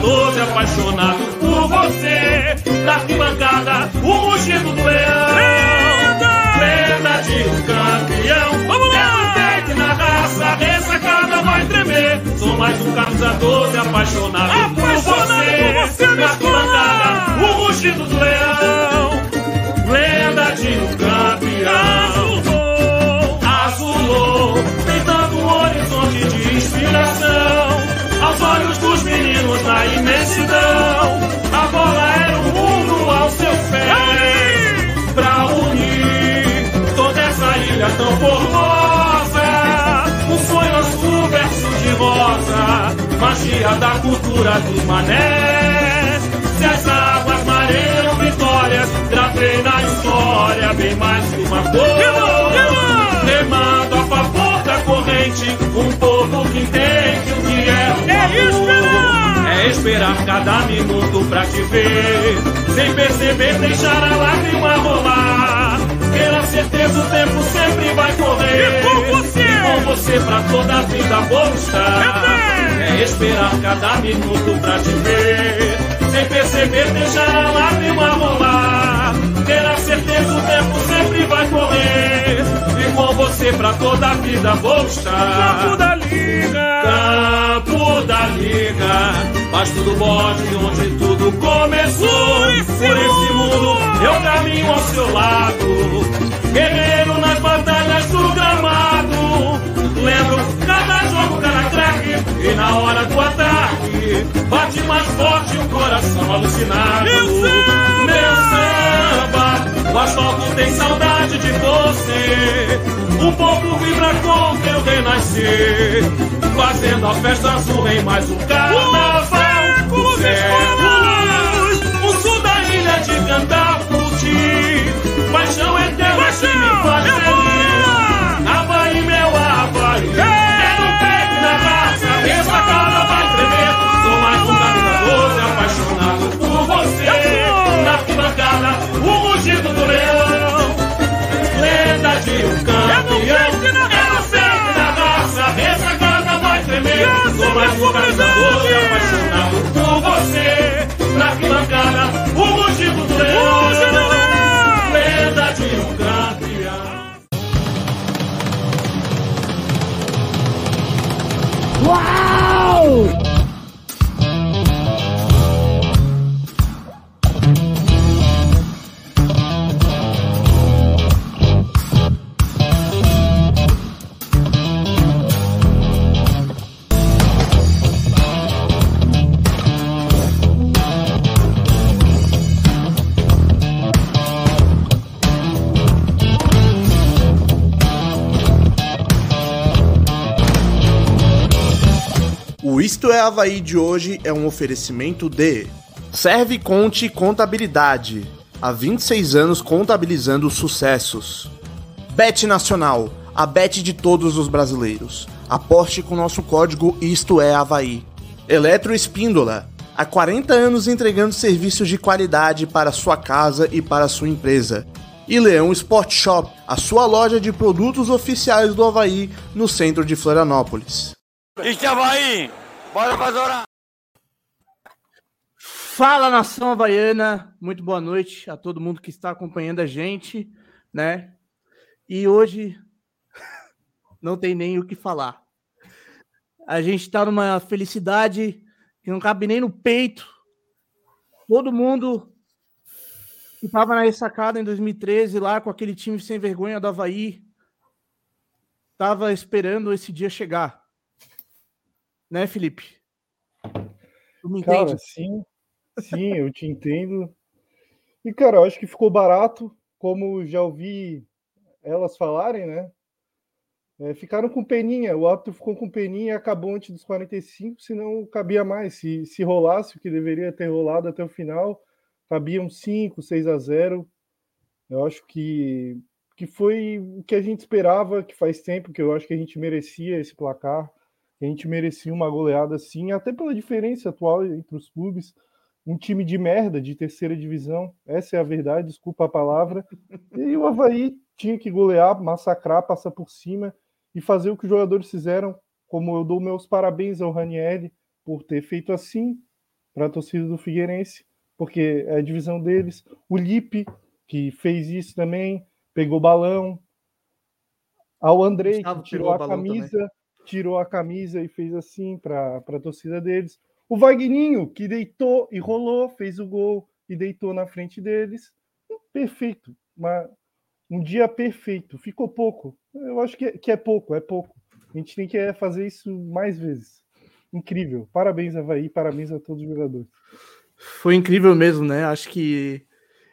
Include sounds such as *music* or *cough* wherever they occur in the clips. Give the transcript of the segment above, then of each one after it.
12, apaixonado por você. Na arquibancada, o rugido do leão. Lenda de um campeão. Vamos lá! É na raça, ressacada vai tremer. Sou mais um camisa 12, apaixonado, apaixonado por você. Por você Na arquibancada, o rugido do leão. Lenda de um campeão. Azulou, tentando um horizonte de inspiração. Aos olhos dos meninos na imensidão, a bola era o mundo aos seus pés. Pra unir toda essa ilha tão formosa, um sonho azul, verso de rosa, magia da cultura dos manés. Se as águas mareiam vitórias, gravei na história bem mais que uma cor. Remando corrente, um povo que entende o que é o É amor. esperar! É esperar cada minuto pra te ver, sem perceber, deixar a lágrima rolar. Pela certeza o tempo sempre vai correr. E com você? E com você pra toda a vida vou estar. É esperar cada minuto pra te ver, sem perceber, deixar a lágrima rolar. Pela certeza o tempo sempre vai correr. E com você pra toda a vida vou estar. Campo da Liga! Campo da Liga, mas tudo bote onde tudo começou. Por esse Por esse mundo eu caminho ao seu lado, guerreiro nas batalhas do gramado. Lembro cada jogo, cada craque, e na hora do ataque bate mais forte o coração alucinado. Meu! Meu samba, o asfalto tem saudade de você. O povo vibra com teu renascer, fazendo a festa azul em mais um carnaval. Os séculos, o sul da ilha de cantar por ti. Paixão eterna que me faz É feliz. Havaí, meu Havaí. É no peito na raça, essa cara vai tremer. Sou mais um 12 apaixonado por você. Na arquibancada, o rugido do leão. Lenda de um campeão. peito na É no peito na raça, essa cara vai tremer. Sou mais um 12 apaixonado por você. Na arquibancada, o rugido do leão. Lenda de um campeão. O Isto é Havaí de hoje é um oferecimento de Serve Conte Contabilidade. Há 26 anos contabilizando sucessos. Bet Nacional, a bet de todos os brasileiros. Aposte com nosso código Isto é Havaí. Eletro Espíndola, há 40 anos entregando serviços de qualidade para sua casa e para sua empresa. E Leão Sport Shop, a sua loja de produtos oficiais do Havaí no centro de Florianópolis. Isso, Havaí! Bora Zorá! Fala nação havaiana, muito boa noite a todo mundo que está acompanhando a gente, né? E hoje *laughs* não tem nem o que falar. A gente está numa felicidade que não cabe nem no peito. Todo mundo que estava na ressacada em 2013, lá com aquele time sem vergonha do Havaí, estava esperando esse dia chegar. Né, Felipe? Tu me Cara, entende? sim, sim, eu te entendo. E, cara, eu acho que ficou barato, como já ouvi elas falarem, né? É, ficaram com peninha, o árbitro ficou com peninha e acabou antes dos 45, senão cabia mais. Se, se rolasse o que deveria ter rolado até o final, cabiam 5, 6 a 0. Eu acho que, que foi o que a gente esperava, que faz tempo que eu acho que a gente merecia esse placar, a gente merecia uma goleada assim, até pela diferença atual entre os clubes. Um time de merda de terceira divisão, essa é a verdade, desculpa a palavra. E o Havaí tinha que golear, massacrar, passar por cima e fazer o que os jogadores fizeram. Como eu dou meus parabéns ao Ranieri por ter feito assim, para a torcida do Figueirense, porque é a divisão deles. O Lipe, que fez isso também, pegou balão. Ao Andrei, que tirou a camisa, também. Tirou a camisa e fez assim para a torcida deles. O Vagninho, que deitou e rolou, fez o gol e deitou na frente deles. Perfeito. Uma, um dia perfeito. Ficou pouco. Eu acho que é, que é pouco, é pouco. A gente tem que fazer isso mais vezes. Incrível. Parabéns, Havaí. Parabéns a todos os jogadores. Foi incrível mesmo, né? Acho que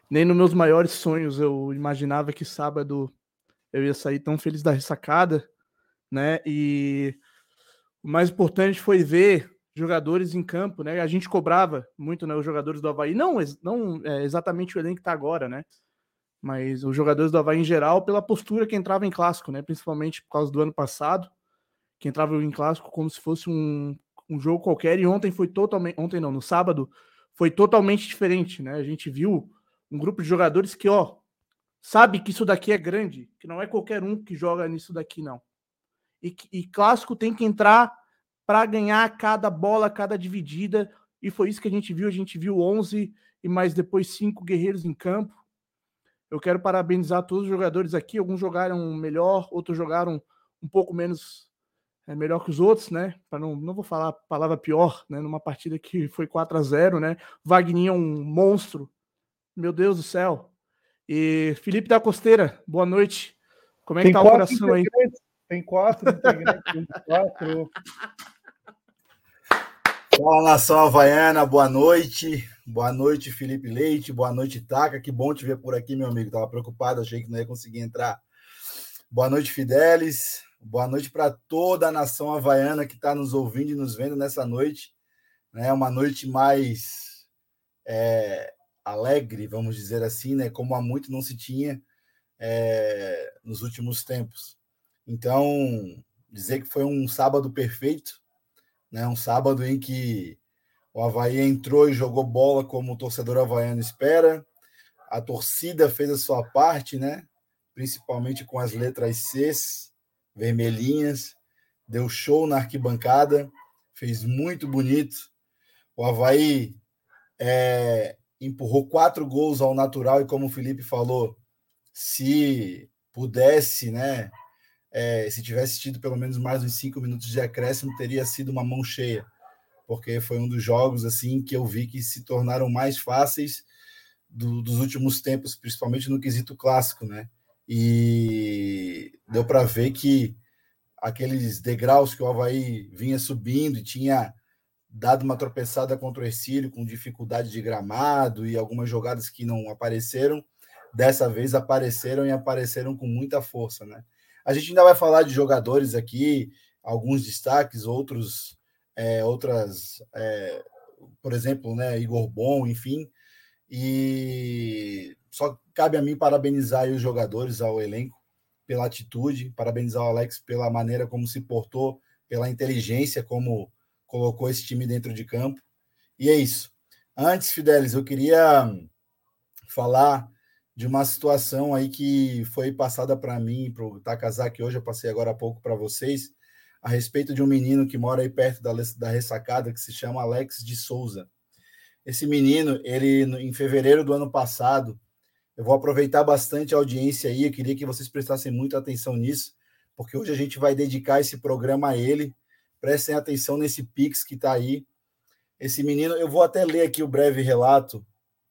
nem nos meus maiores sonhos eu imaginava que sábado eu ia sair tão feliz da ressacada, né? E o mais importante foi ver jogadores em campo, né? A gente cobrava muito, né? Os jogadores do Havaí, não, não é, exatamente o elenco que tá agora, né? Mas os jogadores do Havaí em geral, pela postura que entrava em clássico, né? Principalmente por causa do ano passado, que entrava em clássico como se fosse um, um jogo qualquer. E ontem foi totalmente, ontem não, no sábado foi totalmente diferente, né? A gente viu um grupo de jogadores que, ó, sabe que isso daqui é grande, que não é qualquer um que joga nisso daqui, não. E, e clássico tem que entrar para ganhar cada bola, cada dividida, e foi isso que a gente viu. A gente viu 11 e mais depois cinco guerreiros em campo. Eu quero parabenizar todos os jogadores aqui. Alguns jogaram melhor, outros jogaram um pouco menos é, melhor que os outros, né? Para não, não vou falar a palavra pior, né? Numa partida que foi 4 a 0 né? Wagner é um monstro. Meu Deus do céu. E Felipe da Costeira, boa noite. Como é Tem que tá o coração aí? Tem quatro integrantes, quatro. Fala nação havaiana, boa noite. Boa noite, Felipe Leite. Boa noite, Taca. Que bom te ver por aqui, meu amigo. Tava preocupado, achei que não ia conseguir entrar. Boa noite, Fidelis. Boa noite para toda a nação havaiana que está nos ouvindo e nos vendo nessa noite. Né? Uma noite mais é, alegre, vamos dizer assim, né? como há muito não se tinha é, nos últimos tempos. Então, dizer que foi um sábado perfeito né? Um sábado em que o Havaí entrou e jogou bola como o torcedor havaiano espera. A torcida fez a sua parte, né? Principalmente com as letras C, vermelhinhas. Deu show na arquibancada, fez muito bonito. O Havaí é, empurrou quatro gols ao natural, e como o Felipe falou, se pudesse, né, é, se tivesse tido pelo menos mais uns cinco minutos de acréscimo, teria sido uma mão cheia, porque foi um dos jogos assim que eu vi que se tornaram mais fáceis do, dos últimos tempos, principalmente no quesito clássico, né? E deu para ver que aqueles degraus que o Havaí vinha subindo e tinha dado uma tropeçada contra o Ercílio com dificuldade de gramado e algumas jogadas que não apareceram, dessa vez apareceram e apareceram com muita força, né? A gente ainda vai falar de jogadores aqui, alguns destaques, outros, é, outras, é, por exemplo, né, Igor Bom, enfim. E só cabe a mim parabenizar os jogadores, ao elenco, pela atitude, parabenizar o Alex pela maneira como se portou, pela inteligência como colocou esse time dentro de campo. E é isso. Antes, Fidelis, eu queria falar de uma situação aí que foi passada para mim, para o Takazaki hoje, eu passei agora há pouco para vocês, a respeito de um menino que mora aí perto da, da ressacada, que se chama Alex de Souza. Esse menino, ele em fevereiro do ano passado, eu vou aproveitar bastante a audiência aí, eu queria que vocês prestassem muita atenção nisso, porque hoje a gente vai dedicar esse programa a ele. Prestem atenção nesse Pix que está aí. Esse menino, eu vou até ler aqui o breve relato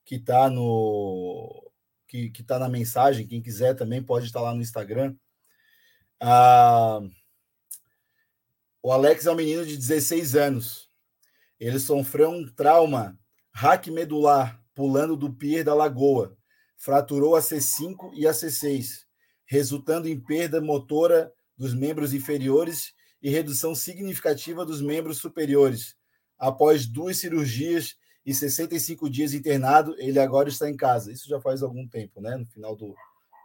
que está no, que está na mensagem. Quem quiser também pode estar lá no Instagram. Ah, o Alex é um menino de 16 anos. Ele sofreu um trauma hack medular pulando do pier da lagoa. Fraturou a C5 e a C6, resultando em perda motora dos membros inferiores e redução significativa dos membros superiores. Após duas cirurgias e 65 dias internado, ele agora está em casa. Isso já faz algum tempo, né? No final do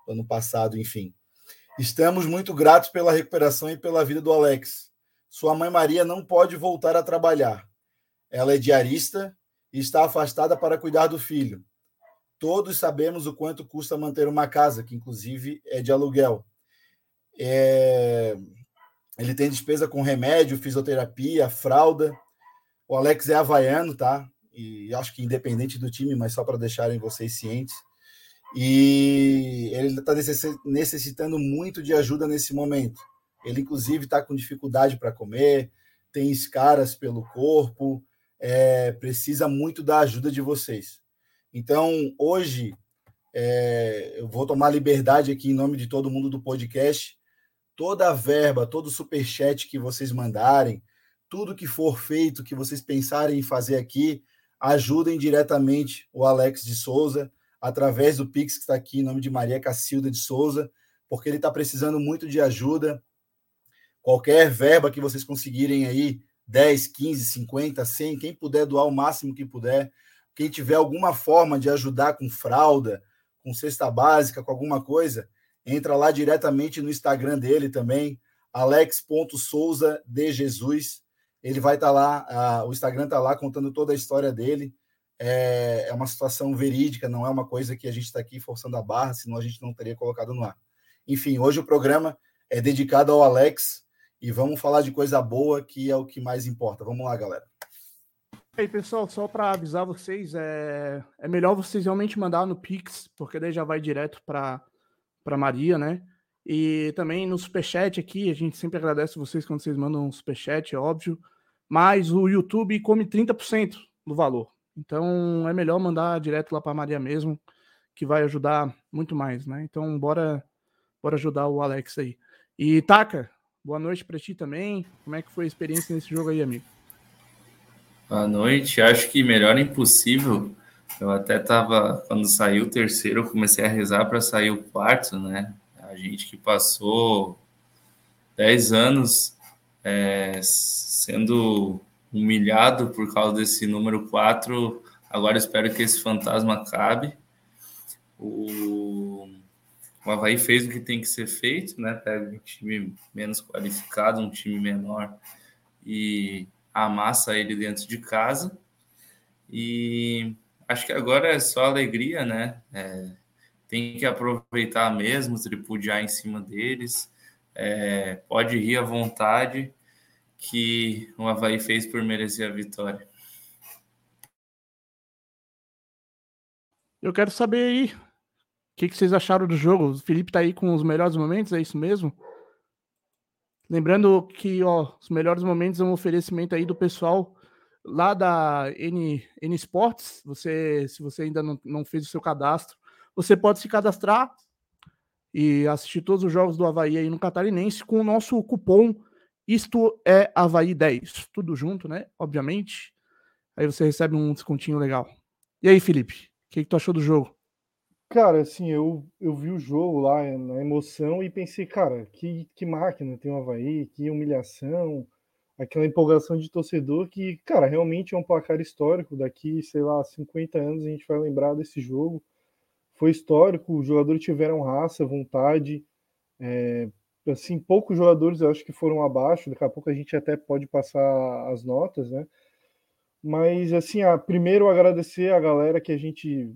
ano passado, enfim. Estamos muito gratos pela recuperação e pela vida do Alex. Sua mãe Maria não pode voltar a trabalhar. Ela é diarista e está afastada para cuidar do filho. Todos sabemos o quanto custa manter uma casa, que inclusive é de aluguel. É... Ele tem despesa com remédio, fisioterapia, fralda. O Alex é havaiano, tá? E acho que independente do time, mas só para deixarem vocês cientes. E ele está necessitando muito de ajuda nesse momento. Ele, inclusive, está com dificuldade para comer, tem escaras pelo corpo, é, precisa muito da ajuda de vocês. Então, hoje, é, eu vou tomar liberdade aqui em nome de todo mundo do podcast. Toda a verba, todo o superchat que vocês mandarem, tudo que for feito, que vocês pensarem em fazer aqui, ajudem diretamente o Alex de Souza, através do Pix que está aqui em nome de Maria Cacilda de Souza, porque ele está precisando muito de ajuda. Qualquer verba que vocês conseguirem aí, 10, 15, 50, 100, quem puder doar o máximo que puder, quem tiver alguma forma de ajudar com fralda, com cesta básica, com alguma coisa, entra lá diretamente no Instagram dele também, alex.souza de Jesus. Ele vai estar tá lá, o Instagram está lá contando toda a história dele. É, é uma situação verídica, não é uma coisa que a gente está aqui forçando a barra, senão a gente não teria colocado no ar. Enfim, hoje o programa é dedicado ao Alex e vamos falar de coisa boa, que é o que mais importa. Vamos lá, galera. E aí, pessoal, só para avisar vocês, é, é melhor vocês realmente mandar no Pix, porque daí já vai direto para Maria, né? E também no Superchat aqui, a gente sempre agradece vocês quando vocês mandam um Superchat, é óbvio. Mas o YouTube come 30% do valor. Então é melhor mandar direto lá para Maria mesmo, que vai ajudar muito mais, né? Então bora, bora ajudar o Alex aí. E Taka, boa noite para ti também. Como é que foi a experiência nesse jogo aí, amigo? Boa noite. Acho que melhor impossível. Eu até tava, quando saiu o terceiro, eu comecei a rezar para sair o quarto, né? A gente que passou 10 anos é, sendo humilhado por causa desse número 4, agora espero que esse fantasma acabe. O, o Havaí fez o que tem que ser feito, né? Pega um time menos qualificado, um time menor e amassa ele dentro de casa. E acho que agora é só alegria, né? É, tem que aproveitar mesmo, tripudiar em cima deles. É, pode rir à vontade, que o Havaí fez por merecer a vitória. Eu quero saber aí o que, que vocês acharam do jogo. O Felipe tá aí com os melhores momentos, é isso mesmo? Lembrando que ó, os melhores momentos é um oferecimento aí do pessoal lá da N, N Sports. Você, se você ainda não, não fez o seu cadastro, você pode se cadastrar e assistir todos os jogos do Havaí aí no Catarinense com o nosso cupom Isto é Havaí 10. Tudo junto, né? Obviamente. Aí você recebe um descontinho legal. E aí, Felipe, o que, que tu achou do jogo? Cara, assim, eu, eu vi o jogo lá na emoção e pensei, cara, que, que máquina tem o Havaí, que humilhação, aquela empolgação de torcedor que, cara, realmente é um placar histórico. Daqui, sei lá, 50 anos a gente vai lembrar desse jogo. Foi histórico, os jogadores tiveram raça, vontade. É, assim, poucos jogadores eu acho que foram abaixo, daqui a pouco a gente até pode passar as notas, né? Mas, assim, a, primeiro agradecer a galera que a gente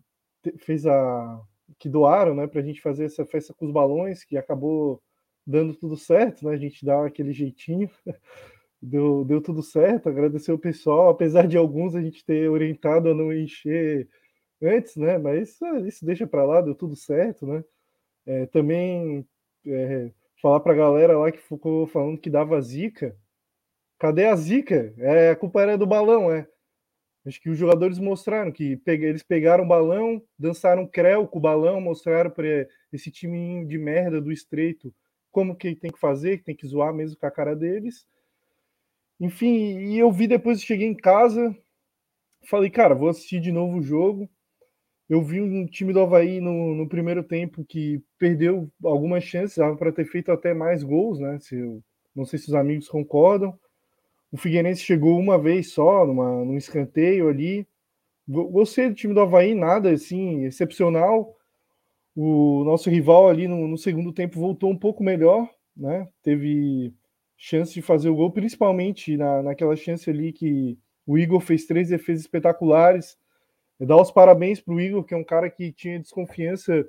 fez a que doaram, né, para a gente fazer essa festa com os balões, que acabou dando tudo certo, né? A gente dá aquele jeitinho, *laughs* deu, deu tudo certo. Agradecer o pessoal, apesar de alguns a gente ter orientado a não encher antes, né? Mas ah, isso deixa para lá, deu tudo certo, né? É, também é, falar para a galera lá que ficou falando que dava zica. Cadê a zica? É, a culpa era do balão, é. Acho que os jogadores mostraram que eles pegaram o balão, dançaram creu com o balão, mostraram para esse time de merda do estreito como que tem que fazer, que tem que zoar mesmo com a cara deles. Enfim, e eu vi depois, cheguei em casa, falei, cara, vou assistir de novo o jogo. Eu vi um time do Havaí no, no primeiro tempo que perdeu algumas chances, para ter feito até mais gols, né? Se eu, não sei se os amigos concordam. O Figueirense chegou uma vez só, numa, num escanteio ali. Gostei do time do Havaí, nada assim excepcional. O nosso rival ali no, no segundo tempo voltou um pouco melhor, né? Teve chance de fazer o gol, principalmente na, naquela chance ali que o Igor fez três defesas espetaculares. Eu dar os parabéns para o Igor, que é um cara que tinha desconfiança,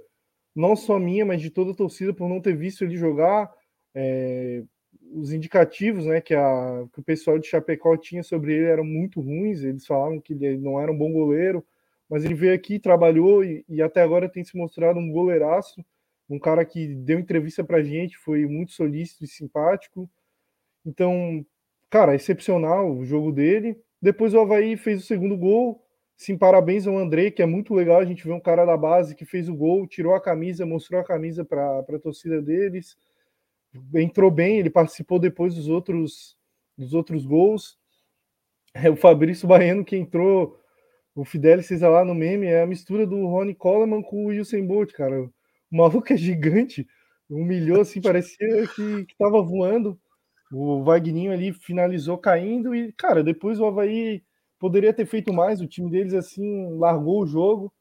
não só minha, mas de toda a torcida, por não ter visto ele jogar. É, os indicativos né, que, a, que o pessoal de Chapecó tinha sobre ele eram muito ruins. Eles falavam que ele não era um bom goleiro, mas ele veio aqui, trabalhou e, e até agora tem se mostrado um goleiraço. Um cara que deu entrevista para gente, foi muito solícito e simpático. Então, cara, excepcional o jogo dele. Depois o Havaí fez o segundo gol. Sim, parabéns ao André, que é muito legal a gente ver um cara da base que fez o gol, tirou a camisa, mostrou a camisa para a torcida deles. Entrou bem, ele participou depois dos outros, dos outros gols. É o Fabrício Baiano que entrou, o Fidelis fez lá no meme, é a mistura do Ronnie Coleman com o Usain Bolt, cara. O maluco é gigante, humilhou assim, parecia que, que tava voando. O Wagninho ali finalizou caindo e, cara, depois o Havaí poderia ter feito mais. O time deles, assim, largou o jogo.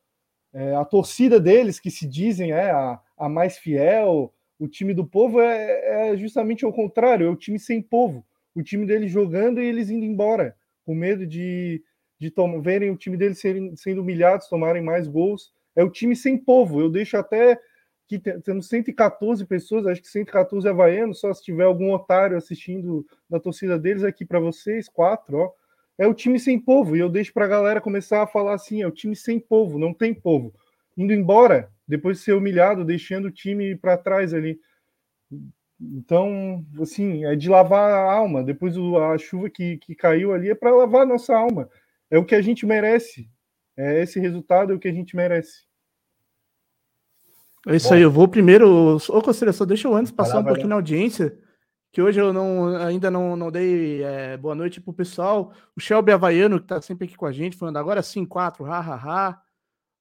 É, a torcida deles, que se dizem é a, a mais fiel, o time do povo é, é, justamente o contrário, é o time sem povo. O time deles jogando e eles indo embora, com medo de, de verem o time deles serem, sendo humilhados, tomarem mais gols. É o time sem povo. Eu deixo até que temos 114 pessoas, acho que 114 havaianos, só se tiver algum otário assistindo da torcida deles aqui para vocês, quatro, ó. É o time sem povo, e eu deixo para a galera começar a falar assim: é o time sem povo, não tem povo. Indo embora, depois de ser humilhado, deixando o time para trás ali. Então, assim, é de lavar a alma. Depois a chuva que, que caiu ali é para lavar a nossa alma. É o que a gente merece. É esse resultado é o que a gente merece. É isso Bom, aí, eu vou primeiro. Ô, Costeira, só deixa eu antes passar um pouquinho na audiência, que hoje eu não, ainda não, não dei é, boa noite pro pessoal. O Shelby Havaiano, que tá sempre aqui com a gente, falando agora sim, quatro, ha, ha, ha.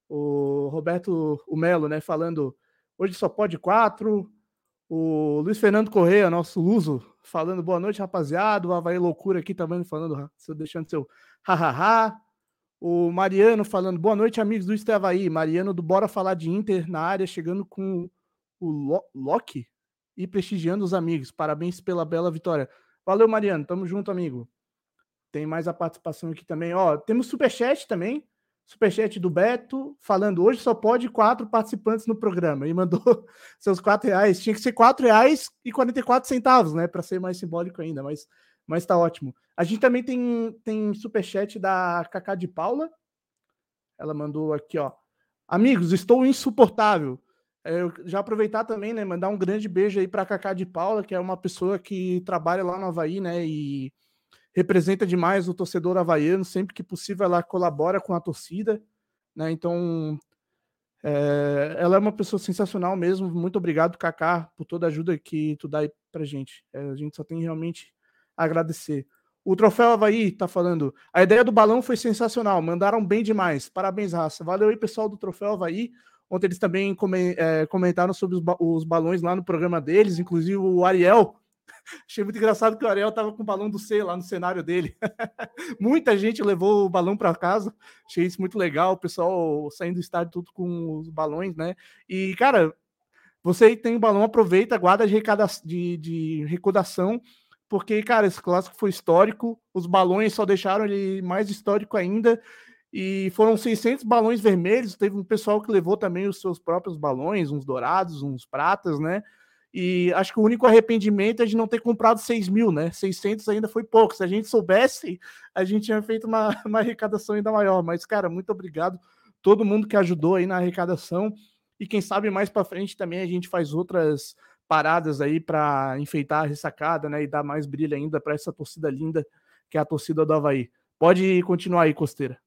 O Roberto o Melo, né, falando hoje só pode quatro. O Luiz Fernando Correia, nosso uso, falando boa noite, rapaziada. O Havaí Loucura aqui também falando, deixando seu ha, ha, ha. O Mariano falando, boa noite, amigos do Estavaí. Mariano do Bora Falar de Inter na área, chegando com o Loki e prestigiando os amigos. Parabéns pela bela vitória. Valeu, Mariano. Tamo junto, amigo. Tem mais a participação aqui também. Ó, temos superchat também. Superchat do Beto, falando hoje só pode quatro participantes no programa. E mandou *laughs* seus quatro reais. Tinha que ser quatro reais e 44 centavos, né? Para ser mais simbólico ainda, mas mas tá ótimo. A gente também tem, tem superchat da Cacá de Paula. Ela mandou aqui, ó. Amigos, estou insuportável. É, já aproveitar também, né? Mandar um grande beijo aí para Cacá de Paula, que é uma pessoa que trabalha lá no Havaí, né? E representa demais o torcedor havaiano. Sempre que possível, ela colabora com a torcida, né? Então, é, ela é uma pessoa sensacional mesmo. Muito obrigado, Cacá, por toda a ajuda que tu dá aí pra gente. É, a gente só tem realmente agradecer. O Troféu Havaí tá falando. A ideia do balão foi sensacional, mandaram bem demais. Parabéns, raça. Valeu aí, pessoal do Troféu Havaí. Ontem eles também é, comentaram sobre os, ba os, balões lá no programa deles, inclusive o Ariel. *laughs* Achei muito engraçado que o Ariel tava com o balão do C lá no cenário dele. *laughs* Muita gente levou o balão para casa. Achei isso muito legal. O pessoal saindo do estádio tudo com os balões, né? E, cara, você tem o balão, aproveita, guarda de, de, de recordação porque, cara, esse clássico foi histórico, os balões só deixaram ele mais histórico ainda, e foram 600 balões vermelhos, teve um pessoal que levou também os seus próprios balões, uns dourados, uns pratas, né? E acho que o único arrependimento é de não ter comprado 6 mil, né? 600 ainda foi pouco. Se a gente soubesse, a gente tinha feito uma, *laughs* uma arrecadação ainda maior. Mas, cara, muito obrigado todo mundo que ajudou aí na arrecadação. E quem sabe mais para frente também a gente faz outras paradas aí para enfeitar a ressacada, né? E dar mais brilho ainda para essa torcida linda que é a torcida do Havaí. Pode continuar aí, Costeira.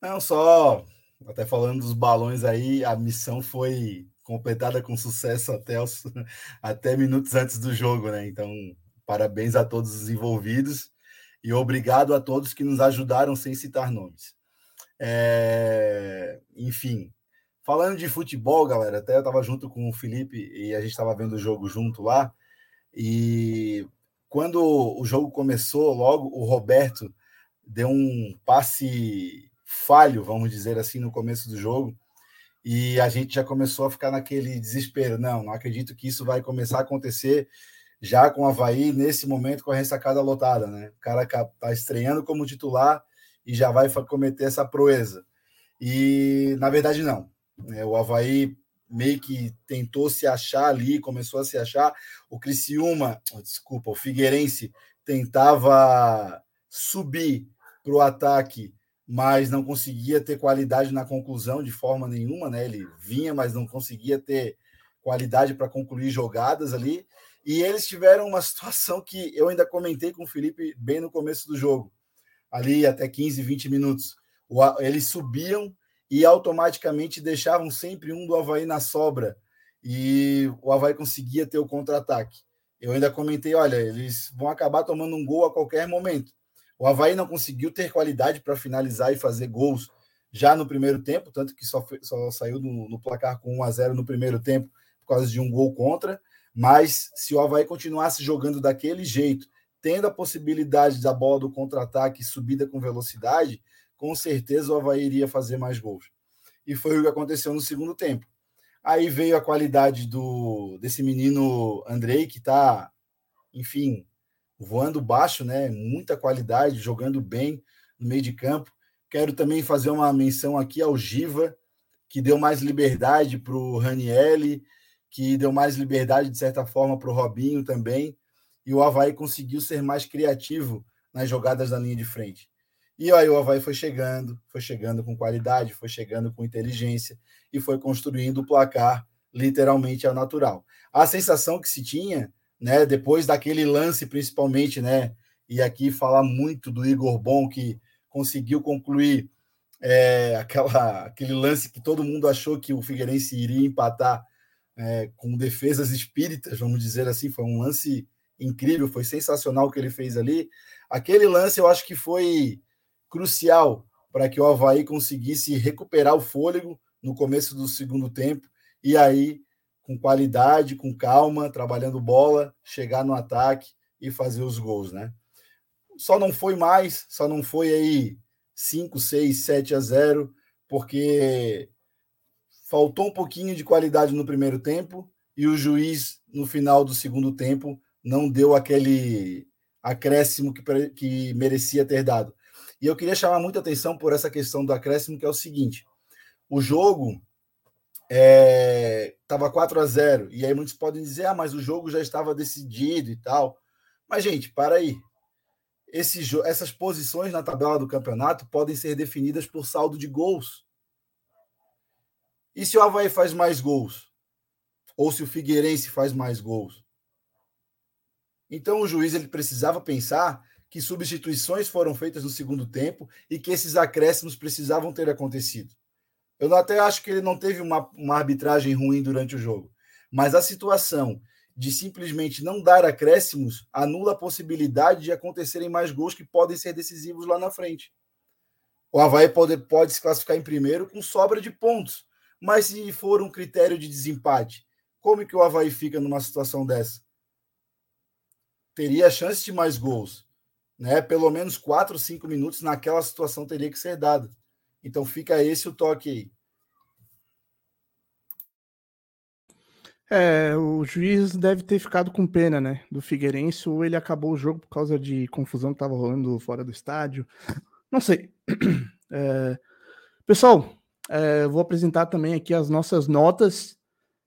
Não, só até falando dos balões aí, a missão foi completada com sucesso até, os, *laughs* até minutos antes do jogo, né? Então, parabéns a todos os envolvidos e obrigado a todos que nos ajudaram sem citar nomes. É, enfim, Falando de futebol, galera, até eu estava junto com o Felipe e a gente estava vendo o jogo junto lá. E quando o jogo começou, logo o Roberto deu um passe falho, vamos dizer assim, no começo do jogo. E a gente já começou a ficar naquele desespero. Não, não acredito que isso vai começar a acontecer já com o Havaí, nesse momento, com a ressacada lotada, né? O cara tá estreando como titular e já vai cometer essa proeza. E, na verdade, não. É, o Havaí meio que tentou se achar ali, começou a se achar. O Criciúma, oh, desculpa, o Figueirense tentava subir para o ataque, mas não conseguia ter qualidade na conclusão de forma nenhuma, né? Ele vinha, mas não conseguia ter qualidade para concluir jogadas ali. E eles tiveram uma situação que eu ainda comentei com o Felipe bem no começo do jogo, ali até 15, 20 minutos. Eles subiam e automaticamente deixavam sempre um do Havaí na sobra. E o Havaí conseguia ter o contra-ataque. Eu ainda comentei: olha, eles vão acabar tomando um gol a qualquer momento. O Havaí não conseguiu ter qualidade para finalizar e fazer gols já no primeiro tempo, tanto que só, só saiu no, no, placar com 1 a 0 no primeiro tempo por causa de um gol contra. Mas se o Havaí continuasse jogando daquele jeito, tendo a possibilidade da bola do contra-ataque subida com velocidade, com certeza o Havaí iria fazer mais gols. E foi o que aconteceu no segundo tempo. Aí veio a qualidade do desse menino Andrei, que está, enfim, voando baixo, né? Muita qualidade, jogando bem no meio de campo. Quero também fazer uma menção aqui ao Giva, que deu mais liberdade para o Ranielli, que deu mais liberdade, de certa forma, para o Robinho também. E o Havaí conseguiu ser mais criativo nas jogadas da linha de frente. E aí o Havaí foi chegando, foi chegando com qualidade, foi chegando com inteligência e foi construindo o placar literalmente ao natural. A sensação que se tinha, né, depois daquele lance principalmente, né, e aqui falar muito do Igor Bom que conseguiu concluir é, *laughs* aquela, aquele lance que todo mundo achou que o Figueirense iria empatar é, com defesas espíritas, vamos dizer assim, foi um lance incrível, foi sensacional o que ele fez ali. Aquele lance eu acho que foi crucial para que o Havaí conseguisse recuperar o fôlego no começo do segundo tempo e aí, com qualidade, com calma, trabalhando bola, chegar no ataque e fazer os gols, né? Só não foi mais, só não foi aí 5, 6, 7 a 0, porque faltou um pouquinho de qualidade no primeiro tempo e o juiz, no final do segundo tempo, não deu aquele acréscimo que, que merecia ter dado. E eu queria chamar muita atenção por essa questão do acréscimo, que é o seguinte: o jogo estava é, 4 a 0 e aí muitos podem dizer, ah, mas o jogo já estava decidido e tal. Mas, gente, para aí. Esse, essas posições na tabela do campeonato podem ser definidas por saldo de gols. E se o Havaí faz mais gols? Ou se o Figueirense faz mais gols? Então o juiz ele precisava pensar que substituições foram feitas no segundo tempo e que esses acréscimos precisavam ter acontecido. Eu até acho que ele não teve uma, uma arbitragem ruim durante o jogo, mas a situação de simplesmente não dar acréscimos anula a possibilidade de acontecerem mais gols que podem ser decisivos lá na frente. O Havaí pode, pode se classificar em primeiro com sobra de pontos, mas se for um critério de desempate, como que o Havaí fica numa situação dessa? Teria chance de mais gols, né? Pelo menos 4, 5 minutos naquela situação teria que ser dado. Então fica esse o toque aí. É, o juiz deve ter ficado com pena, né? Do Figueirense, ou ele acabou o jogo por causa de confusão que estava rolando fora do estádio. Não sei. *clears throat* É, pessoal, é, vou apresentar também aqui as nossas notas.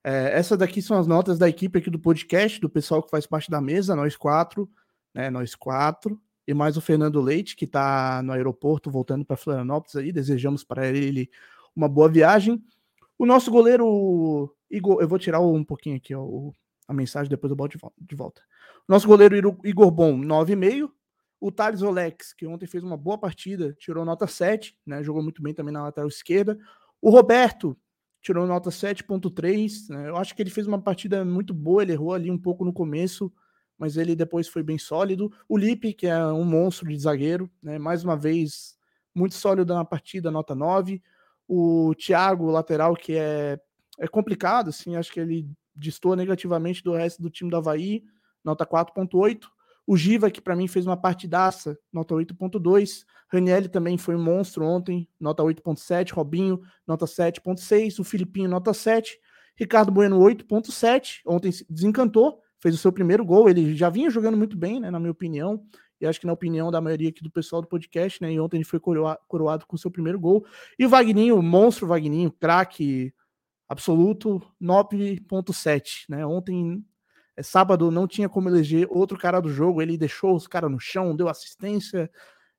É, essas daqui são as notas da equipe aqui do podcast, do pessoal que faz parte da mesa, nós quatro, né? Nós quatro e mais o Fernando Leite, que está no aeroporto voltando para Florianópolis aí. Desejamos para ele uma boa viagem. O nosso goleiro Igor, eu vou tirar um pouquinho aqui ó, a mensagem, depois eu boto de volta. Nosso goleiro Igor Bom, 9,5. O Thales Olex, que ontem fez uma boa partida, tirou nota 7, né? Jogou muito bem também na lateral esquerda. O Roberto tirou nota 7.3. Né? Eu acho que ele fez uma partida muito boa, ele errou ali um pouco no começo, mas ele depois foi bem sólido. O Lipe, que é um monstro de zagueiro, né? mais uma vez, muito sólido na partida, nota 9. O Thiago, lateral, que é, é complicado, assim, acho que ele distou negativamente do resto do time do Havaí, nota 4.8. O Giva, que para mim fez uma partidaça, nota 8.2. Ranielli também foi um monstro ontem, nota 8.7. Robinho, nota 7.6. O Filipinho, nota 7. Ricardo Bueno, 8.7. Ontem desencantou, fez o seu primeiro gol. Ele já vinha jogando muito bem, né, na minha opinião. E acho que na opinião da maioria aqui do pessoal do podcast, né? E ontem ele foi coroado, com o seu primeiro gol. E o Vagninho, o monstro Vagninho, craque, absoluto 9.7, né? Ontem, é, sábado, não tinha como eleger outro cara do jogo, ele deixou os caras no chão, deu assistência.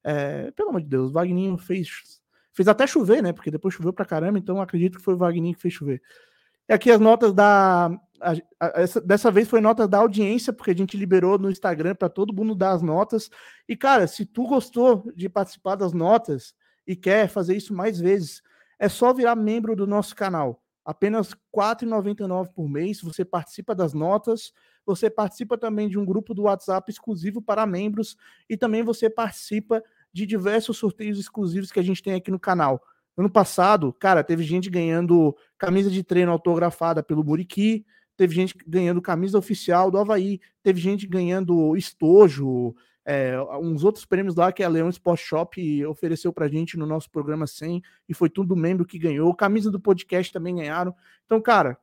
É, pelo amor de Deus, o Wagninho fez, fez até chover, né? Porque depois choveu pra caramba, então acredito que foi o Wagninho que fez chover. E aqui as notas da. A, a, essa, dessa vez foi nota da audiência, porque a gente liberou no Instagram para todo mundo dar as notas. E, cara, se tu gostou de participar das notas e quer fazer isso mais vezes, é só virar membro do nosso canal apenas R$ 4,99 por mês. Você participa das notas, você participa também de um grupo do WhatsApp exclusivo para membros e também você participa de diversos sorteios exclusivos que a gente tem aqui no canal. Ano passado, cara, teve gente ganhando camisa de treino autografada pelo Muriqui, teve gente ganhando camisa oficial do Havaí, teve gente ganhando estojo, é, uns outros prêmios lá que a Leão Sport Shop ofereceu pra gente no nosso programa 100 e foi tudo membro que ganhou. Camisa do podcast também ganharam. Então, cara,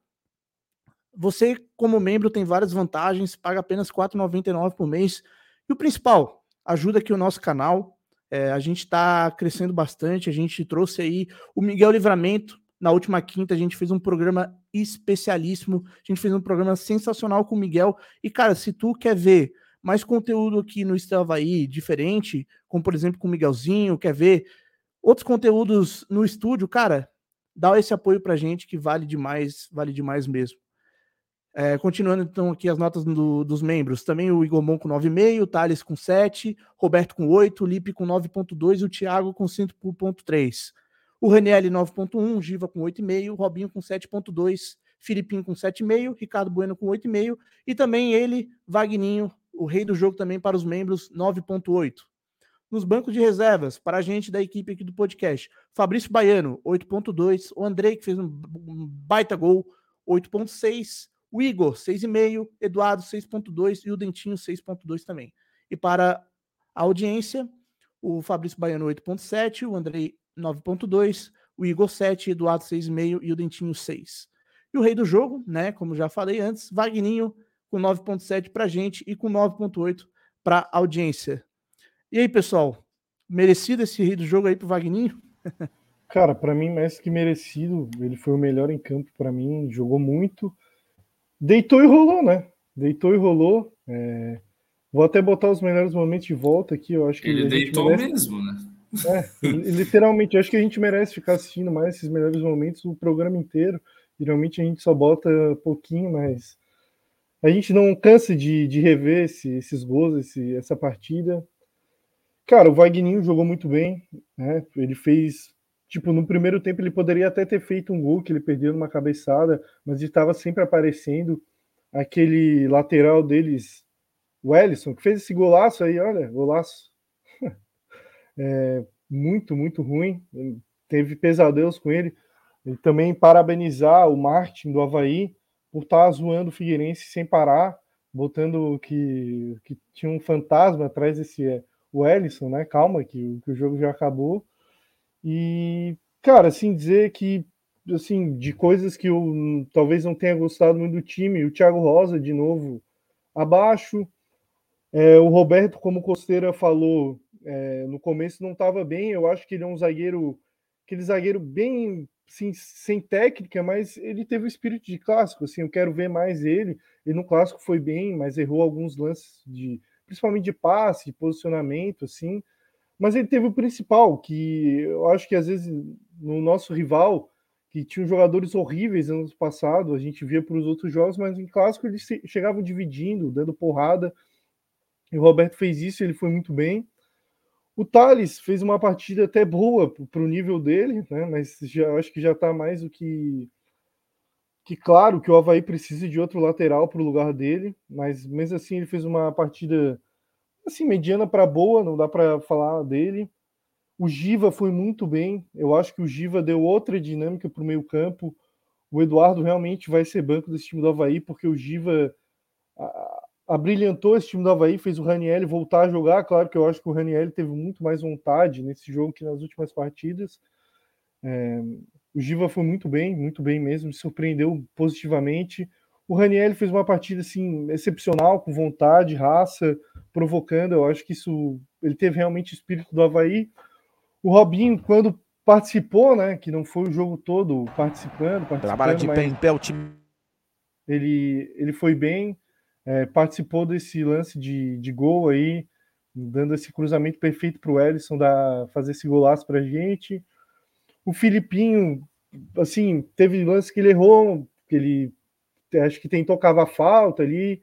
você como membro tem várias vantagens, paga apenas R$ 4,99 por mês. E o principal, ajuda aqui o nosso canal. É, a gente está crescendo bastante, a gente trouxe aí o Miguel Livramento. Na última quinta, a gente fez um programa especialíssimo. A gente fez um programa sensacional com o Miguel. E, cara, se tu quer ver mais conteúdo aqui no Estavaí diferente, como por exemplo com o Miguelzinho, quer ver outros conteúdos no estúdio, cara, dá esse apoio pra gente que vale demais, vale demais mesmo. É, continuando então aqui as notas do, dos membros, também o Igor Mon com 9,5, o Thales com 7, Roberto com 8, o Lipe com 9,2 e o Thiago com 5,3. O Raniel 9,1, Giva com 8,5, Robinho com 7,2, Filipinho com 7,5, Ricardo Bueno com 8,5 e também ele, Vagninho, o rei do jogo também para os membros, 9.8. Nos bancos de reservas, para a gente da equipe aqui do podcast, Fabrício Baiano, 8.2. O Andrei, que fez um baita gol, 8.6. O Igor, 6,5. Eduardo, 6.2. E o Dentinho, 6.2 também. E para a audiência, o Fabrício Baiano, 8.7. O Andrei, 9.2. O Igor, 7. Eduardo, 6,5. E o Dentinho, 6. E o rei do jogo, né? Como já falei antes, Vagninho, com 9,7 para a gente e com 9,8 para a audiência. E aí, pessoal, merecido esse rei do jogo aí pro Vagninho? *laughs* Cara, para mim, mais que merecido. Ele foi o melhor em campo para mim, jogou muito. Deitou e rolou, né? Deitou e rolou. É... Vou até botar os melhores momentos de volta aqui. Eu acho que ele deitou merece... mesmo, né? É, literalmente, acho que a gente merece ficar assistindo mais esses melhores momentos o programa inteiro. Geralmente a gente só bota pouquinho, mas a gente não cansa de, de rever esse, esses gols, esse, essa partida. Cara, o Wagninho jogou muito bem, né? Ele fez, tipo, no primeiro tempo ele poderia até ter feito um gol que ele perdeu numa cabeçada, mas estava sempre aparecendo. Aquele lateral deles, o Ellison, que fez esse golaço aí, olha, golaço. É, muito, muito ruim. Teve pesadelos com ele. E também parabenizar o Martin do Havaí, por estar tá zoando o Figueirense sem parar, botando que, que tinha um fantasma atrás desse é, o Ellison, né? Calma, que, que o jogo já acabou. E, cara, assim, dizer que assim, de coisas que eu talvez não tenha gostado muito do time, o Thiago Rosa, de novo, abaixo. É, o Roberto, como Costeira falou, é, no começo não estava bem. Eu acho que ele é um zagueiro, aquele zagueiro bem assim, sem técnica, mas ele teve o espírito de clássico. Assim, eu quero ver mais ele. Ele no clássico foi bem, mas errou alguns lances de, principalmente de passe, de posicionamento, assim. Mas ele teve o principal, que eu acho que às vezes no nosso rival, que tinha jogadores horríveis no ano passado, a gente via para os outros jogos, mas em clássico eles chegavam dividindo, dando porrada. E o Roberto fez isso, ele foi muito bem. O Thales fez uma partida até boa para o nível dele, né? mas já, acho que já está mais do que, que claro que o Havaí precisa de outro lateral para o lugar dele, mas mesmo assim ele fez uma partida assim mediana para boa, não dá para falar dele. O Giva foi muito bem, eu acho que o Giva deu outra dinâmica para o meio campo. O Eduardo realmente vai ser banco desse time do Havaí, porque o Giva abrilhantou esse time do Havaí, fez o Raniel voltar a jogar. Claro que eu acho que o Raniel teve muito mais vontade nesse jogo que nas últimas partidas. É, o Giva foi muito bem, muito bem mesmo, me surpreendeu positivamente. O Raniel fez uma partida assim excepcional, com vontade, raça, provocando. Eu acho que isso ele teve realmente o espírito do Havaí. O Robinho, quando participou, né? Que não foi o jogo todo participando, participando Trabalha de pé em pé o time. Ele, ele foi bem, é, participou desse lance de, de gol aí, dando esse cruzamento perfeito para o Ellison da, fazer esse golaço para a gente. O Filipinho, assim, teve lance que ele errou, que ele acho que tentou cavar falta ali,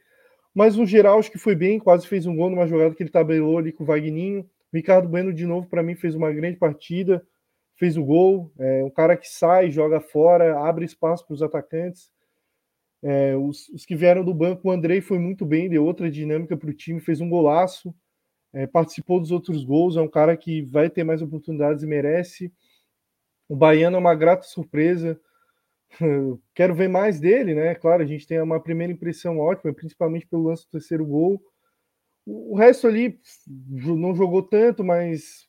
mas no geral acho que foi bem, quase fez um gol numa jogada que ele tabelou ali com o Vagninho. O Ricardo Bueno, de novo, para mim, fez uma grande partida, fez o gol. É um cara que sai, joga fora, abre espaço para os atacantes. É, os, os, que vieram do banco, o Andrei foi muito bem, deu outra dinâmica para o time, fez um golaço, é, participou dos outros gols, é um cara que vai ter mais oportunidades e merece. O Baiano é uma grata surpresa. *laughs* Quero ver mais dele, né? Claro, a gente tem uma primeira impressão ótima, principalmente pelo lance do terceiro gol. O resto ali não jogou tanto, mas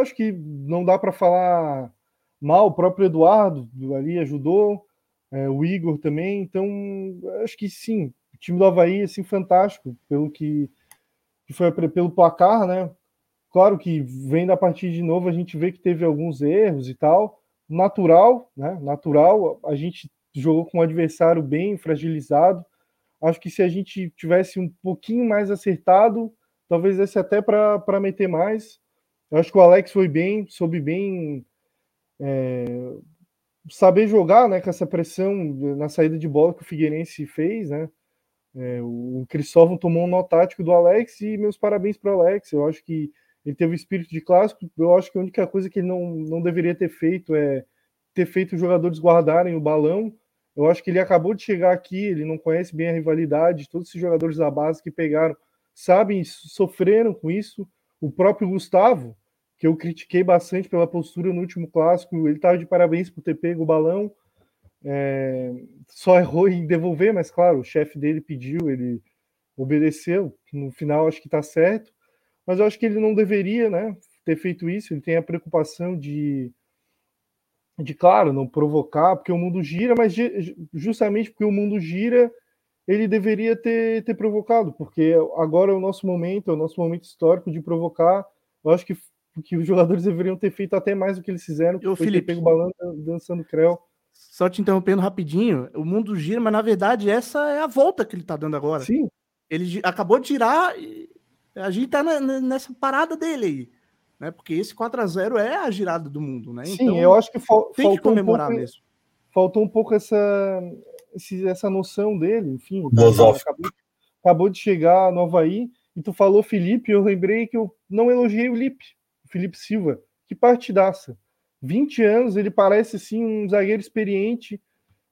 acho que não dá para falar mal. O próprio Eduardo ali ajudou, é, o Igor também. Então, acho que sim, o time do Havaí, assim, fantástico, pelo que, que foi pelo placar, né? Claro que vem da partida de novo, a gente vê que teve alguns erros e tal. Natural, né? Natural, a gente jogou com um adversário bem fragilizado. Acho que se a gente tivesse um pouquinho mais acertado, talvez esse até para meter mais. Eu acho que o Alex foi bem, soube bem é, saber jogar né, com essa pressão na saída de bola que o Figueirense fez, né? É, o Cristóvão tomou um nó tático do Alex e meus parabéns para o Alex. Eu acho que ele teve o espírito de clássico. Eu acho que a única coisa que ele não, não deveria ter feito é ter feito os jogadores guardarem o balão. Eu acho que ele acabou de chegar aqui, ele não conhece bem a rivalidade. Todos esses jogadores da base que pegaram sabem, sofreram com isso. O próprio Gustavo, que eu critiquei bastante pela postura no último clássico, ele estava de parabéns por ter pego o balão. É, só errou em devolver, mas claro, o chefe dele pediu, ele obedeceu. No final, acho que está certo mas eu acho que ele não deveria né, ter feito isso. Ele tem a preocupação de, de, claro, não provocar, porque o mundo gira, mas justamente porque o mundo gira, ele deveria ter, ter provocado, porque agora é o nosso momento, é o nosso momento histórico de provocar. Eu acho que, que os jogadores deveriam ter feito até mais do que eles fizeram, que o foi Felipe, pego o balão dançando creu. Só te interrompendo rapidinho, o mundo gira, mas na verdade essa é a volta que ele tá dando agora. Sim. Ele acabou de girar e a gente tá na, nessa parada dele aí, né? Porque esse 4 a 0 é a girada do mundo, né? Sim, então, eu acho que fal tem que comemorar um pouco, mesmo. Faltou um pouco essa, essa noção dele, enfim. Acabou, acabou, de chegar no Havaí e tu falou Felipe, eu lembrei que eu não elogiei o Lipe, Felipe Silva. Que partidaça. 20 anos, ele parece assim um zagueiro experiente.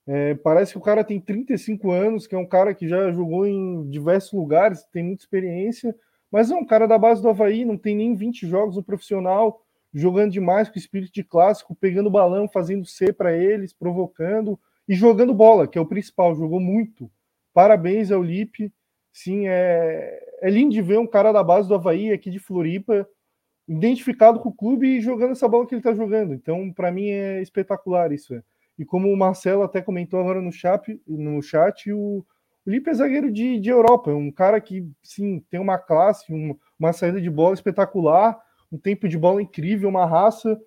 É, parece que o cara tem 35 anos, que é um cara que já jogou em diversos lugares, tem muita experiência mas é um cara da base do Havaí, não tem nem 20 jogos no profissional, jogando demais com espírito de clássico, pegando balão, fazendo C para eles, provocando e jogando bola, que é o principal, jogou muito. Parabéns ao Lipe. Sim, é, é lindo de ver um cara da base do Havaí aqui de Floripa, identificado com o clube e jogando essa bola que ele está jogando. Então, para mim é espetacular isso. É. E como o Marcelo até comentou agora no chat, no chat o, o Lipe é zagueiro de, de Europa, é um cara que, sim, tem uma classe, um, uma saída de bola espetacular, um tempo de bola incrível, uma raça.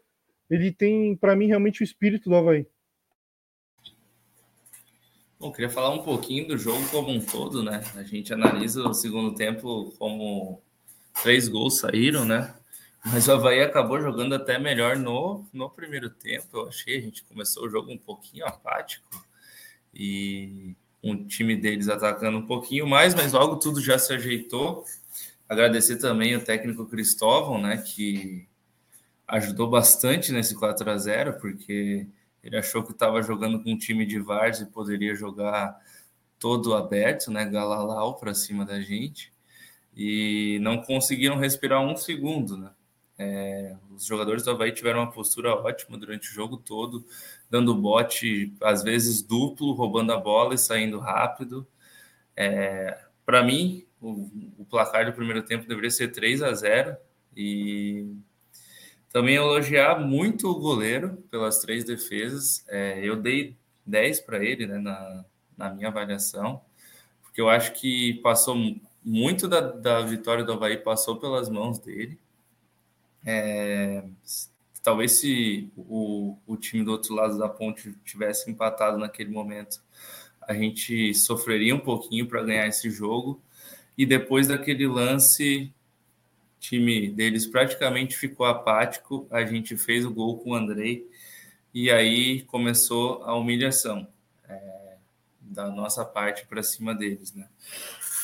Ele tem, para mim, realmente o espírito do Havaí. Bom, queria falar um pouquinho do jogo como um todo, né? A gente analisa o segundo tempo como três gols saíram, né? Mas o Havaí acabou jogando até melhor no, no primeiro tempo. Eu achei, a gente começou o jogo um pouquinho apático. E um time deles atacando um pouquinho mais, mas logo tudo já se ajeitou. Agradecer também o técnico Cristóvão, né, que ajudou bastante nesse 4 a 0 porque ele achou que estava jogando com um time de Vars e poderia jogar todo aberto, né, Galalau para cima da gente. E não conseguiram respirar um segundo, né? É, os jogadores do Havaí tiveram uma postura ótima durante o jogo todo, dando bote, às vezes duplo, roubando a bola e saindo rápido. É, Para mim, o, o, placar do primeiro tempo deveria ser 3 a 0 e também elogiar muito o goleiro pelas três defesas. É, eu dei 10 para ele né, na, na minha avaliação, porque eu acho que passou muito da, da vitória do Havaí passou pelas mãos dele. É, talvez se o, o time do outro lado da ponte tivesse empatado naquele momento, a gente sofreria um pouquinho para ganhar esse jogo. E depois daquele lance, o time deles praticamente ficou apático. A gente fez o gol com o Andrei e aí começou a humilhação é, da nossa parte para cima deles, né?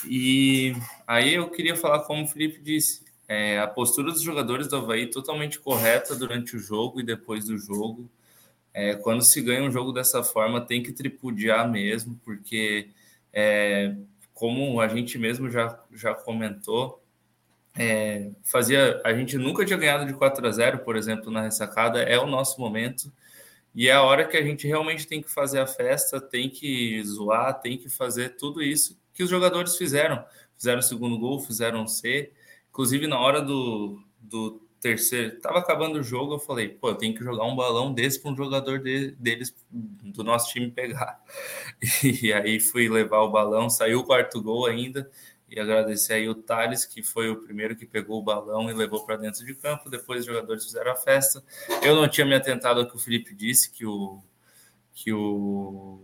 E aí eu queria falar, como o Felipe disse, é, a postura dos jogadores do Havaí totalmente correta durante o jogo e depois do jogo. É, quando se ganha um jogo dessa forma, tem que tripudiar mesmo, porque, é, como a gente mesmo já, já comentou, é, fazia a gente nunca tinha ganhado de 4 a 0, por exemplo, na ressacada. É o nosso momento e é a hora que a gente realmente tem que fazer a festa, tem que zoar, tem que fazer tudo isso que os jogadores fizeram. Fizeram o segundo gol, fizeram o C. Inclusive, na hora do, do terceiro, estava acabando o jogo, eu falei, pô, eu tenho que jogar um balão desse para um jogador de, deles, do nosso time pegar. *laughs* E aí fui levar o balão, saiu o quarto gol ainda, e agradecer aí o Thales, que foi o primeiro que pegou o balão e levou para dentro de campo. Depois os jogadores fizeram a festa. Eu não tinha me atentado ao que o Felipe disse, que o, que o,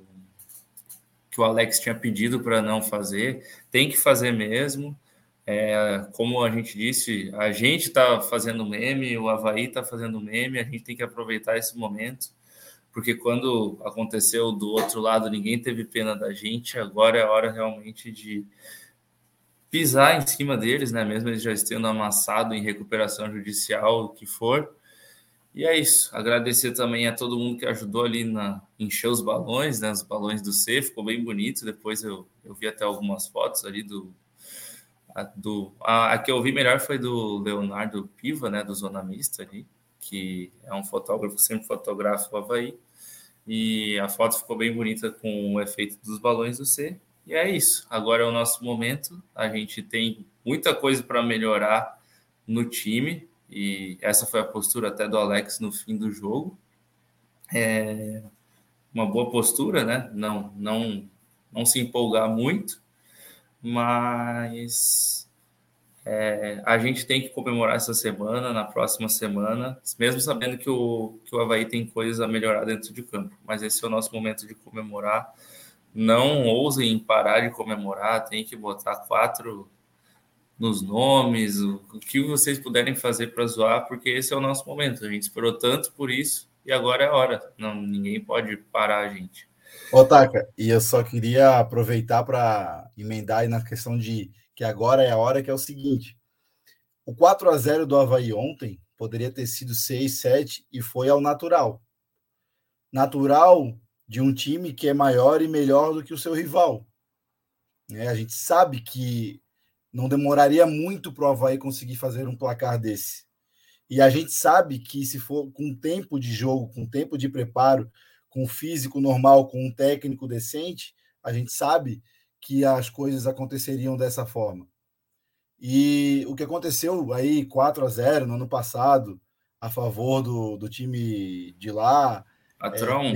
que o Alex tinha pedido para não fazer. Tem que fazer mesmo. É, como a gente disse, a gente está fazendo meme, o Havaí está fazendo meme, a gente tem que aproveitar esse momento, porque quando aconteceu do outro lado, ninguém teve pena da gente, agora é a hora realmente de pisar em cima deles, né? Mesmo eles já estando amassado em recuperação judicial, o que for. E é isso. Agradecer também a todo mundo que ajudou ali na encher os balões, né? Os balões do C, ficou bem bonito. Depois eu, eu vi até algumas fotos ali do a, do, a, a, que eu vi melhor foi do Leonardo Piva, né, do Zona Mista ali, que é um fotógrafo sempre fotografa o Havaí. E a foto ficou bem bonita com o efeito dos balões do C. E é isso. Agora é o nosso momento. A gente tem muita coisa para melhorar no time. E essa foi a postura até do Alex no fim do jogo. É uma boa postura, né? Não, não, não se empolgar muito, mas é, a gente tem que comemorar essa semana, na próxima semana, mesmo sabendo que o, que o Havaí tem coisas a melhorar dentro de campo. Mas esse é o nosso momento de comemorar. Não ousem parar de comemorar, tem que botar quatro nos nomes, o, o que vocês puderem fazer para zoar, porque esse é o nosso momento. A gente esperou tanto por isso e agora é a hora. Não, ninguém pode parar a gente. Otaka, e eu só queria aproveitar para emendar aí na questão de que agora é a hora, que é o seguinte: o 4 a 0 do Havaí ontem poderia ter sido 6, 7 e foi ao natural. Natural de um time que é maior e melhor do que o seu rival. É, a gente sabe que não demoraria muito para o Havaí conseguir fazer um placar desse. E a gente sabe que se for com tempo de jogo, com tempo de preparo, com físico normal, com um técnico decente, a gente sabe que as coisas aconteceriam dessa forma. E o que aconteceu aí 4 a 0 no ano passado, a favor do, do time de lá. 4 a 1 é,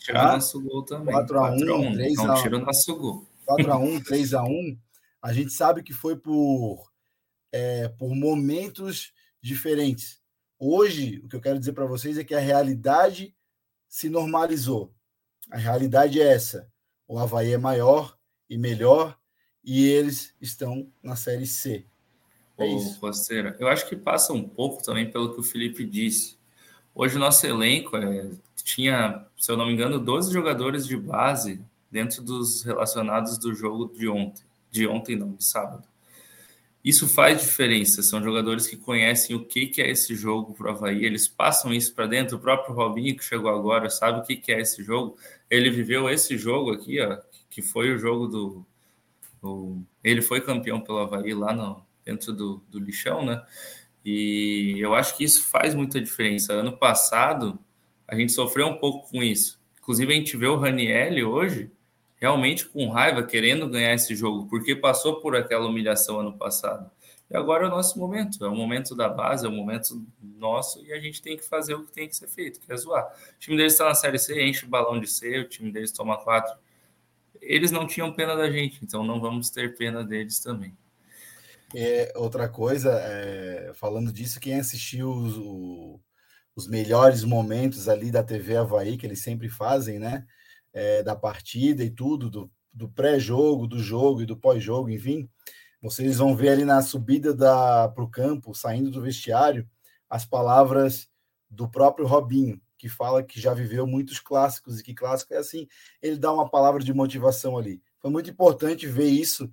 tirou nosso gol também. 4 a 1 3 a 1 tirou nosso gol. 4 a 1 3 a 1 a gente sabe que foi por, é, por momentos diferentes. Hoje, o que eu quero dizer para vocês é que a realidade se normalizou. A realidade é essa. O Havaí é maior e melhor e eles estão na Série C. É isso. Costeira, eu acho que passa um pouco também pelo que o Felipe disse. Hoje o nosso elenco é, tinha, se eu não me engano, 12 jogadores de base dentro dos relacionados do jogo de ontem. De ontem não, de sábado. Isso faz diferença. São jogadores que conhecem o que, que é esse jogo para o Havaí, eles passam isso para dentro. O próprio Robinho, que chegou agora, sabe o que, que é esse jogo. Ele viveu esse jogo aqui, ó, que foi o jogo do. do ele foi campeão pelo Havaí lá no, dentro do, do lixão, né? E eu acho que isso faz muita diferença. Ano passado, a gente sofreu um pouco com isso. Inclusive, a gente vê o Ranielli hoje realmente com raiva, querendo ganhar esse jogo, porque passou por aquela humilhação ano passado. E agora é o nosso momento, é o momento da base, é o momento nosso, e a gente tem que fazer o que tem que ser feito, que é zoar. O time deles está na Série C, enche o balão de C, o time deles toma quatro. Eles não tinham pena da gente, então não vamos ter pena deles também. É, outra coisa, é, falando disso, quem assistiu os, os melhores momentos ali da TV Havaí, que eles sempre fazem, né? É, da partida e tudo, do, do pré-jogo, do jogo e do pós-jogo, enfim. Vocês vão ver ali na subida para o campo, saindo do vestiário, as palavras do próprio Robinho, que fala que já viveu muitos clássicos e que clássico é assim. Ele dá uma palavra de motivação ali. Foi muito importante ver isso,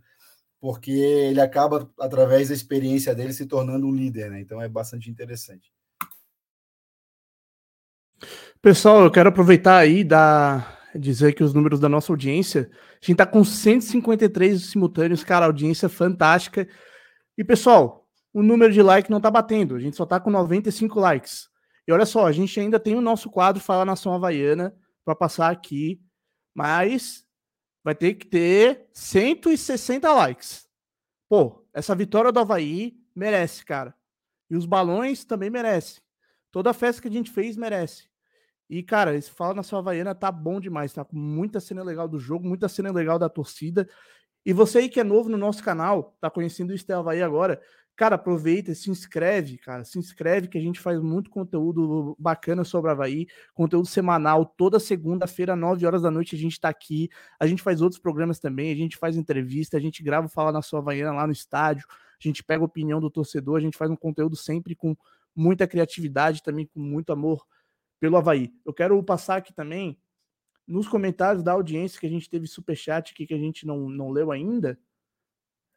porque ele acaba, através da experiência dele, se tornando um líder, né? Então é bastante interessante. Pessoal, eu quero aproveitar aí da dizer que os números da nossa audiência, a gente tá com 153 simultâneos, cara, audiência fantástica. E pessoal, o número de like não tá batendo, a gente só tá com 95 likes. E olha só, a gente ainda tem o nosso quadro Fala Nação Havaiana para passar aqui, mas vai ter que ter 160 likes. Pô, essa vitória do Havaí merece, cara. E os balões também merecem. Toda a festa que a gente fez merece. E, cara, esse Fala Nação Havaiana tá bom demais, tá com muita cena legal do jogo, muita cena legal da torcida. E você aí que é novo no nosso canal, tá conhecendo o Estel Havaí agora, Cara, aproveita, se inscreve, cara. Se inscreve que a gente faz muito conteúdo bacana sobre Havaí, conteúdo semanal, toda segunda-feira, 9 horas da noite, a gente tá aqui. A gente faz outros programas também, a gente faz entrevista, a gente grava Fala na Sua Havaiana lá no estádio, a gente pega a opinião do torcedor, a gente faz um conteúdo sempre com muita criatividade, também com muito amor pelo Havaí. Eu quero passar aqui também nos comentários da audiência que a gente teve superchat aqui que a gente não, não leu ainda.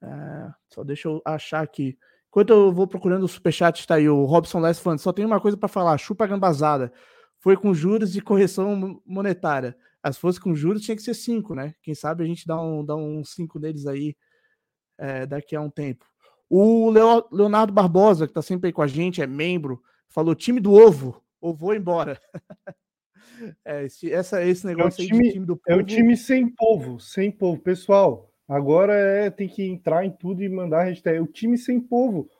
É, só deixa eu achar aqui. Enquanto eu vou procurando o superchat, está aí o Robson Les falando, só tem uma coisa para falar, chupa gambazada. Foi com juros e correção monetária. Se fosse com juros, tinha que ser cinco, né? Quem sabe a gente dá um, dá um cinco neles aí é, daqui a um tempo. O Leonardo Barbosa, que está sempre aí com a gente, é membro, falou time do ovo, ou vou embora. *laughs* é, esse, essa, esse negócio é time, aí de time do povo. É o time sem povo, sem povo. Pessoal, Agora é tem que entrar em tudo e mandar hashtag. O time sem povo.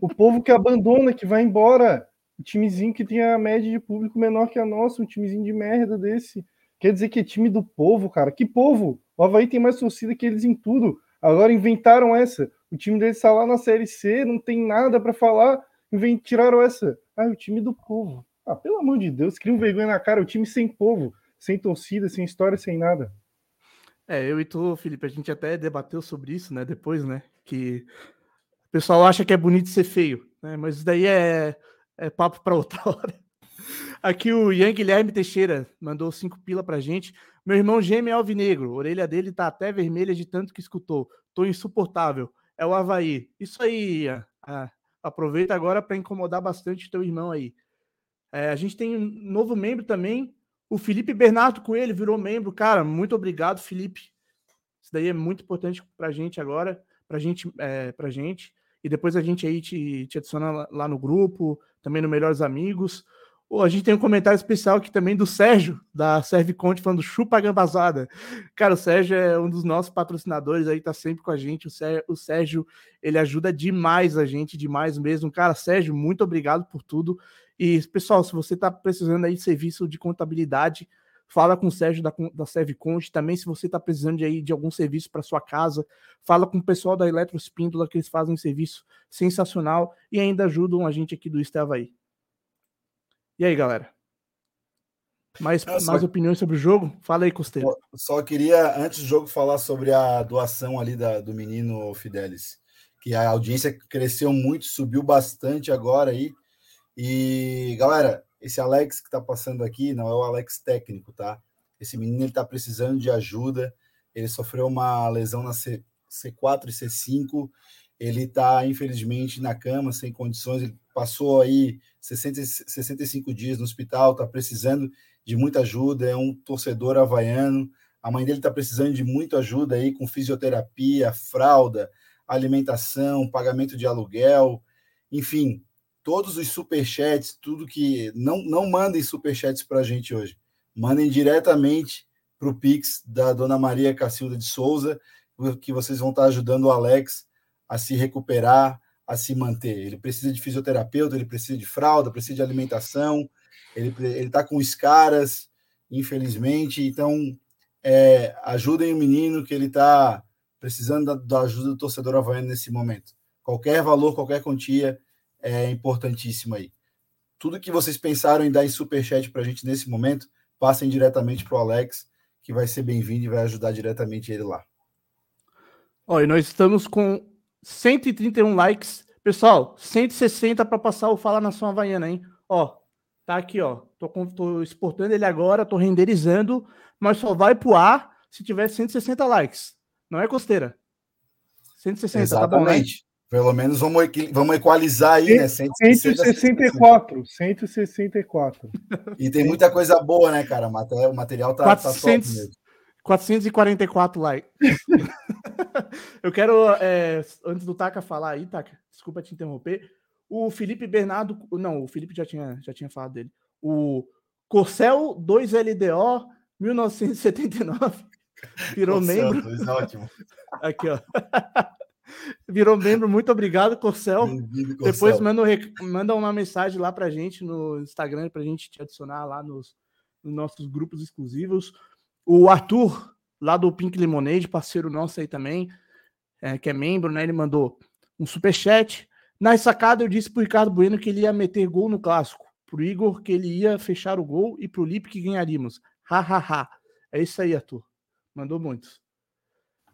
O povo que abandona, que vai embora. O timezinho que tem a média de público menor que a nossa, um timezinho de merda desse. Quer dizer que é time do povo, cara. Que povo? O Havaí tem mais torcida que eles em tudo. Agora inventaram essa. O time deles está lá na Série C, não tem nada para falar. Invent... Tiraram essa. Ah, o time do povo. Ah, pelo amor de Deus, cria um vergonha na cara. O time sem povo, sem torcida, sem história, sem nada. É, eu e tu, Felipe, a gente até debateu sobre isso, né? Depois, né? Que o pessoal acha que é bonito ser feio, né? Mas isso daí é, é papo para outra *laughs* hora. Aqui o Ian Guilherme Teixeira mandou cinco pila pra gente. Meu irmão gêmeo é alvinegro, a orelha dele tá até vermelha de tanto que escutou. Tô insuportável. É o Havaí. Isso aí, Ian. Ah, aproveita agora para incomodar bastante teu irmão aí. É, a gente tem um novo membro também, o Felipe Bernardo Coelho virou membro. Cara, muito obrigado, Felipe. Isso daí é muito importante pra gente agora, pra gente, é, pra gente. E depois a gente aí te, te adiciona lá no grupo, também no Melhores Amigos. Oh, a gente tem um comentário especial aqui também do Sérgio, da Serviconte, falando chupa a gambazada. Cara, o Sérgio é um dos nossos patrocinadores aí, tá sempre com a gente. O Sérgio, o Sérgio, ele ajuda demais a gente, demais mesmo. Cara, Sérgio, muito obrigado por tudo. E, pessoal, se você está precisando aí de serviço de contabilidade, fala com o Sérgio da, da Serviconte. Também, se você está precisando de, aí, de algum serviço para sua casa, fala com o pessoal da Eletrospíndola, que eles fazem um serviço sensacional e ainda ajudam a gente aqui do Estava aí. E aí, galera? Mais, Não, mais opiniões sobre o jogo? Fala aí, Costeiro. Só queria, antes do jogo, falar sobre a doação ali da, do menino Fidelis. Que a audiência cresceu muito, subiu bastante agora aí. E, galera, esse Alex que tá passando aqui não é o Alex técnico, tá? Esse menino ele tá precisando de ajuda. Ele sofreu uma lesão na C, C4 e C5. Ele tá, infelizmente, na cama, sem condições. Ele passou aí 60, 65 dias no hospital, tá precisando de muita ajuda. É um torcedor havaiano. A mãe dele tá precisando de muita ajuda aí com fisioterapia, fralda, alimentação, pagamento de aluguel. Enfim, todos os superchats, tudo que. Não, não mandem superchats para a gente hoje. Mandem diretamente para o Pix da Dona Maria Cacilda de Souza, que vocês vão estar ajudando o Alex a se recuperar, a se manter. Ele precisa de fisioterapeuta, ele precisa de fralda, precisa de alimentação, ele está com os caras, infelizmente. Então, é, ajudem o menino que ele está precisando da, da ajuda do torcedor havaiano nesse momento. Qualquer valor, qualquer quantia é importantíssimo aí. Tudo que vocês pensaram em dar em superchat para a gente nesse momento, passem diretamente para o Alex, que vai ser bem-vindo e vai ajudar diretamente ele lá. Olha, nós estamos com 131 likes. Pessoal, 160 para passar o Fala Nação Havaiana, hein? Ó, tá aqui, ó. Tô, tô exportando ele agora, tô renderizando, mas só vai pro ar se tiver 160 likes. Não é costeira. 160, Exatamente. tá bom, né? Pelo menos vamos, vamos equalizar aí, né? 164. 164. *laughs* E tem muita coisa boa, né, cara? O material tá, 400, tá top mesmo. 444 likes. *laughs* Eu quero, é, antes do Taka falar aí, Taka, desculpa te interromper. O Felipe Bernardo, não, o Felipe já tinha, já tinha falado dele. O Corcel 2LDO 1979 *laughs* virou Corcel, membro. Ótimo. Aqui, ó. Virou membro, muito obrigado, Corcel. Depois manda, manda uma mensagem lá pra gente no Instagram, pra gente te adicionar lá nos, nos nossos grupos exclusivos. O Arthur, lá do Pink Lemonade, parceiro nosso aí também, é, que é membro, né? Ele mandou um super chat. Na sacada, eu disse pro Ricardo Bueno que ele ia meter gol no clássico. Pro Igor que ele ia fechar o gol e pro Lipe que ganharíamos. Ha, ha, ha. É isso aí, Arthur. Mandou muitos.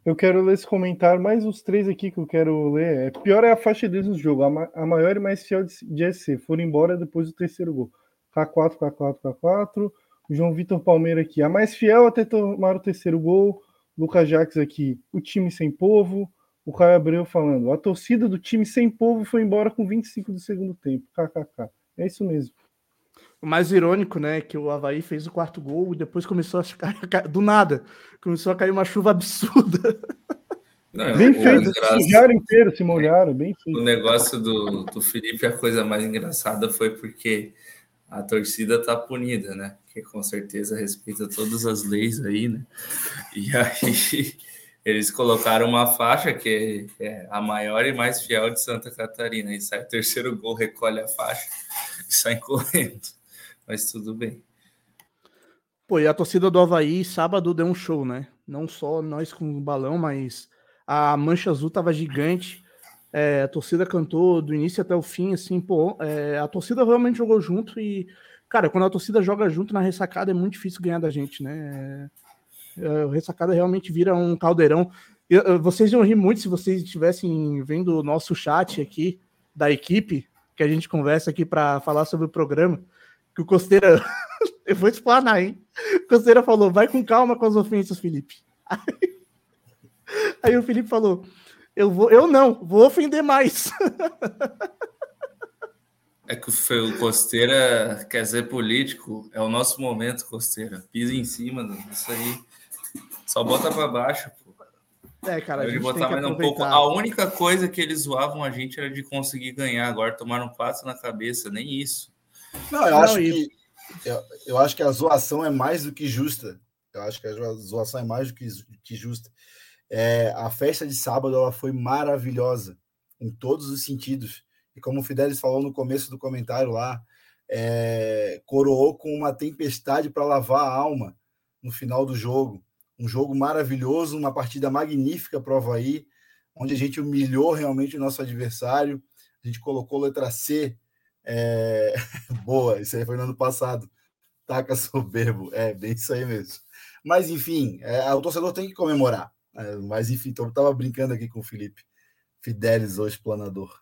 Eu quero ler esse comentário, mais os três aqui que eu quero ler. É, pior é a faixa deles no jogo. A, ma a maior e mais fiel de, de SC. Foram embora depois do terceiro gol. K4, K4, K4. João Vitor Palmeira aqui. A mais fiel até tomar o terceiro gol. Lucas Jaques aqui. O time sem povo. O Caio Abreu falando. A torcida do time sem povo foi embora com 25 do segundo tempo. KKK. É isso mesmo. O mais irônico, né, que o Havaí fez o quarto gol e depois começou a ficar *laughs* do nada, começou a cair uma chuva absurda. Não, bem feito, negócio, se molharam inteiro, se molharam, bem feito. O negócio do, do Felipe, a coisa mais engraçada foi porque a torcida tá punida, né? Que com certeza respeita todas as leis aí, né? E *laughs* aí eles colocaram uma faixa que é a maior e mais fiel de Santa Catarina. E sai o terceiro gol, recolhe a faixa e sai correndo mas tudo bem. Pô, e a torcida do Havaí sábado deu um show, né? Não só nós com o balão, mas a Mancha Azul tava gigante. É, a torcida cantou do início até o fim, assim, pô. É, a torcida realmente jogou junto e, cara, quando a torcida joga junto na ressacada é muito difícil ganhar da gente, né? É, a ressacada realmente vira um caldeirão. Eu, vocês iam rir muito se vocês estivessem vendo o nosso chat aqui da equipe, que a gente conversa aqui para falar sobre o programa que o Costeira. *laughs* eu vou explanar, hein? O Costeira falou: vai com calma com as ofensas, Felipe. Aí, *laughs* aí o Felipe falou: eu, vou, eu não, vou ofender mais. *laughs* É que o Costeira quer ser político, é o nosso momento, Costeira. Pisa em cima disso aí. Só bota para baixo, pô. É, cara, a gente botar mais um pouco. A única coisa que eles zoavam a gente era de conseguir ganhar. Agora tomaram quatro na cabeça, nem isso. Não, eu acho que eu, eu, acho que a zoação é mais do que justa. Eu acho que a zoação é mais do que, que justa. É, a festa de sábado ela foi maravilhosa em todos os sentidos. E como o Fidelis falou no começo do comentário lá, é, coroou com uma tempestade para lavar a alma no final do jogo. Um jogo maravilhoso, uma partida magnífica para o Havaí, onde a gente humilhou realmente o nosso adversário. A gente colocou letra C é... *laughs* Boa, isso aí foi no ano passado. Taca soberbo, é bem isso aí mesmo. Mas enfim, é, o torcedor tem que comemorar. É, mas enfim, então, eu tava brincando aqui com o Felipe Fidelis, o explanador.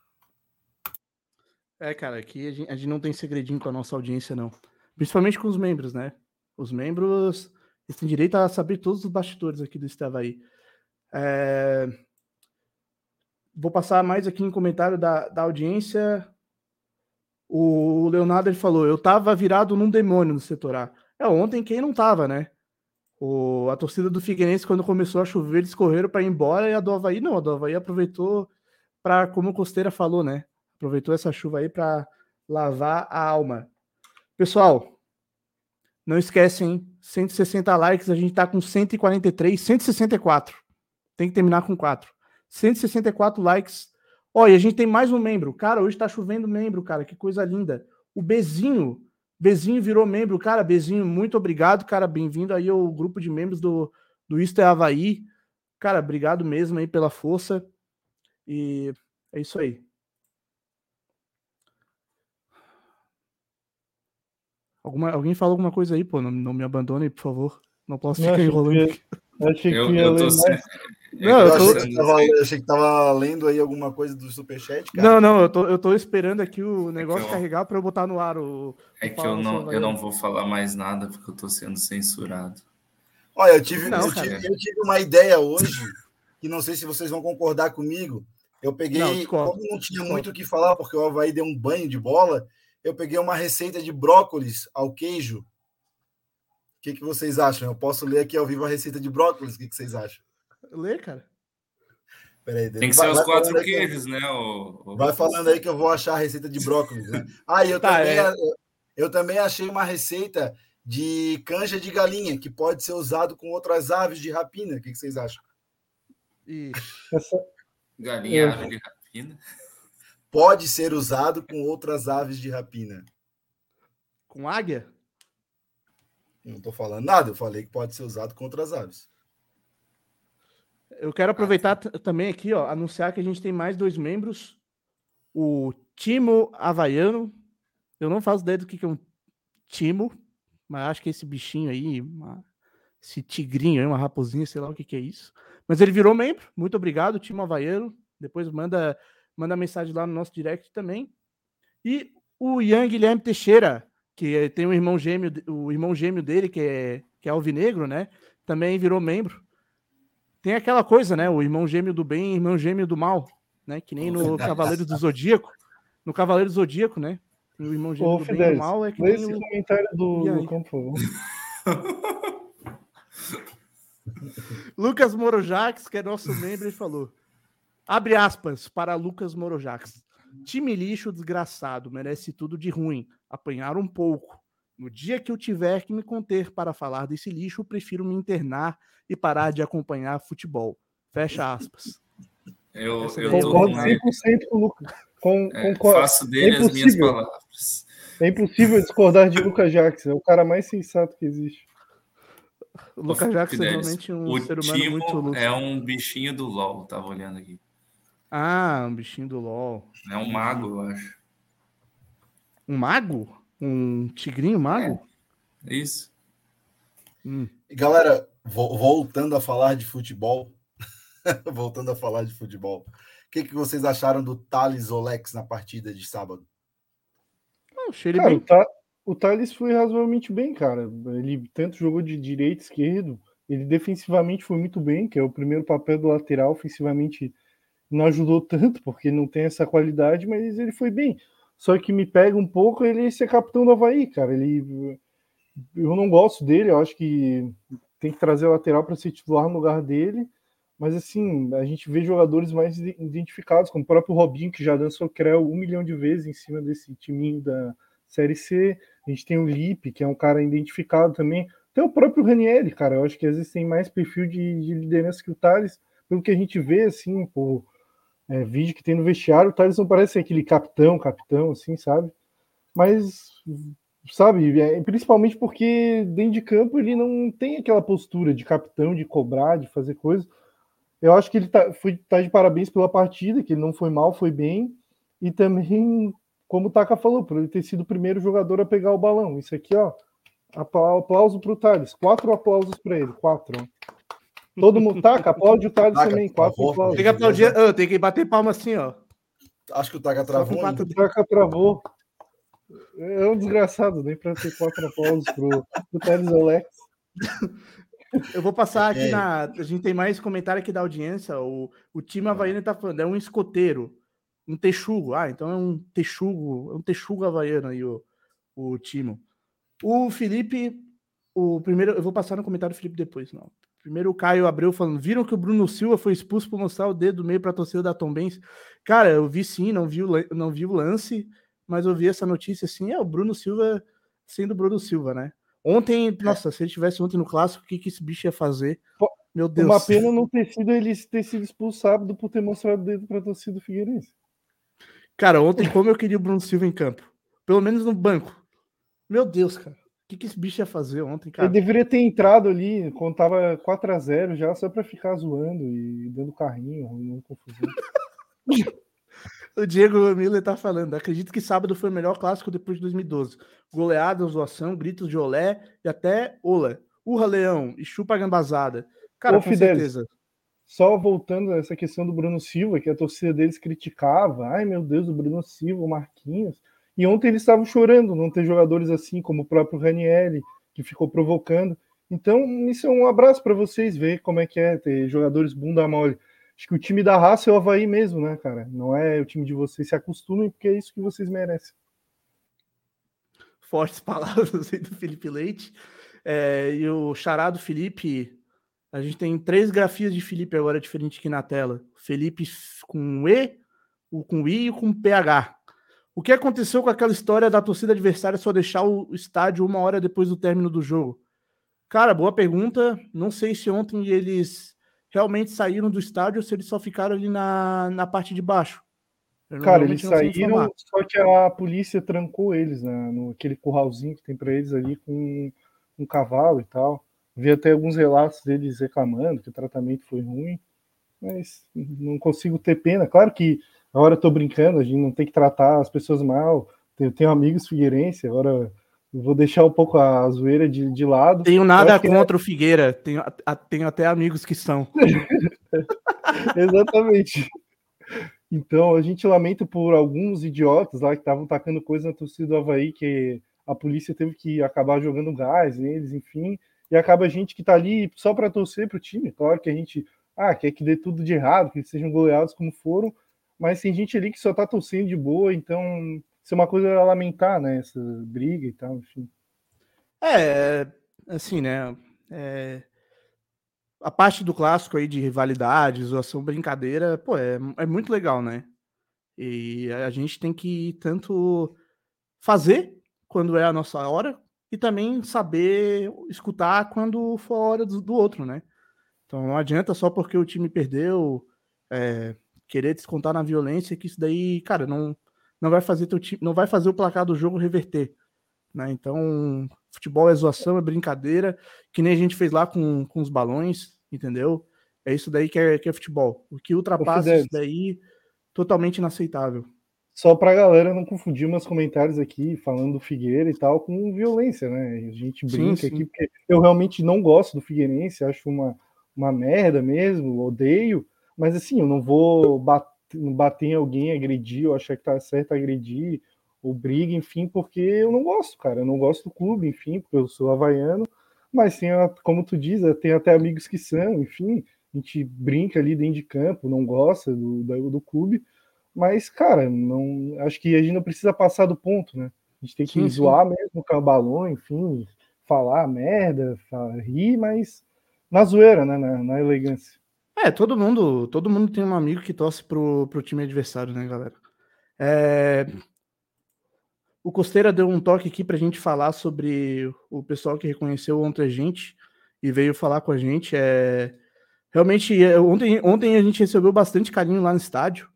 É, cara, aqui a gente, a gente não tem segredinho com a nossa audiência, não. Principalmente com os membros, né? Os membros eles têm direito a saber todos os bastidores aqui do Estavaí. É... Vou passar mais aqui em comentário da, da audiência. O Leonardo ele falou: eu tava virado num demônio no setor A. É, ontem quem não tava, né? O, a torcida do Figueirense, quando começou a chover, eles correram para ir embora e a do Havaí não. A do Havaí aproveitou para, como o Costeira falou, né? Aproveitou essa chuva aí para lavar a alma. Pessoal, não esquecem, 160 likes, a gente tá com 143, 164. Tem que terminar com 4. 164 likes Olha, a gente tem mais um membro. Cara, hoje tá chovendo membro, cara. Que coisa linda. O Bezinho. Bezinho virou membro. Cara, Bezinho, muito obrigado, cara. Bem-vindo aí ao grupo de membros do, do Isto é Havaí. Cara, obrigado mesmo aí pela força. E é isso aí. Alguma, alguém fala alguma coisa aí, pô. Não, não me abandone, por favor. Não posso ficar enrolando. ia- aqui. Achei que Eu, eu ler tô mais. É Não, Eu, eu tô- achei que tava, eu achei que tava lendo aí alguma coisa do Superchat, cara. Não, não, eu tô, eu tô esperando aqui o negócio eu- carregar pra eu botar no ar o. É o que eu não, eu não vou falar mais nada porque eu tô sendo censurado. Olha, eu tive, Não, eu, tive, eu tive uma ideia hoje, que não sei se vocês vão concordar comigo. Eu peguei, Não, como não tinha muito o que falar, porque o Havaí deu um banho de bola, eu peguei uma receita de brócolis ao queijo. O que, que vocês acham? Eu posso ler aqui ao vivo a receita de brócolis. O que, que vocês acham? Lê, cara. Peraí, Tem que vai- ser os quatro eu- queijos, né? O, o- Vai falando aí que eu vou achar a receita de brócolis. Né? Ah, e eu, *laughs* Tá, também, é. eu, eu também achei uma receita de canja de galinha, que pode ser usado com outras aves de rapina. O que, que vocês acham? Essa, Galinha Eu- ave de rapina. Pode ser usado com outras aves de rapina. com águia? Não estou falando nada, eu falei que pode ser usado com outras aves. Eu quero aproveitar também aqui, ó, anunciar que a gente tem mais dois membros. O Timo Havaiano. Eu não faço ideia do que que é um Timo, mas acho que é esse bichinho aí, uma- esse tigrinho aí, uma raposinha, sei lá o que que é isso. Mas ele virou membro. Muito obrigado, Timo Havaiano. Depois manda, manda mensagem lá no nosso direct também. E o Ian Guilherme Teixeira, que é- tem um irmão gêmeo, o irmão gêmeo dele, que é, que é alvinegro, né? Também virou membro. Tem aquela coisa, né? O irmão gêmeo do bem e irmão gêmeo do mal, né? Que nem no Cavaleiro do Zodíaco. No Cavaleiro do Zodíaco, né? Tem o irmão gêmeo Ô, do bem e do mal, é que lê esse o... comentário do, por favor. *laughs* Lucas Morojax, que é nosso membro, ele falou: abre aspas para Lucas Morojax. Time lixo desgraçado, merece tudo de ruim. Apanhar um pouco. No dia que eu tiver que me conter para falar desse lixo, prefiro me internar e parar de acompanhar futebol. Fecha aspas. *laughs* Eu, Essa eu Concordo com 100% com o Lucas. Com, é, concordo. faço dele É as minhas impossível. palavras. É impossível discordar de Lucas Jackson. É o cara mais sensato que existe. O Lucas Jackson é realmente um o ser humano Timo muito lúcido. é um bichinho do LOL, tava olhando aqui. Ah, um bichinho do LOL. É um mago, eu acho. Um mago? Um tigrinho mago? É isso. Hum. E, galera, vo- voltando a falar de futebol, *laughs* voltando a falar de futebol, o que, que vocês acharam do Thales Olex na partida de sábado? Não, achei ele Cara, o, bem. Ta o Thales foi razoavelmente bem, cara. Ele tanto jogou de direito, esquerdo. Ele defensivamente foi muito bem, que é o primeiro papel do lateral. Ofensivamente não ajudou tanto, porque não tem essa qualidade, mas ele foi bem. Só que me pega um pouco ele ser capitão do Havaí, cara. Ele, eu não gosto dele, eu acho que tem que trazer o lateral para ser titular no lugar dele. Mas assim, a gente vê jogadores mais ide- identificados, como o próprio Robinho, que já dançou Creu um milhão de vezes em cima desse timinho da Série C. A gente tem o Lipe, que é um cara identificado também. Tem o próprio Ranieri, cara. Eu acho que às vezes tem mais perfil de, de liderança que o Thales. Pelo que a gente vê, assim, por é, vídeo que tem no vestiário, o Thales não parece aquele capitão, capitão, assim, sabe? Mas, sabe, é, principalmente porque dentro de campo ele não tem aquela postura de capitão, de cobrar, de fazer coisas. Eu acho que ele tá, foi, tá de parabéns pela partida, que ele não foi mal, foi bem. E também, como o Taka falou, por ele ter sido o primeiro jogador a pegar o balão. Isso aqui, ó, apla- aplauso pro Thales. Quatro aplausos para ele, quatro. ó. Todo mundo, Taka, aplaude *laughs* o Thales também, por quatro aplausos. Tem que aplaudir. ah, tem que bater palma assim, ó. Acho que o com travou. O Taka travou. É um desgraçado, nem para ter quatro aplausos pro, pro Thales Alex. *laughs* Eu vou passar aqui É. na. A gente tem mais comentário aqui da audiência. O, o time havaiano tá falando, é um escoteiro, um texugo. Ah, então é um texugo, é um texugo havaiano aí, o, o Timo. O Felipe, o primeiro, eu vou passar no comentário do Felipe depois, não. Primeiro o Caio Abreu falando, viram que o Bruno Silva foi expulso por mostrar o dedo do meio para a torcida da Tom Benz? Cara, eu vi sim, não vi, o, não vi o lance, mas eu vi essa notícia assim, é o Bruno Silva sendo o Bruno Silva, né? Ontem, nossa, se ele tivesse ontem no clássico, o que, que esse bicho ia fazer? Meu Deus. Uma pena não ter sido ele ter sido expulsado por ter mostrado o dedo para a torcida do Figueirense. Cara, ontem, como eu queria o Bruno Silva em campo. Pelo menos no banco. Meu Deus, cara. O que, que esse bicho ia fazer ontem, cara? Ele deveria ter entrado ali quando tava 4x0 já, só para ficar zoando e dando carrinho, arrumando confusão. *laughs* O Diego Miller tá falando. Acredito que sábado foi o melhor clássico depois de 2012. Goleada, zoação, gritos de olé e até ola. Urra, leão e chupa a gambazada. Cara, Ô, com Fidelis, certeza. Só voltando a essa questão do Bruno Silva, que a torcida deles criticava. Ai, meu Deus, o Bruno Silva, o Marquinhos. E ontem eles estavam chorando não ter jogadores assim, como o próprio Ranielli, que ficou provocando. Então, isso é um abraço para vocês ver como é que é ter jogadores bunda mole. Acho que o time da raça é o Havaí mesmo, né, cara? Não é o time de vocês. Se acostumem, porque é isso que vocês merecem. Fortes *laughs* palavras aí do Felipe Leite. É, e o charado Felipe. A gente tem três grafias de Felipe agora diferentes aqui na tela. Felipe com E, o com I e o com PH. O que aconteceu com aquela história da torcida adversária só deixar o estádio uma hora depois do término do jogo? Cara, boa pergunta. Não sei se ontem eles realmente saíram do estádio ou se eles só ficaram ali na, na parte de baixo. Eu Cara, eles saíram, só que a polícia trancou eles né, no aquele curralzinho que tem para eles ali com um cavalo e tal. Vi até alguns relatos deles reclamando que o tratamento foi ruim, mas não consigo ter pena. Claro que agora eu tô brincando, a gente não tem que tratar as pessoas mal. Eu tenho amigos figueirense, agora vou deixar um pouco a zoeira de, de lado. Tenho nada que- contra o Figueira. Tenho, a- tenho até amigos que são. *laughs* Exatamente. Então, a gente lamenta por alguns idiotas lá que estavam tacando coisa na torcida do Havaí, que a polícia teve que acabar jogando gás neles, enfim, e acaba a gente que tá ali só para torcer pro time. Claro que a gente ah, quer que dê tudo de errado, que eles sejam goleados como foram, mas tem gente ali que só tá torcendo de boa, então isso é uma coisa a lamentar, né? Essa briga e tal, enfim. É, assim, né? é, a parte do clássico aí de rivalidade, zoação, brincadeira, pô, é, é muito legal, né? E a gente tem que tanto fazer quando é a nossa hora e também saber escutar quando for a hora do, do outro, né? Então não adianta só porque o time perdeu é, querer descontar na violência que isso daí, cara, não, não vai fazer teu time, não vai fazer o placar do jogo reverter. Né? Então, futebol é zoação, é brincadeira, que nem a gente fez lá com, com os balões, entendeu? É isso daí que é, que é futebol. O que ultrapassa isso daí, totalmente inaceitável. Só pra galera não confundir meus comentários aqui, falando do Figueira e tal, com violência, né? A gente Sim, brinca sim. aqui, porque eu realmente não gosto do Figueirense, acho uma, uma merda mesmo, odeio, mas assim, eu não vou bater, bater em alguém, agredir, ou achar que tá certo agredir, ou briga, enfim, porque eu não gosto, cara, eu não gosto do clube, enfim, porque eu sou havaiano, mas tem, como tu diz, tem até amigos que são, enfim, a gente brinca ali dentro de campo, não gosta do, do, do clube, mas, cara, não, acho que a gente não precisa passar do ponto, né? A gente tem que Sim, sim. zoar mesmo com o balão, enfim, falar merda, fa- rir, mas na zoeira, né? Na, na elegância. É, todo mundo, todo mundo tem um amigo que torce pro, pro time adversário, né, galera? É, O Costeira deu um toque aqui pra gente falar sobre o pessoal que reconheceu ontem a gente e veio falar com a gente. É... Realmente, é, ontem, ontem a gente recebeu bastante carinho lá no estádio.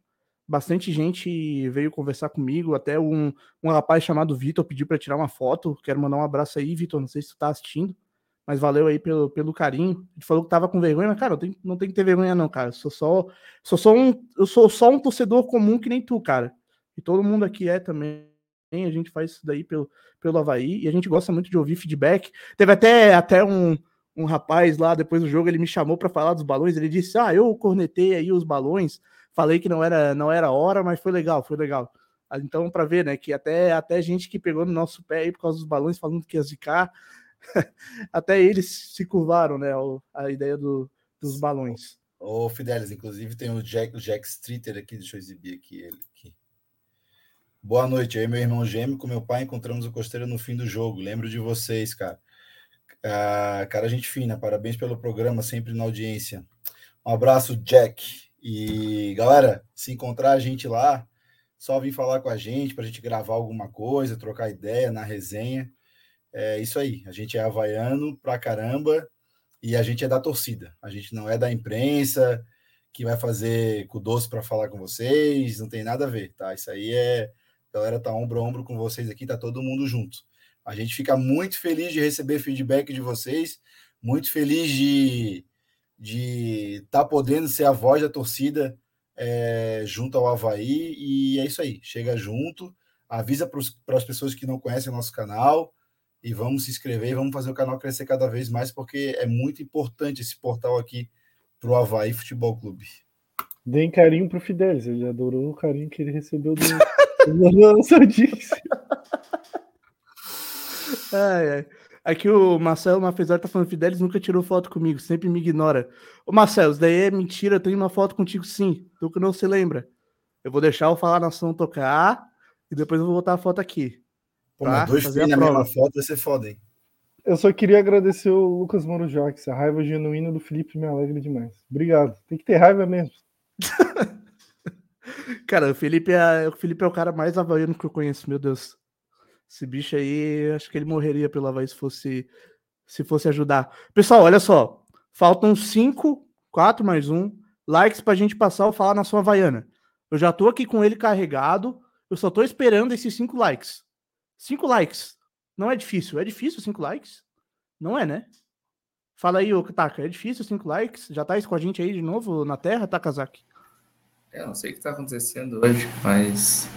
Bastante gente veio conversar comigo. Até um, um rapaz chamado Vitor pediu para tirar uma foto. Quero mandar um abraço aí, Vitor. Não sei se tu tá assistindo, mas valeu aí pelo, pelo carinho. Ele falou que tava com vergonha, mas, cara, tenho- não tem que ter vergonha, não, cara. Eu sou só, sou só um, eu sou só um torcedor comum que nem tu, cara. E todo mundo aqui é também. A gente faz isso daí pelo, pelo Havaí e a gente gosta muito de ouvir feedback. Teve até, até um, um rapaz lá depois do jogo, ele me chamou para falar dos balões. Ele disse: Ah, eu cornetei aí os balões, falei que não era, não era hora, mas foi legal, foi legal. Ah, Então, para ver, né, que até, até gente que pegou no nosso pé aí por causa dos balões, falando que ia zicar, *laughs* até eles se curvaram, né, a ideia do, dos balões. Ô, Fidelis, inclusive tem o Jack, o Jack Streeter aqui, deixa eu exibir aqui ele. Aqui. Boa noite, eu e meu irmão gêmeo com meu pai encontramos o Costeiro no fim do jogo. Lembro de vocês, cara. Ah, cara, gente fina, parabéns pelo programa, sempre na audiência. Um abraço, Jack. E galera, se encontrar a gente lá, só vir falar com a gente para a gente gravar alguma coisa, trocar ideia na resenha. É isso aí, a gente é havaiano pra caramba e a gente é da torcida. A gente não é da imprensa que vai fazer com doce para falar com vocês, não tem nada a ver, tá? Isso aí é a galera tá ombro a ombro com vocês aqui, tá todo mundo junto. A gente fica muito feliz de receber feedback de vocês, muito feliz de de estar tá podendo ser a voz da torcida é, junto ao Havaí. E é isso aí. Chega junto, avisa para as pessoas que não conhecem o nosso canal e vamos se inscrever e vamos fazer o canal crescer cada vez mais, porque é muito importante esse portal aqui para o Havaí Futebol Clube. Deem carinho pro Fidelis, ele adorou o carinho que ele recebeu do, *laughs* do Sandice. *laughs* Ai, ai. Aqui o Marcelo Mafezar tá falando, Fidelis nunca tirou foto comigo, sempre me ignora. Ô Marcelo, isso daí é mentira, eu tenho uma foto contigo sim, tu que não se lembra. Eu vou deixar o Falar Nação tocar e depois eu vou botar a foto aqui. Pô, dois filhos na mesma foto vai ser foda, hein? Eu só queria agradecer o Lucas Moro Jacques, a raiva genuína do Felipe me alegra demais. Obrigado. Tem que ter raiva mesmo. *laughs* cara, o Felipe, é, o Felipe é o cara mais havaiano que eu conheço, meu Deus. Esse bicho aí, acho que ele morreria pelo Havaí se fosse, se fosse ajudar. Pessoal, olha só. Faltam cinco, quatro mais um likes pra gente passar o Falar na sua Havaiana. Eu já tô aqui com ele carregado. Eu só tô esperando esses cinco likes. Cinco likes. Não é difícil. É difícil cinco likes? Não é, né? Fala aí, ô Taka. É difícil cinco likes? Já tá com a gente aí de novo na Terra, Takazaki? Eu é, não sei o que tá acontecendo hoje, mas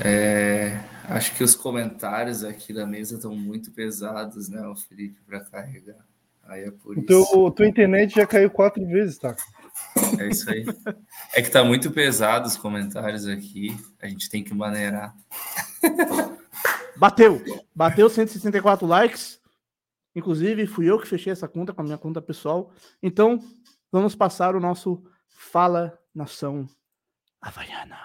é, acho que os comentários aqui da mesa estão muito pesados, né, o Felipe, para carregar. Aí é por o isso. Teu, tua internet já caiu quatro vezes, tá? É isso aí. É que tá muito pesado os comentários aqui. A gente tem que maneirar. *laughs* Bateu! Bateu 164 likes. Inclusive, fui eu que fechei essa conta com a minha conta pessoal. Então, vamos passar o nosso Fala Nação Havaiana.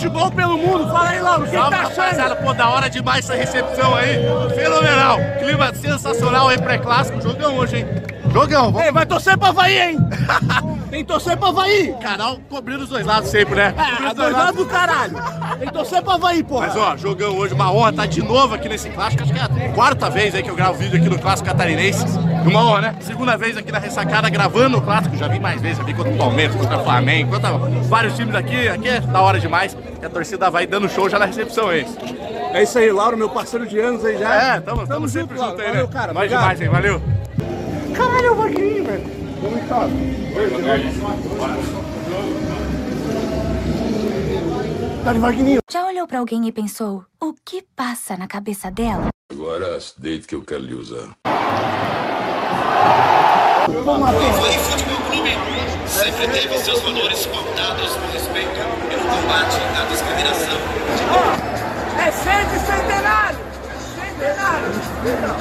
Futebol pelo mundo. Fala aí, Lauro, o que, Salve, tá achando? Rapaziada, pô, da hora demais essa recepção aí. Fenomenal. Clima sensacional aí, pré-clássico. Jogão hoje, hein? Jogão, vamos. Ei, vai torcer pra Havaí, hein? *laughs* Tem que torcer pra Havaí. Canal cobrindo os dois lados sempre, né? É, dois lados do caralho. Tem que torcer pra Havaí, porra. Mas ó, jogão hoje, uma honra estar tá de novo aqui nesse clássico. Acho que é a quarta vez aí que eu gravo vídeo aqui no Clássico Catarinense. Uma honra, né? Segunda vez aqui na ressacada gravando o clássico. Já vi mais vezes, já vi contra o Palmeiras, contra o Flamengo, contra vários times aqui. Aqui é da hora demais. E a torcida vai dando show já na recepção aí. É isso aí, Lauro, meu parceiro de anos aí já. É, tamo, tamo, tamo sempre junto, junto aí, valeu, né? Cara, Nós demais, hein? Valeu. Caralho, é o Magrinho, velho. Vamos em casa. Dani Magninho. Já olhou pra alguém e pensou, o que passa na cabeça dela? Agora, deite que eu quero lhe usar. O Havaí Futebol Clube sempre teve seus valores pautados no respeito pelo combate à discriminação. É sempre centenário! Centenário! porra!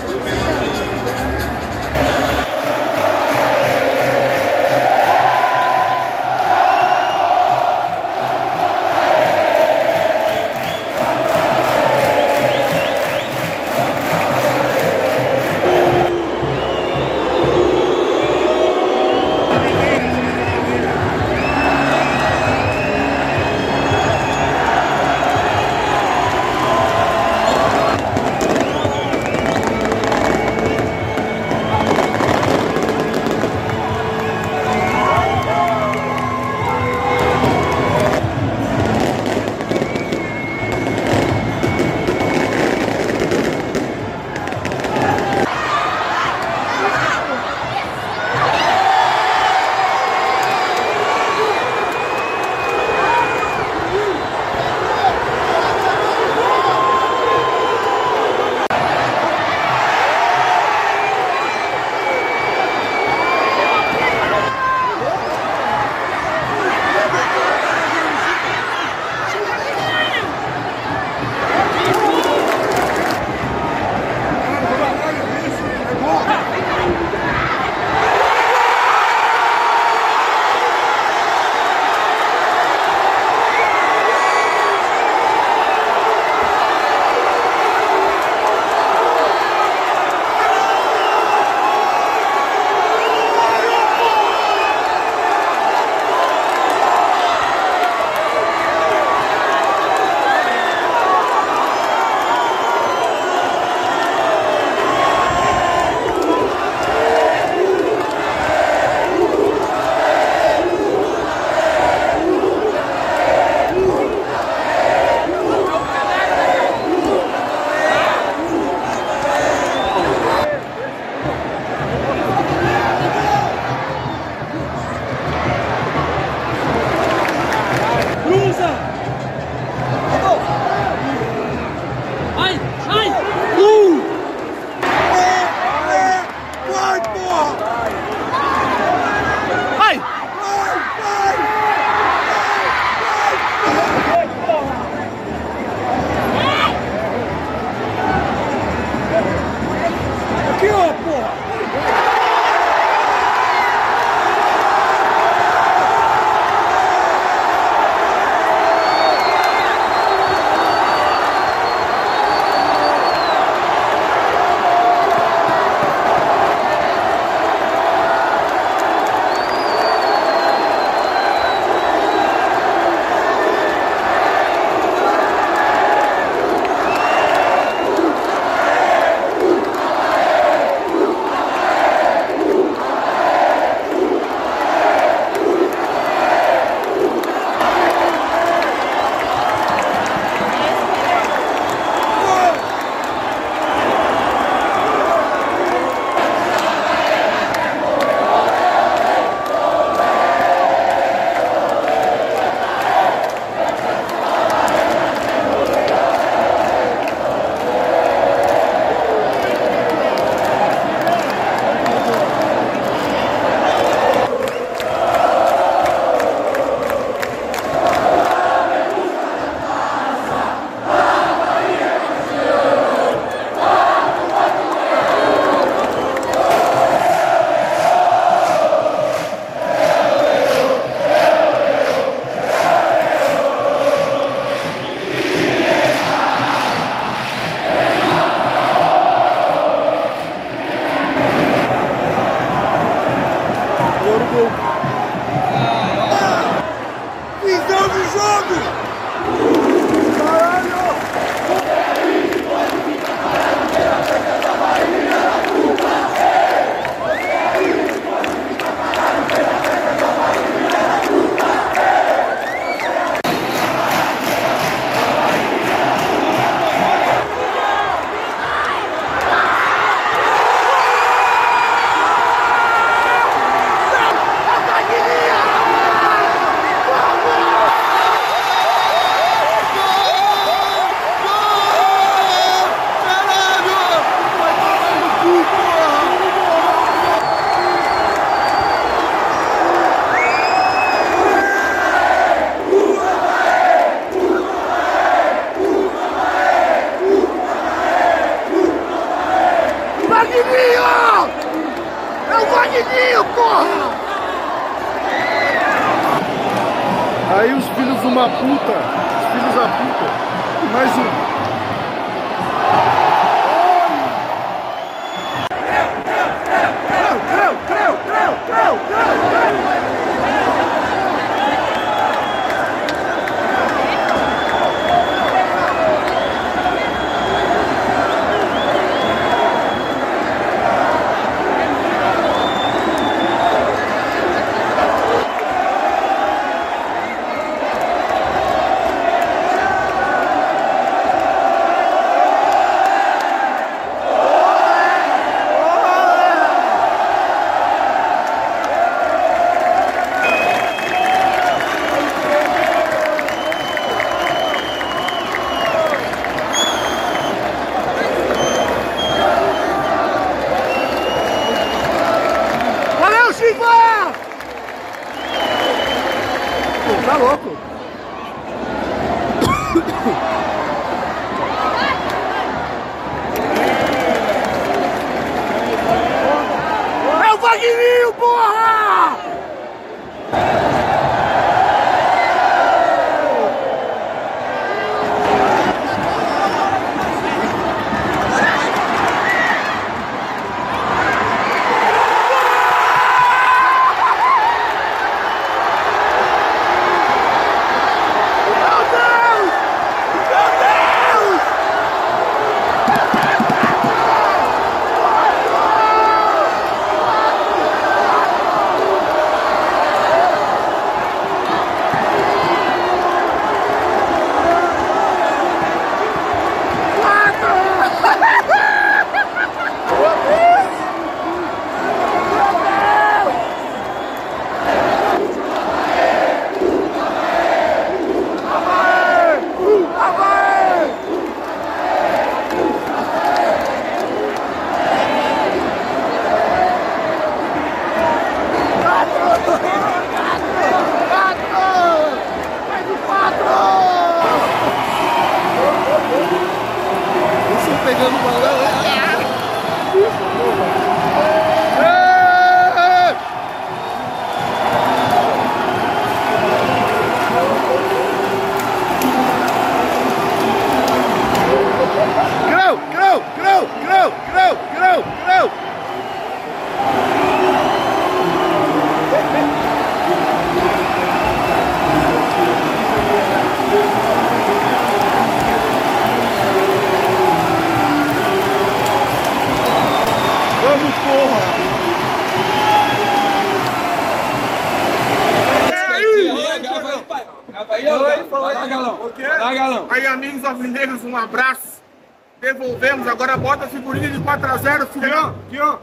Agora bota a figurinha de 4x0, filhão. Filhão.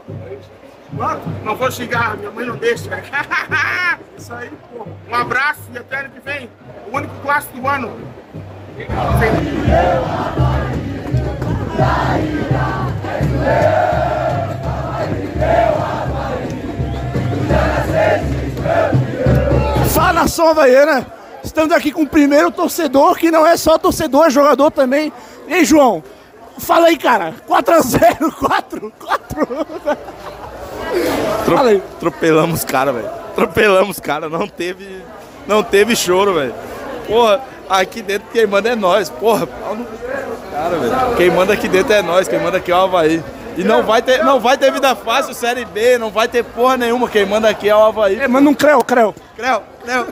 Não vou xingar, minha mãe não deixa. *laughs* Isso aí, pô. Um abraço e até ano que vem. O único clássico do ano. Fala nação havaiana! Estamos aqui com o primeiro torcedor, que não é só torcedor, é jogador também. E aí, João? Fala aí, cara. 4x0, 4, 4. Fala aí. Atropelamos os caras, velho. Atropelamos os caras. Não teve, não teve choro, velho. Porra, aqui dentro quem manda é nós. Porra, pau no cara, velho. Quem manda aqui dentro é nós. Quem manda aqui é o Havaí. E não vai ter, não vai ter vida fácil, Série B. Não vai ter porra nenhuma. Quem manda aqui é o Havaí. É, manda um creu, creu. Creu, creu.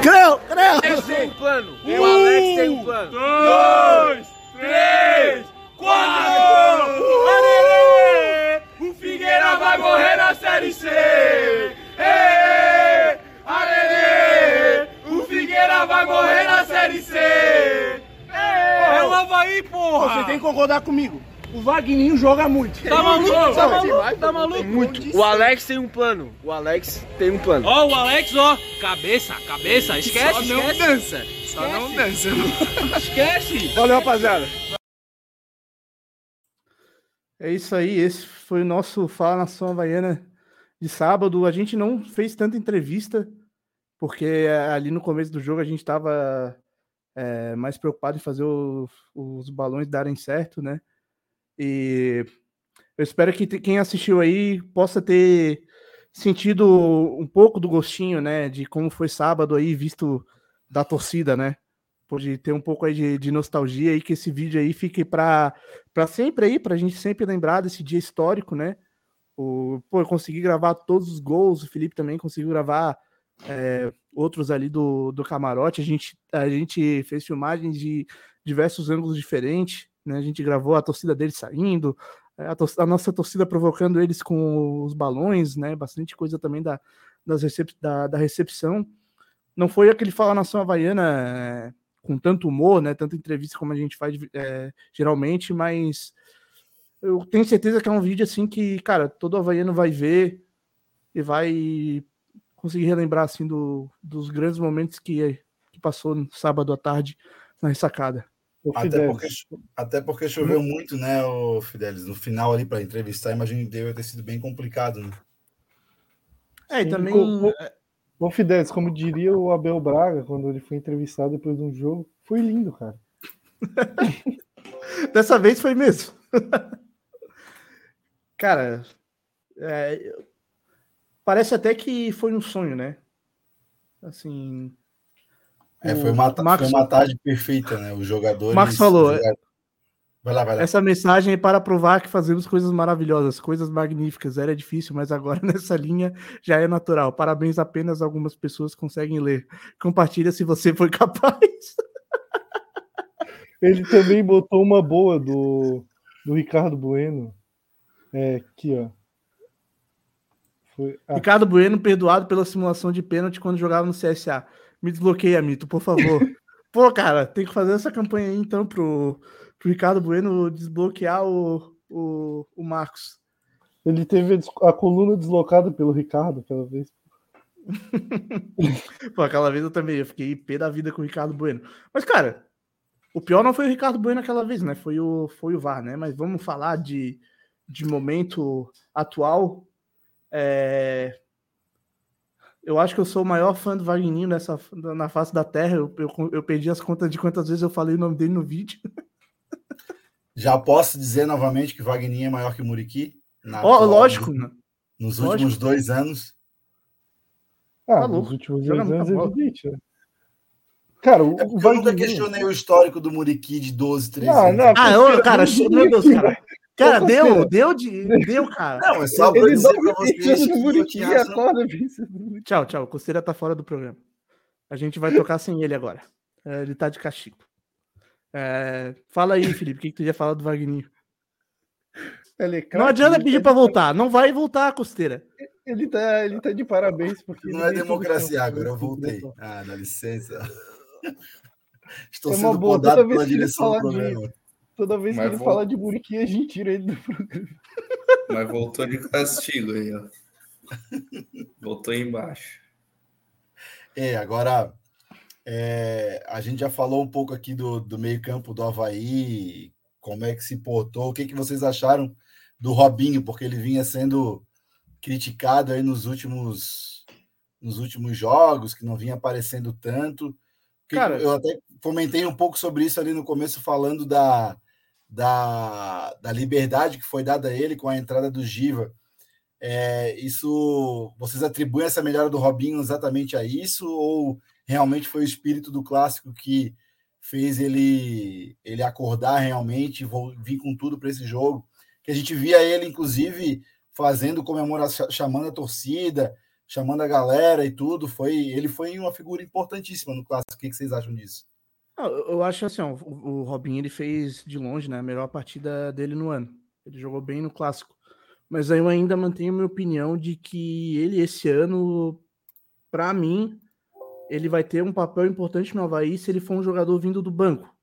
Creu, creu. tem um plano. O Alex tem um plano. Dois, três, quatro! Arerê! O Figueira vai morrer na Série C! Arerê! O Figueira vai morrer na Série C! É o Havaí, porra! Você tem que concordar comigo. O Vagninho joga muito. Tá maluco? Tá maluco? Tá maluco? Muito. O Alex tem um plano. O Alex tem um plano. Ó, o Alex, ó, cabeça, cabeça, esquece, Só não esquece. dança. Só não dança. Esquece. Valeu, rapaziada. É isso aí, esse foi o nosso Fala Nação Havaiana de sábado. A gente não fez tanta entrevista, porque eh, ali no começo do jogo a gente estava mais preocupado em fazer o- os balões darem certo, né? E eu espero que quem assistiu aí possa ter sentido um pouco do gostinho, né, de como foi sábado aí, visto da torcida, né? Pode ter um pouco aí de, de nostalgia e que esse vídeo aí fique para sempre aí, para a gente sempre lembrar desse dia histórico, né? O, pô, eu consegui gravar todos os gols, o Felipe também conseguiu gravar é, outros ali do, do camarote. A gente, a gente fez filmagens de diversos ângulos diferentes, né? A gente gravou a torcida dele saindo, a, tor a, nossa torcida provocando eles com os balões, né? Bastante coisa também da, recep da, da recepção. Não foi aquele Fala Nação Havaiana é, com tanto humor, né? Tanta entrevista como a gente faz é, geralmente, mas eu tenho certeza que é um vídeo assim que, cara, todo havaiano vai ver e vai conseguir relembrar assim do, dos grandes momentos que, que passou no sábado à tarde na ressacada. Até porque, até porque choveu muito, né, o Fidelis? No final ali para entrevistar, imagino que deve ter sido bem complicado, né? É, e também. Bom, Fidelis, como diria o Abel Braga quando ele foi entrevistado depois de um jogo, foi lindo, cara. *laughs* Dessa vez foi mesmo. *laughs* cara, é, parece até que foi um sonho, né? Assim, é, foi uma, Max... foi uma tarde perfeita, né? Os jogadores. Max falou. Jogadores... Vai lá, vai lá. Essa mensagem é para provar que fazemos coisas maravilhosas, coisas magníficas. Era difícil, mas agora *laughs* nessa linha já é natural. Parabéns, apenas algumas pessoas conseguem ler. Compartilha se você foi *laughs* capaz. Ele também botou uma boa do, do Ricardo Bueno. É, aqui, ó. Foi... Ah. Ricardo Bueno perdoado pela simulação de pênalti quando jogava no CSA. Me desbloqueia, Mito, por favor. *laughs* Pô, cara, tem que fazer essa campanha aí, então, pro, pro Ricardo Bueno desbloquear o, o, o Marcos. Ele teve a coluna deslocada pelo Ricardo aquela vez. *laughs* Pô, aquela vez eu também eu fiquei pé da vida com o Ricardo Bueno. Mas, cara, o pior não foi o Ricardo Bueno aquela vez, né? Foi o, foi o VAR, né? Mas vamos falar de, de momento atual. É, eu acho que eu sou o maior fã do Wagninho nessa, na face da Terra. Eu, eu, eu, perdi as contas de quantas vezes eu falei o nome dele no vídeo. *laughs* Já posso dizer novamente que Wagninho é maior que o Muriqui? Oh, lógico. Né? Nos lógico. últimos dois anos. Ah, tá nos últimos dois anos é evidente, né? Cara, o, é Wagninho... Eu nunca questionei o histórico do Muriqui de 12, 13 não, anos. Não, ah, eu, cara, meu Deus, cara. Cara, deu, deu, de, deu, cara. Não, é só pra dizer pra vocês que acorda, Tchau, tchau. O Costeira tá fora do programa. A gente vai tocar sem ele agora. É, ele tá de castigo. É, fala aí, Felipe, o que, que tu ia falar do Wagner? É não adianta pedir para voltar, não vai voltar, Costeira. Ele tá, ele tá de parabéns. Porque não é democracia agora, eu voltei. Ah, dá licença. *laughs* Estou é sendo boa, podado pela direção do programa. De Toda vez Mas que ele fala de Muriqui, a gente tira ele do programa. *laughs* Mas voltou de castigo aí, ó. Voltou embaixo. É, agora é, a gente já falou um pouco aqui do, do meio-campo do Havaí, como é que se portou, o que, que vocês acharam do Robinho, porque ele vinha sendo criticado aí nos últimos nos últimos jogos, que não vinha aparecendo tanto. Cara, eu até comentei um pouco sobre isso ali no começo, falando da, da, da liberdade que foi dada a ele com a entrada do Giva. É, isso vocês atribuem essa melhora do Robinho exatamente a isso ou realmente foi o espírito do clássico que fez ele ele acordar realmente vou vir com tudo para esse jogo? Que a gente via ele inclusive fazendo comemoração chamando a torcida chamando a galera e tudo. Foi ele foi uma figura importantíssima no clássico. O que vocês acham disso eu acho assim, ó, o Robinho ele fez de longe, né, a melhor partida dele no ano. Ele jogou bem no clássico. Mas eu ainda mantenho minha opinião de que ele esse ano, para mim, ele vai ter um papel importante no Havaí se ele for um jogador vindo do banco.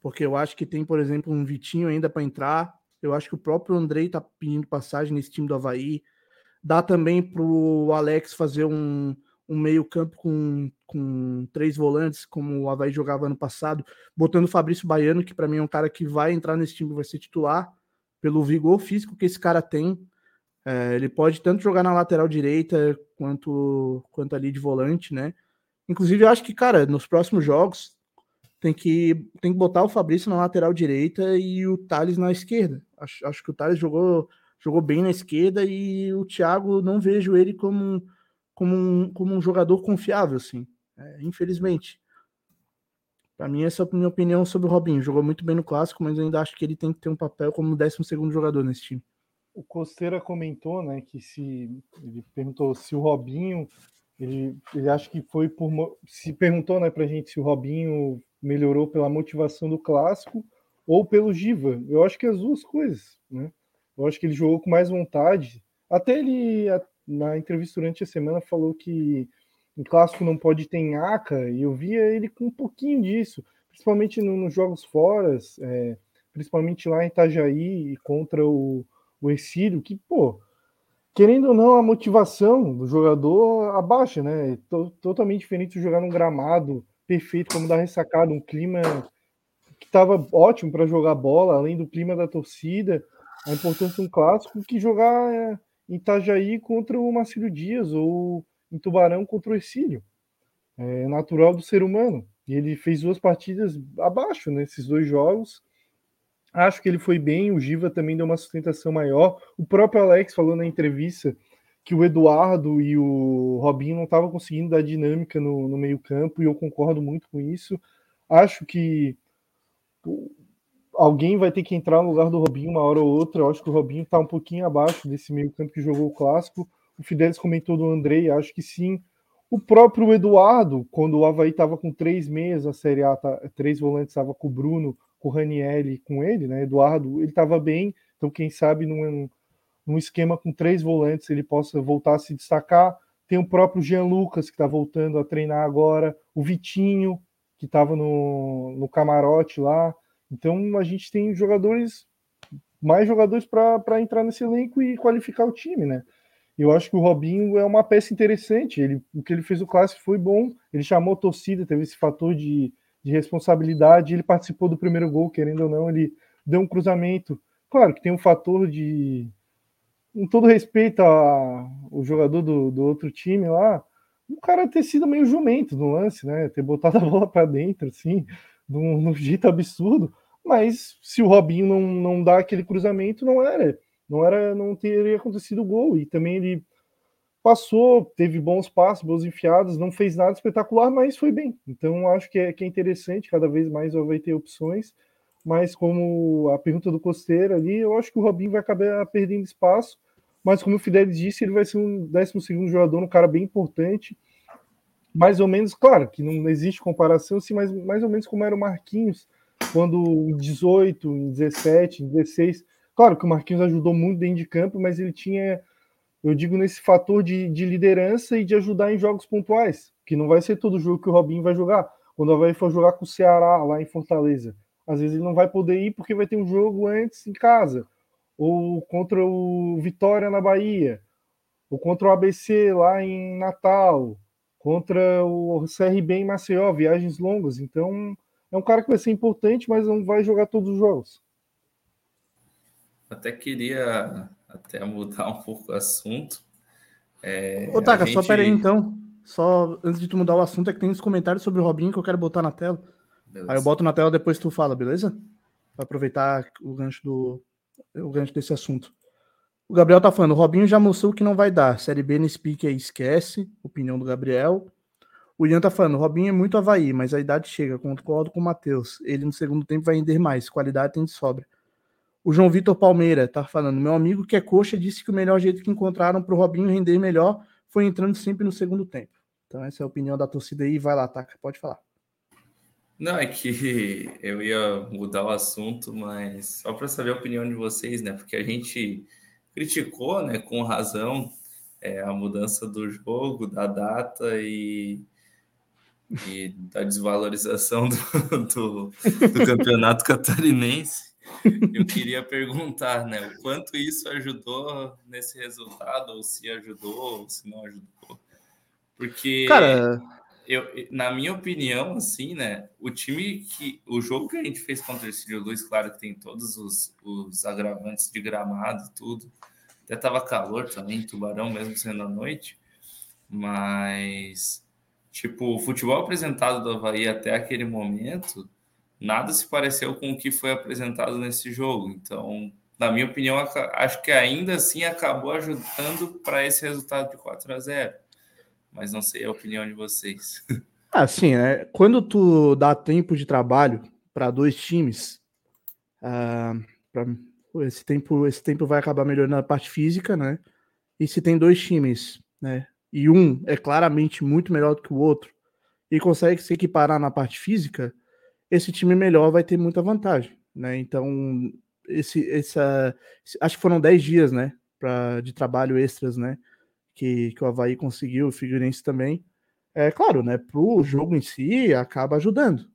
Porque eu acho que tem, por exemplo, um Vitinho ainda para entrar. Eu acho que o próprio Andrei tá pedindo passagem nesse time do Havaí. Dá também pro Alex fazer um, um meio-campo com, com três volantes, como o Havaí jogava ano passado, botando o Fabrício Baiano, que para mim é um cara que vai entrar nesse time, vai ser titular, pelo vigor físico que esse cara tem. É, ele pode tanto jogar na lateral direita quanto, quanto ali de volante, né? Inclusive, eu acho que, cara, nos próximos jogos tem que, tem que botar o Fabrício na lateral direita e o Thales na esquerda. Acho, acho que o Thales jogou, jogou bem na esquerda e o Thiago não vejo ele como, como, um, como um jogador confiável, assim, é, infelizmente. Para mim, essa é a minha opinião sobre o Robinho. Jogou muito bem no clássico, mas eu ainda acho que ele tem que ter um papel como 12 jogador nesse time. O Costeira comentou, né, que se ele perguntou se o Robinho, ele, ele acha que foi por se perguntou, né, pra gente se o Robinho melhorou pela motivação do clássico ou pelo Giva. Eu acho que as duas coisas, né? Eu acho que ele jogou com mais vontade. Até ele na entrevista durante a semana falou que em clássico não pode ter nhaca, e eu via ele com um pouquinho disso, principalmente no, nos jogos fora, é, principalmente lá em Itajaí contra o, o Exílio, que, pô, querendo ou não, a motivação do jogador abaixa, né? totalmente diferente de jogar num gramado perfeito, como da ressacada, um clima que estava ótimo para jogar bola, além do clima da torcida, a importância de um clássico que jogar é, em Itajaí contra o Marcelo Dias ou em Tubarão contra o Ercílio. É natural do ser humano. E ele fez duas partidas abaixo nesses dois jogos. Acho que ele foi bem. O Giva também deu uma sustentação maior. O próprio Alex falou na entrevista que o Eduardo e o Robinho não estavam conseguindo dar dinâmica no, no meio-campo, e eu concordo muito com isso. Acho que alguém vai ter que entrar no lugar do Robinho uma hora ou outra. Eu acho que o Robinho está um pouquinho abaixo desse meio-campo que jogou o clássico. O Fidelis comentou do Andrei, acho que sim. O próprio Eduardo, quando o Havaí estava com três meses, a Série A, tá, três volantes, estava com o Bruno, com o Raniel e com ele, né? Eduardo, ele estava bem, então quem sabe num, num esquema com três volantes ele possa voltar a se destacar. Tem o próprio Jean Lucas, que está voltando a treinar agora, o Vitinho, que estava no, no camarote lá. Então a gente tem jogadores, mais jogadores para entrar nesse elenco e qualificar o time, né? Eu acho que o Robinho é uma peça interessante. Ele, o que ele fez no clássico foi bom. Ele chamou a torcida, teve esse fator de, de responsabilidade. Ele participou do primeiro gol, querendo ou não, ele deu um cruzamento. Claro que tem um fator de. Com todo respeito ao jogador do, do outro time lá, o cara ter sido meio jumento no lance, né? Ter botado a bola para dentro, assim, de um, jeito absurdo. Mas se o Robinho não, não dá aquele cruzamento, não era não era, não teria acontecido o gol. E também ele passou, teve bons passos, boas enfiadas, não fez nada espetacular, mas foi bem. Então acho que é, que é interessante, cada vez mais vai ter opções. Mas como a pergunta do Costeiro ali, eu acho que o Robinho vai acabar perdendo espaço. Mas como o Fidelis disse, ele vai ser um 12 jogador, um cara bem importante. Mais ou menos, claro, que não existe comparação, assim, mas mais ou menos como era o Marquinhos, quando em 18, em 17, em 16, Claro que o Marquinhos ajudou muito dentro de campo, mas ele tinha, eu digo, nesse fator de, de liderança e de ajudar em jogos pontuais, que não vai ser todo jogo que o Robinho vai jogar. Quando o Havaí for jogar com o Ceará lá em Fortaleza, às vezes ele não vai poder ir porque vai ter um jogo antes em casa, ou contra o Vitória na Bahia, ou contra o ABC lá em Natal, contra o CRB em Maceió, viagens longas. Então, é um cara que vai ser importante, mas não vai jogar todos os jogos até queria até mudar um pouco o assunto. É, Ô, Taka, gente... só pera aí então. Só antes de tu mudar o assunto, é que tem uns comentários sobre o Robinho que eu quero botar na tela. Beleza. Aí eu boto na tela depois tu fala, beleza? Pra aproveitar o gancho do o gancho desse assunto. O Gabriel tá falando, o Robinho já mostrou que não vai dar. Série B nesse pique aí esquece. Opinião do Gabriel. O Ian tá falando, Robinho é muito Havaí, mas a idade chega. Concordo com o Matheus. Ele no segundo tempo vai render mais. Qualidade tem de sobra. O João Vitor Palmeira tá falando: meu amigo que é coxa disse que o melhor jeito que encontraram para o Robinho render melhor foi entrando sempre no segundo tempo. Então, essa é a opinião da torcida aí. Vai lá, tá? Pode falar. Não, é que *laughs* eu ia mudar o assunto, mas só para saber a opinião de vocês, né? Porque a gente criticou, né, com razão, é, a mudança do jogo, da data e, e da desvalorização do, do, do campeonato catarinense. Eu queria perguntar, né, o quanto isso ajudou nesse resultado, ou se ajudou, ou se não ajudou. Porque, Cara... eu, na minha opinião, assim, né, o time que. O jogo que a gente fez contra o Cílio Luiz, claro que tem todos os, os agravantes de gramado e tudo. Até tava calor também, Tubarão, mesmo sendo à noite. Mas, tipo, o futebol apresentado do Havaí até aquele momento nada se pareceu com o que foi apresentado nesse jogo. Então, na minha opinião, acho que ainda assim acabou ajudando para esse resultado de 4 a 0 Mas não sei a opinião de vocês. *laughs* Ah, sim, né? Quando tu dá tempo de trabalho para dois times, ah, pra- esse tempo, esse tempo vai acabar melhorando a parte física, né? E se tem dois times, né? E um é claramente muito melhor do que o outro e consegue se equiparar na parte física, esse time melhor vai ter muita vantagem, né? Então, esse, essa, acho que foram 10 dias, né? Pra, de trabalho extras, né? Que, que o Havaí conseguiu, o Figueirense também. É claro, né? Pro jogo em si acaba ajudando,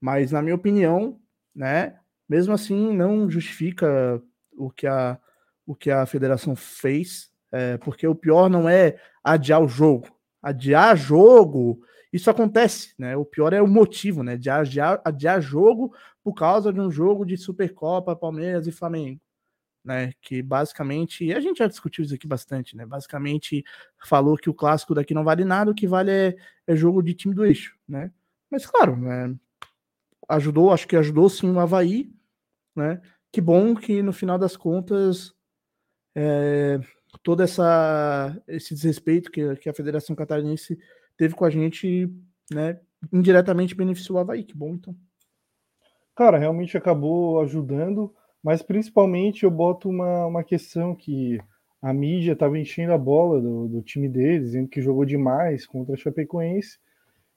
mas na minha opinião, né? Mesmo assim, não justifica o que a, o que a federação fez, é, porque o pior não é adiar o jogo. Adiar jogo, isso acontece, né? O pior é o motivo, né? De adiar, adiar jogo por causa de um jogo de Supercopa, Palmeiras e Flamengo, né? Que basicamente, a gente já discutiu isso aqui bastante, né? Basicamente falou que o clássico daqui não vale nada, o que vale é, é jogo de time do eixo, né? Mas claro, né? Ajudou, acho que ajudou sim o Havaí, né? Que bom que no final das contas é, todo essa, esse desrespeito que, que a Federação Catarinense teve com a gente, né? Indiretamente beneficiou o Havaí, que bom então. Cara, realmente acabou ajudando, mas principalmente eu boto uma, uma questão que a mídia estava enchendo a bola do, do time deles, dizendo que jogou demais contra a Chapecoense.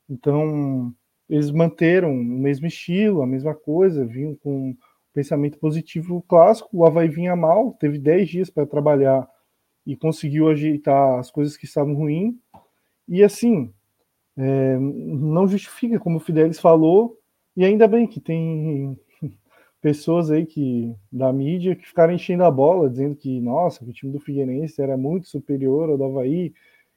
Então, eles manteram o mesmo estilo, a mesma coisa, vinham com pensamento positivo clássico. O Havaí vinha mal, teve 10 dias para trabalhar e conseguiu ajeitar as coisas que estavam ruins. E assim, é, não justifica, como o Fidelis falou, e ainda bem que tem *laughs* pessoas aí que da mídia que ficaram enchendo a bola, dizendo que, nossa, que o time do Figueirense era muito superior ao do Havaí,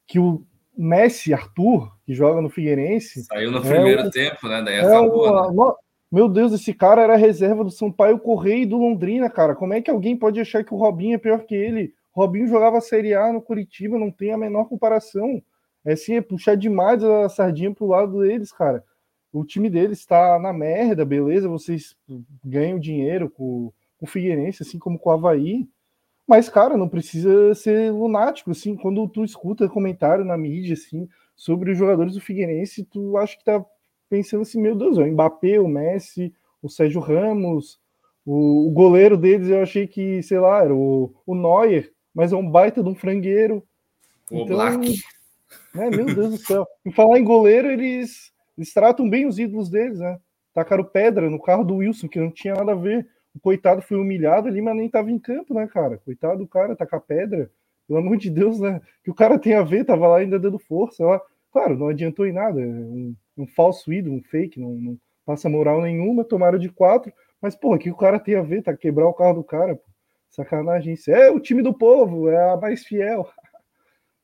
que o Messi Arthur, que joga no Figueirense. Saiu no é primeiro o- tempo, né? Daí é acabou, né? Meu Deus, esse cara era reserva do Sampaio Correia e do Londrina, cara. Como é que alguém pode achar que o Robinho é pior que ele? Robinho jogava Série A no Curitiba, não tem a menor comparação. É assim, é puxar demais a sardinha pro lado deles, cara. O time deles está na merda, beleza? Vocês ganham dinheiro com, com o Figueirense, assim como com o Havaí. Mas, cara, não precisa ser lunático, assim. Quando tu escuta comentário na mídia, assim, sobre os jogadores do Figueirense, tu acha que tá pensando assim, meu Deus, é o Mbappé, o Messi, o Sérgio Ramos, o, o goleiro deles eu achei que, sei lá, era o, o Neuer, mas é um baita de um frangueiro. O Black. né, meu Deus do céu. Em falar em goleiro, eles, eles tratam bem os ídolos deles, né? Tacaram pedra no carro do Wilson, que não tinha nada a ver. O coitado foi humilhado ali, mas nem tava em campo, né, cara? Coitado do cara, tacar pedra. Pelo amor de Deus, né? Que o cara tem a ver, tava lá ainda dando força. Lá. Claro, não adiantou em nada. é Um, um falso ídolo, um fake, não, não passa moral nenhuma, tomaram de quatro. Mas, porra, que o cara tem a ver? Tá quebrar o carro do cara, pô. Sacanagem isso. É o time do povo, é a mais fiel.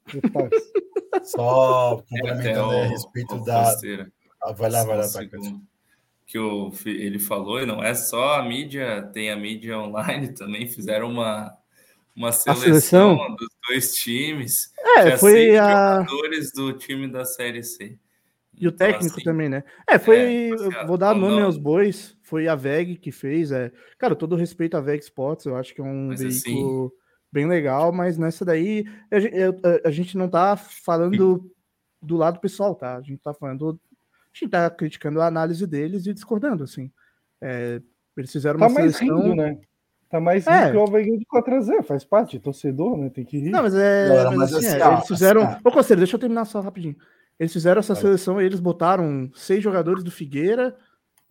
*laughs* Só É, complementando até a o- respeito o da. Ah, vai lá, vai lá, tá. Que o, ele falou, e não é só a mídia, tem a mídia online também, fizeram uma, uma seleção, seleção? dos dois times. É, foi seis a- jogadores do time da Série C. E o Então, técnico assim, também, né? É, foi. é, assim, vou dar nome não- aos bois. Foi a VEG que fez. É, cara, todo respeito à VEG Sports, eu acho que é um Mas veículo bem legal, mas nessa daí a a- a gente não tá falando do lado pessoal, tá? A gente tá falando. A gente tá criticando a análise deles e discordando, assim. É, eles fizeram Tá uma mais seleção. rindo, né? Tá mais rindo É. que o Alvaguinho de 4x0. Faz parte, torcedor, né? Tem que rir. Não, mas é. Galera, mas mas assim, assim, é, ó, eles fizeram. assim, Ô, Conselho, deixa eu terminar só rapidinho. Eles fizeram essa Vai. seleção e eles botaram seis jogadores do Figueira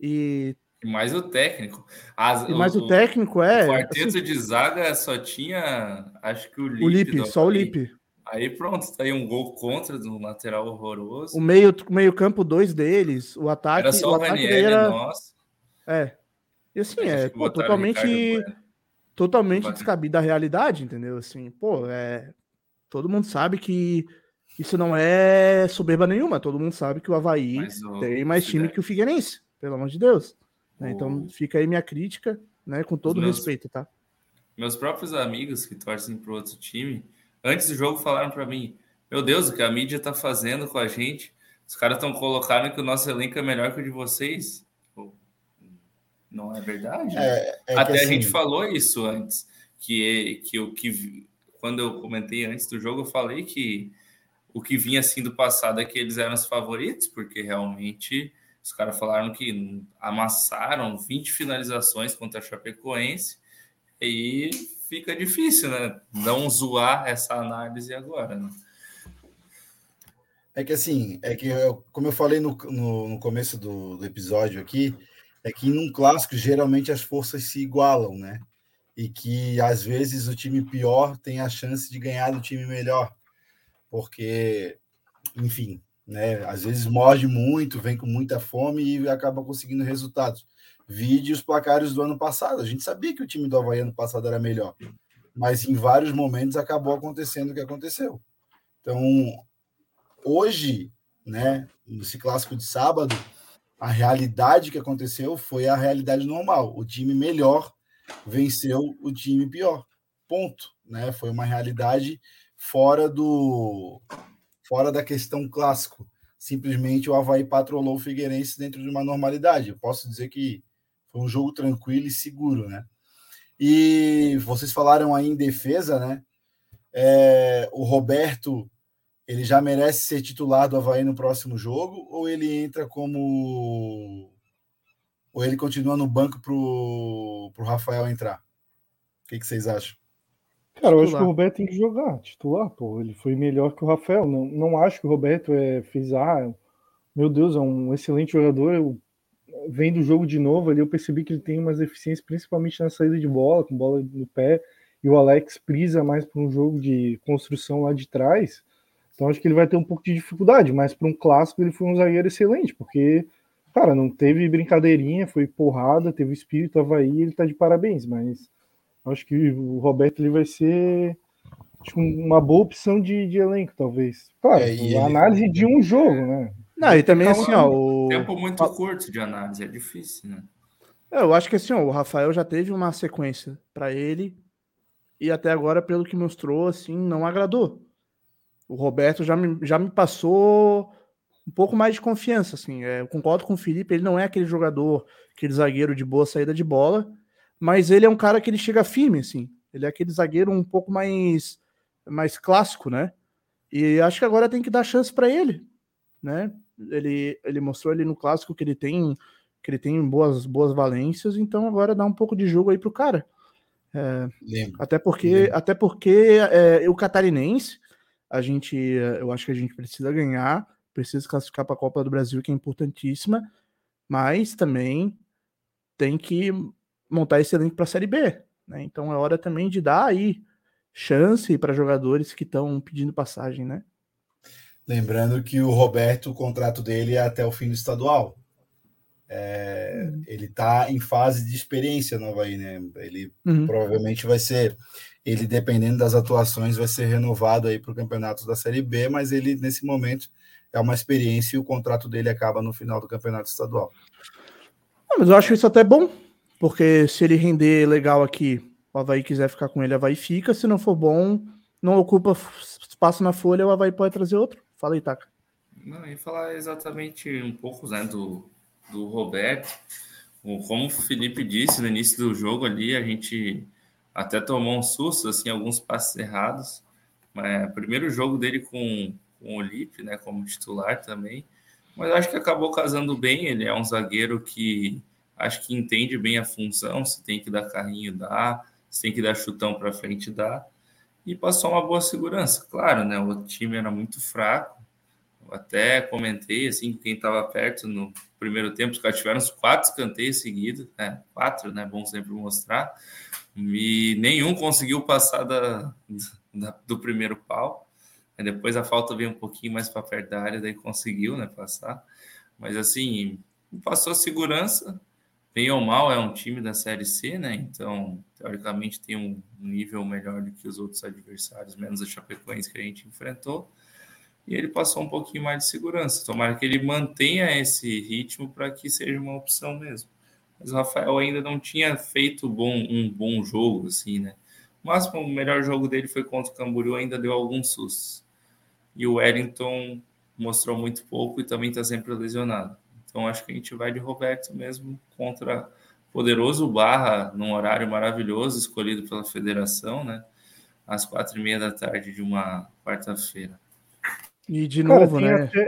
e, E mais o técnico. As- e mais o, técnico é. O quarteto assim, de zaga só tinha, acho que o Lipe. o Lipe, só o. Lipe. Aí pronto, tá aí um gol contra do lateral horroroso. O meio, o meio campo, dois deles. O ataque. Era só o o Ranieri, era. nossa. É. E assim, é pô, o totalmente. Totalmente Vai. descabido da realidade, entendeu? Assim, pô, é. Todo mundo sabe que isso não é soberba nenhuma. Todo mundo sabe que o Havaí Mas o- tem mais time que o Figueirense, pelo amor de Deus. Né? Então fica aí minha crítica, né? Com todo meus- respeito, tá? Meus próprios amigos que torcem pro outro time, antes do jogo falaram para mim: Meu Deus, o que a mídia tá fazendo com a gente? Os caras estão colocando que o nosso elenco é melhor que o de vocês. Pô, Não é verdade? É- é Até a assim- gente falou isso antes. que, que o que quando eu comentei antes do jogo, eu falei que o que vinha assim do passado é que eles eram os favoritos, porque realmente os caras falaram que amassaram 20 finalizações contra a Chapecoense e fica difícil, né? Não zoar essa análise agora, né? É que assim, é que eu, como eu falei no, no, no começo do, do, episódio aqui, é que num clássico geralmente as forças se igualam, né? E que às vezes o time pior tem a chance de ganhar do time melhor, porque, enfim, né? Às vezes morde muito, vem com muita fome e acaba conseguindo resultados. Vide os placares do ano passado. A gente sabia que o time do Havaí ano passado era melhor, mas em vários momentos acabou acontecendo o que aconteceu. Então, hoje, né, nesse clássico de sábado, a realidade que aconteceu foi a realidade normal. O time melhor venceu o time pior. Ponto, né? Foi uma realidade fora do fora da questão clássico. Simplesmente o Havaí patrolou o Figueirense dentro de uma normalidade. Eu posso dizer que foi um jogo tranquilo e seguro, né? E vocês falaram aí em defesa, né? É, o Roberto ele já merece ser titular do Havaí no próximo jogo ou ele entra como ou ele continua no banco pro, pro Rafael entrar? O que, que vocês acham? Cara, eu acho que o Roberto tem que jogar, titular, pô. Ele foi melhor que o Rafael. Não, não acho que o Roberto é, fez, ah, meu Deus, é um excelente jogador. Eu, vendo o jogo de novo ali, eu percebi que ele tem umas deficiências, principalmente na saída de bola, com bola no pé. E o Alex prisa mais para um jogo de construção lá de trás. Então acho que ele vai ter um pouco de dificuldade, mas para um clássico ele foi um zagueiro excelente, porque, cara, não teve brincadeirinha, foi porrada, teve espírito Havaí, ele tá de parabéns, mas acho que o Roberto ele vai ser acho, uma boa opção de, de elenco, talvez. Claro, é, a análise de um jogo, né? Não, e também então, assim, ó. O... Tempo muito curto de análise, é difícil, né? É, eu acho que assim, ó, o Rafael já teve uma sequência para ele e até agora, pelo que mostrou, assim, não agradou o Roberto já me, já me passou um pouco mais de confiança, assim. É, eu concordo com o Felipe, ele não é aquele jogador, aquele zagueiro de boa saída de bola, mas ele é um cara que ele chega firme, assim. Ele é aquele zagueiro um pouco mais, mais clássico, né? E acho que agora tem que dar chance para ele, né? Ele, ele mostrou ali no clássico que ele tem que ele tem boas, boas valências, então agora dá um pouco de jogo aí pro cara. É, até porque, até porque é, o catarinense a gente, eu acho que a gente precisa ganhar, precisa classificar para a Copa do Brasil, que é importantíssima, mas também tem que montar esse elenco para a Série B. Né? Então é hora também de dar aí chance para jogadores que estão pedindo passagem, né? Lembrando que o Roberto, o contrato dele é até o fim do estadual. É, uhum. Ele está em fase de experiência nova aí, né? Ele uhum. provavelmente vai ser ele, dependendo das atuações, vai ser renovado aí para o campeonato da Série B, mas ele, nesse momento, é uma experiência e o contrato dele acaba no final do campeonato estadual. Ah, mas eu acho isso até bom, porque se ele render legal aqui, o Havaí quiser ficar com ele, o Havaí fica. Se não for bom, não ocupa espaço na folha, o Havaí pode trazer outro. Fala aí, Taka. Não, e falar exatamente um pouco né, do, do Roberto. Como o Felipe disse no início do jogo ali, a gente até tomou um susto, assim, alguns passos errados. É, primeiro jogo dele com, com o Lipe, né, como titular também. Mas acho que acabou casando bem. Ele é um zagueiro que acho que entende bem a função. Se tem que dar carrinho, dá. Se tem que dar chutão para frente, dá. E passou uma boa segurança. Claro, né? O time era muito fraco. Eu até comentei assim, quem estava perto no primeiro tempo, os caras tiveram uns quatro escanteios seguidos, né? Quatro, né? Bom sempre mostrar e nenhum conseguiu passar da, da, do primeiro pau. Aí depois a falta veio um pouquinho mais para perto da área, daí conseguiu né, passar. Mas assim, passou segurança. Bem ou mal, é um time da Série C, né? Então, teoricamente, tem um nível melhor do que os outros adversários, menos a Chapecoense que a gente enfrentou. E ele passou um pouquinho mais de segurança. Tomara que ele mantenha esse ritmo para que seja uma opção mesmo mas o Rafael ainda não tinha feito bom, um bom jogo, assim, né? O máximo, o melhor jogo dele foi contra o Camboriú, ainda deu alguns sustos. E o Wellington mostrou muito pouco e também está sempre lesionado. Então acho que a gente vai de Roberto mesmo contra Poderoso Barra, num horário maravilhoso, escolhido pela federação, né? Às quatro e meia da tarde de uma quarta-feira. E de Cara, novo, tem né? até,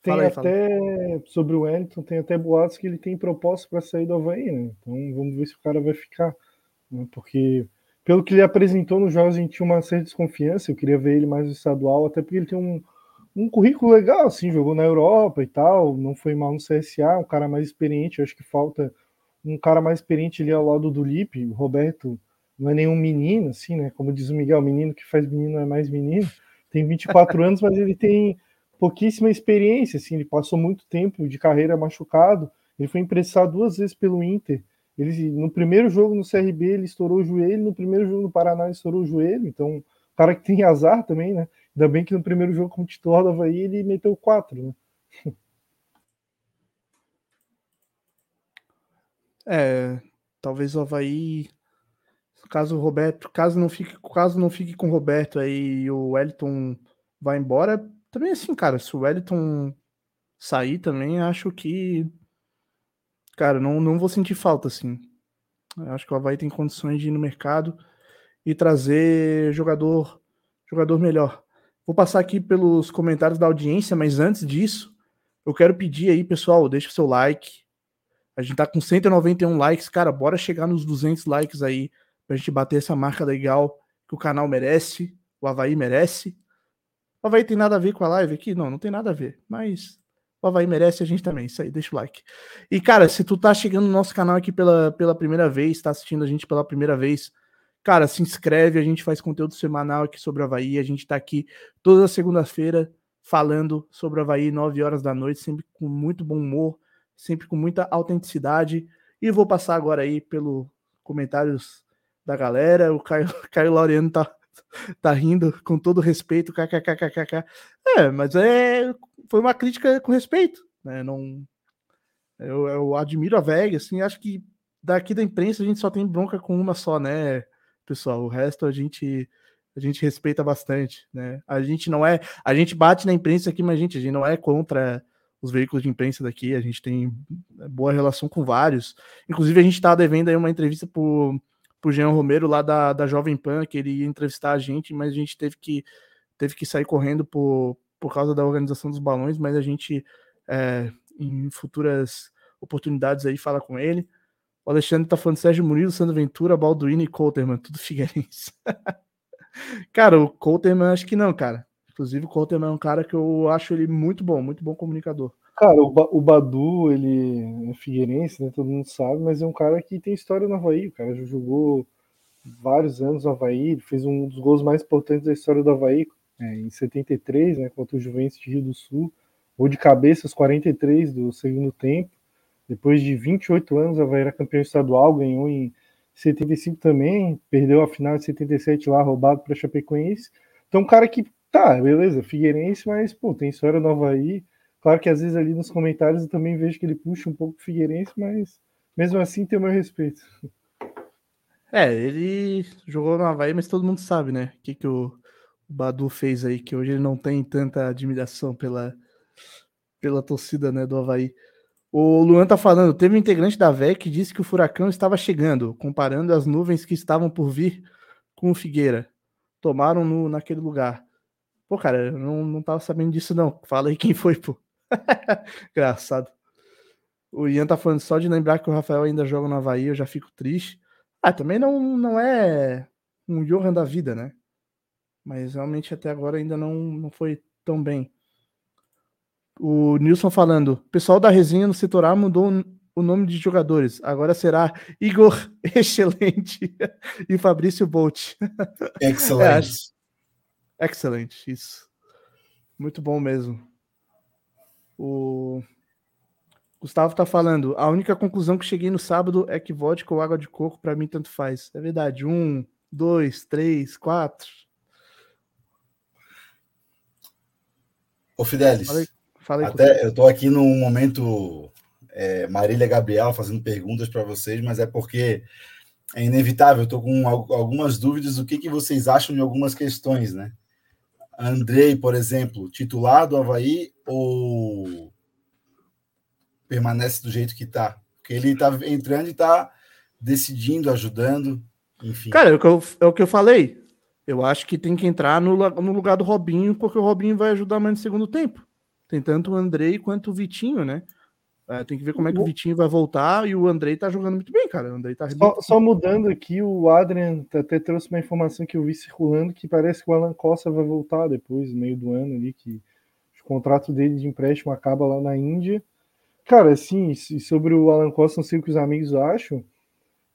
tem Fala aí, fala. até sobre o Wellington, tem até boatos que ele tem proposta para sair do Havaí, né? Então vamos ver se o cara vai ficar. né? Porque, pelo que ele apresentou nos jogos, a gente tinha uma certa desconfiança. Eu queria ver ele mais no estadual, até porque ele tem um, um currículo legal, assim, jogou na Europa e tal, não foi mal no CSA, um cara mais experiente. Acho que falta um cara mais experiente ali ao lado do Lipe. O Roberto não é nenhum menino, assim, né? Como diz o Miguel, menino que faz menino é mais menino. Tem 24 *laughs* anos, mas ele tem pouquíssima experiência, assim, ele passou muito tempo de carreira machucado. Ele foi emprestado duas vezes pelo Inter. Ele no primeiro jogo no CRB ele estourou o joelho, no primeiro jogo no Paraná ele estourou o joelho. Então, cara que tem azar também, né? Ainda bem que no primeiro jogo como titular do Havaí ele meteu quatro, né? *laughs* É, talvez o Havaí, caso o Roberto, caso não fique, caso não fique com o Roberto aí e o Wellington vai embora, também assim, cara, se o Wellington sair também, acho que, cara, não, não vou sentir falta, assim. Eu acho que o Havaí tem condições de ir no mercado e trazer jogador, jogador melhor. Vou passar aqui pelos comentários da audiência, mas antes disso, eu quero pedir aí, pessoal, deixa o seu like, a gente tá com 191 likes, cara, bora chegar nos 200 likes aí pra gente bater essa marca legal que o canal merece, o Havaí merece. O Havaí tem nada a ver com a live aqui? Não, não tem nada a ver, mas o Havaí merece a gente também, isso aí, deixa o like. E cara, se tu tá chegando no nosso canal aqui pela, pela primeira vez, tá assistindo a gente pela primeira vez, cara, se inscreve, a gente faz conteúdo semanal aqui sobre o Havaí, a gente tá aqui toda segunda-feira falando sobre o Havaí, 9 horas da noite, sempre com muito bom humor, sempre com muita autenticidade. E vou passar agora aí pelos comentários da galera. O Caio, *laughs* Caio Laureano tá, tá rindo com todo respeito. KKKKK. É, mas é, foi uma crítica com respeito. Né? Não, eu, eu admiro a VEG, assim, acho que daqui da imprensa a gente só tem bronca com uma só, né, pessoal? O resto a gente a gente respeita bastante, né? A gente não é, a gente bate na imprensa aqui, mas gente, a gente não é contra os veículos de imprensa daqui, a gente tem boa relação com vários. Inclusive, a gente está devendo aí uma entrevista pro, pro Jean Romero lá da, da Jovem Pan, que ele ia entrevistar a gente, mas a gente teve que, teve que sair correndo por, por causa da organização dos balões, mas a gente, é, em futuras oportunidades aí, fala com ele. O Alexandre tá falando Sérgio Murilo, Sandro Ventura, Balduino e Coulterman, tudo Figueirense. *laughs* cara, o Coulterman acho que não, cara. Inclusive, o Coulterman é um cara que eu acho ele muito bom, muito bom comunicador. Cara, o, ba o Badu, ele é figueirense, né? Todo mundo sabe, mas é um cara que tem história no Havaí. O cara já jogou vários anos no Havaí, fez um dos gols mais importantes da história do Havaí, é, em 73, né? Contra o Juventus de Rio do Sul. Gol de cabeça aos 43 do segundo tempo. Depois de 28 anos, o Havaí era campeão estadual, ganhou em 75 também, perdeu a final de 77 lá, roubado para Chapecoense. Então, um cara que Tá, beleza, Figueirense, mas, pô, tem história no Havaí. Claro que às vezes ali nos comentários eu também vejo que ele puxa um pouco o Figueirense, mas mesmo assim tem o meu respeito. É, ele jogou no Havaí, mas todo mundo sabe, né? O que, que o Badu fez aí, que hoje ele não tem tanta admiração pela, pela torcida né, do Havaí. O Luan tá falando, teve um integrante da VEC que disse que o furacão estava chegando, comparando as nuvens que estavam por vir com o Figueira. Tomaram no, naquele lugar. Pô, cara, eu não, não tava sabendo disso, não. Fala aí quem foi, pô. *laughs* Engraçado. O Ian tá falando só de lembrar que o Rafael ainda joga no Havaí, eu já fico triste. Ah, também não, não é um Johan da vida, né? Mas realmente até agora ainda não, não foi tão bem. O Nilson falando, pessoal da resenha no setor A mudou o nome de jogadores. Agora será Igor *laughs* Excelente e Fabrício Bolt. *laughs* Excelente. É, excelente, isso. Muito bom mesmo. O Gustavo tá falando. A única conclusão que cheguei no sábado é que vodka ou água de coco para mim tanto faz. É verdade. Um, dois, três, quatro. Ô Fidelis, Falei, falei até eu tô aqui num momento é, Marília Gabriel fazendo perguntas para vocês, mas é porque é inevitável. Eu tô com algumas dúvidas do que, que vocês acham de algumas questões, né? Andrei, por exemplo, titular do Havaí ou permanece do jeito que está? Porque ele tá entrando e tá decidindo, ajudando, enfim. Cara, é o que eu, é o que eu falei. Eu acho que tem que entrar no, no lugar do Robinho, porque o Robinho vai ajudar mais no segundo tempo. Tem tanto o Andrei quanto o Vitinho, né? É, tem que ver como é que o Vitinho vai voltar e o Andrei tá jogando muito bem, cara. O Andrei tá Só, só mudando aqui, o Adrian até trouxe uma informação que eu vi circulando que parece que o Alan Costa vai voltar depois, no meio do ano ali, que o contrato dele de empréstimo acaba lá na Índia. Cara, assim, sobre o Alan Costa, não sei o que os amigos acham.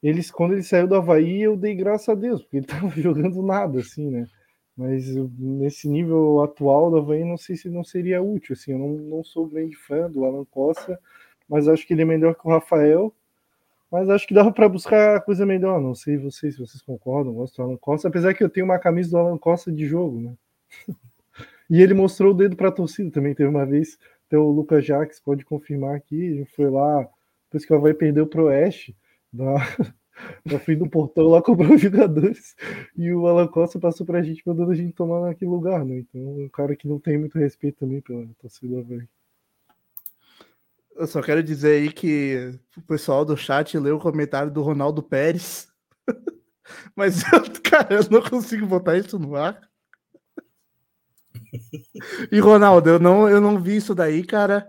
Eles, quando ele saiu do Havaí, eu dei graças a Deus, porque ele *laughs* tava jogando nada, assim, né? Mas nesse nível atual do Havaí, não sei se não seria útil, assim. Eu não, não sou grande fã do Alan Costa, mas acho que ele é melhor que o Rafael. Mas acho que dava para buscar coisa melhor. Não sei vocês se vocês concordam, gosto do Alan Costa, apesar que eu tenho uma camisa do Alan Costa de jogo, né? *laughs* E ele mostrou o dedo para a torcida também. Teve uma vez, até o Lucas Jaques pode confirmar aqui. Foi lá, depois que o Havaí perdeu pro Oeste, na, *laughs* na frente do portão lá cobrou os jogadores. E o Alan Costa passou pra gente, mandando a gente tomar naquele lugar, né? Então, um cara que não tem muito respeito também pela torcida Havaí. Eu só quero dizer aí que o pessoal do chat leu o comentário do Ronaldo Pérez. *laughs* Mas, eu, *laughs* cara, eu não consigo botar isso no ar. E, Ronaldo, eu não, eu não vi isso daí, cara.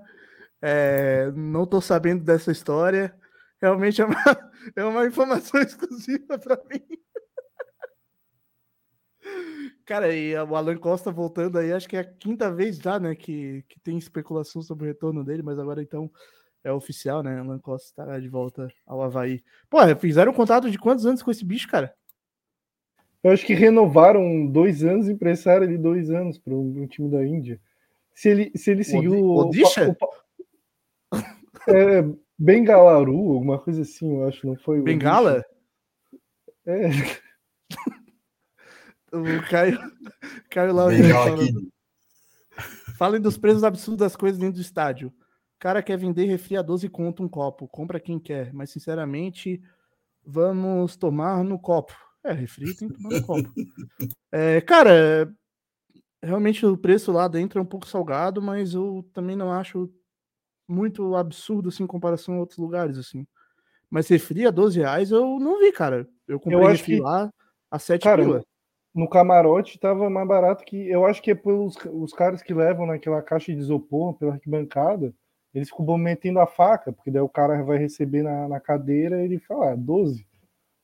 É, não tô sabendo dessa história. Realmente é uma, *laughs* é uma informação *laughs* exclusiva para mim. Cara, e o Alan Costa voltando aí, acho que é a quinta vez já, né, que, que tem especulação sobre o retorno dele, mas agora então é oficial, né? Alan Costa estará de volta ao Havaí. Pô, fizeram um contrato de quantos anos com esse bicho, cara? Eu acho que renovaram dois anos e emprestaram ele dois anos para um time da Índia. Se ele, se ele seguiu. o- Odisha? o pa- é, Bengalaru, alguma coisa assim, eu acho, não foi? o Bengala? É. *laughs* O Caio, Caio Lauriano Bengala falando. Falem dos preços absurdos das coisas dentro do estádio. O cara quer vender refri a 12 conto um copo. Compra quem quer. Mas, sinceramente, vamos tomar no copo. É, refri tem que tomar no copo. É, cara, realmente o preço lá dentro é um pouco salgado, mas eu também não acho muito absurdo assim, em comparação a outros lugares, assim. Mas refri a 12 reais eu não vi, cara. Eu comprei refri que- lá a 7 Cara, pila. no camarote tava mais barato que. Eu acho que é pelos os caras que levam naquela caixa de isopor pela arquibancada, eles ficam metendo a faca, porque daí o cara vai receber na, na cadeira e ele fala, ah, 12.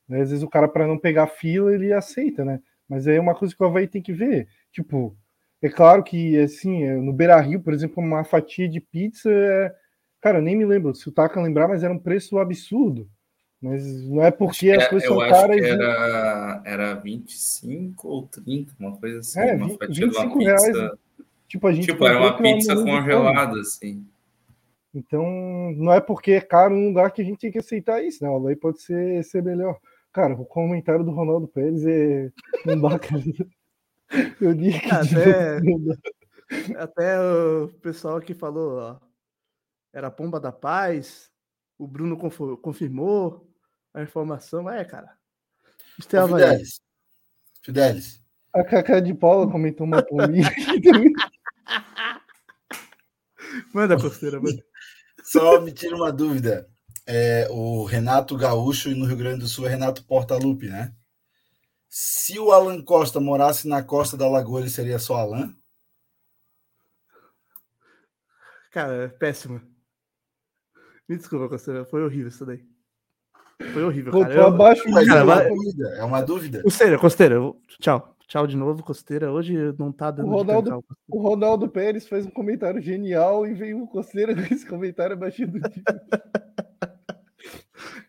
Né, Às vezes o cara, para não pegar fila, ele aceita, né? Mas aí é uma coisa que o Havaí tem que ver. Tipo, é claro que, assim, é, no Beira Rio, por exemplo, uma fatia de pizza é. Cara, eu nem me lembro se o Taka lembrar, mas era um preço absurdo. Mas não é porque as É, coisas eu são acho caras. que e- era, era 25 ou 30, uma coisa assim. É, uma vi- fatia de uma 25 reais. pizza. Tipo, a gente Tipo, era uma pizza congelada, assim. Então, não é porque é caro um lugar que a gente tem que aceitar isso, não. Aí pode ser, ser melhor. Cara, o comentário do Ronaldo Pérez é. Não dá, cara. Eu li que Até- não dá. Até o pessoal que falou, ó, era a pomba da paz, o Bruno confirmou a informação. É, cara. É Havaí. Fidelis. Fidelis. A Cacá de Paula comentou uma também. *laughs* Manda, costeira, manda. Só me tira uma dúvida. É, o Renato Gaúcho e no Rio Grande do Sul é Renato Portaluppi, né? Se o Alan Costa morasse na costa da Lagoa, ele seria só Alan? Cara, é péssimo. Me desculpa, costeira. Foi horrível isso daí. Foi horrível, Pô, cara. tô abaixo Mas cara, é uma vai- dúvida. É uma dúvida. Costeira, costeira. eu- Tchau. Tchau de novo, costeira. Hoje não tá O dando de Ronaldo, o- o Ronaldo Pérez fez um comentário genial e veio o Coceira *laughs* com esse comentário abaixo do nível. *laughs*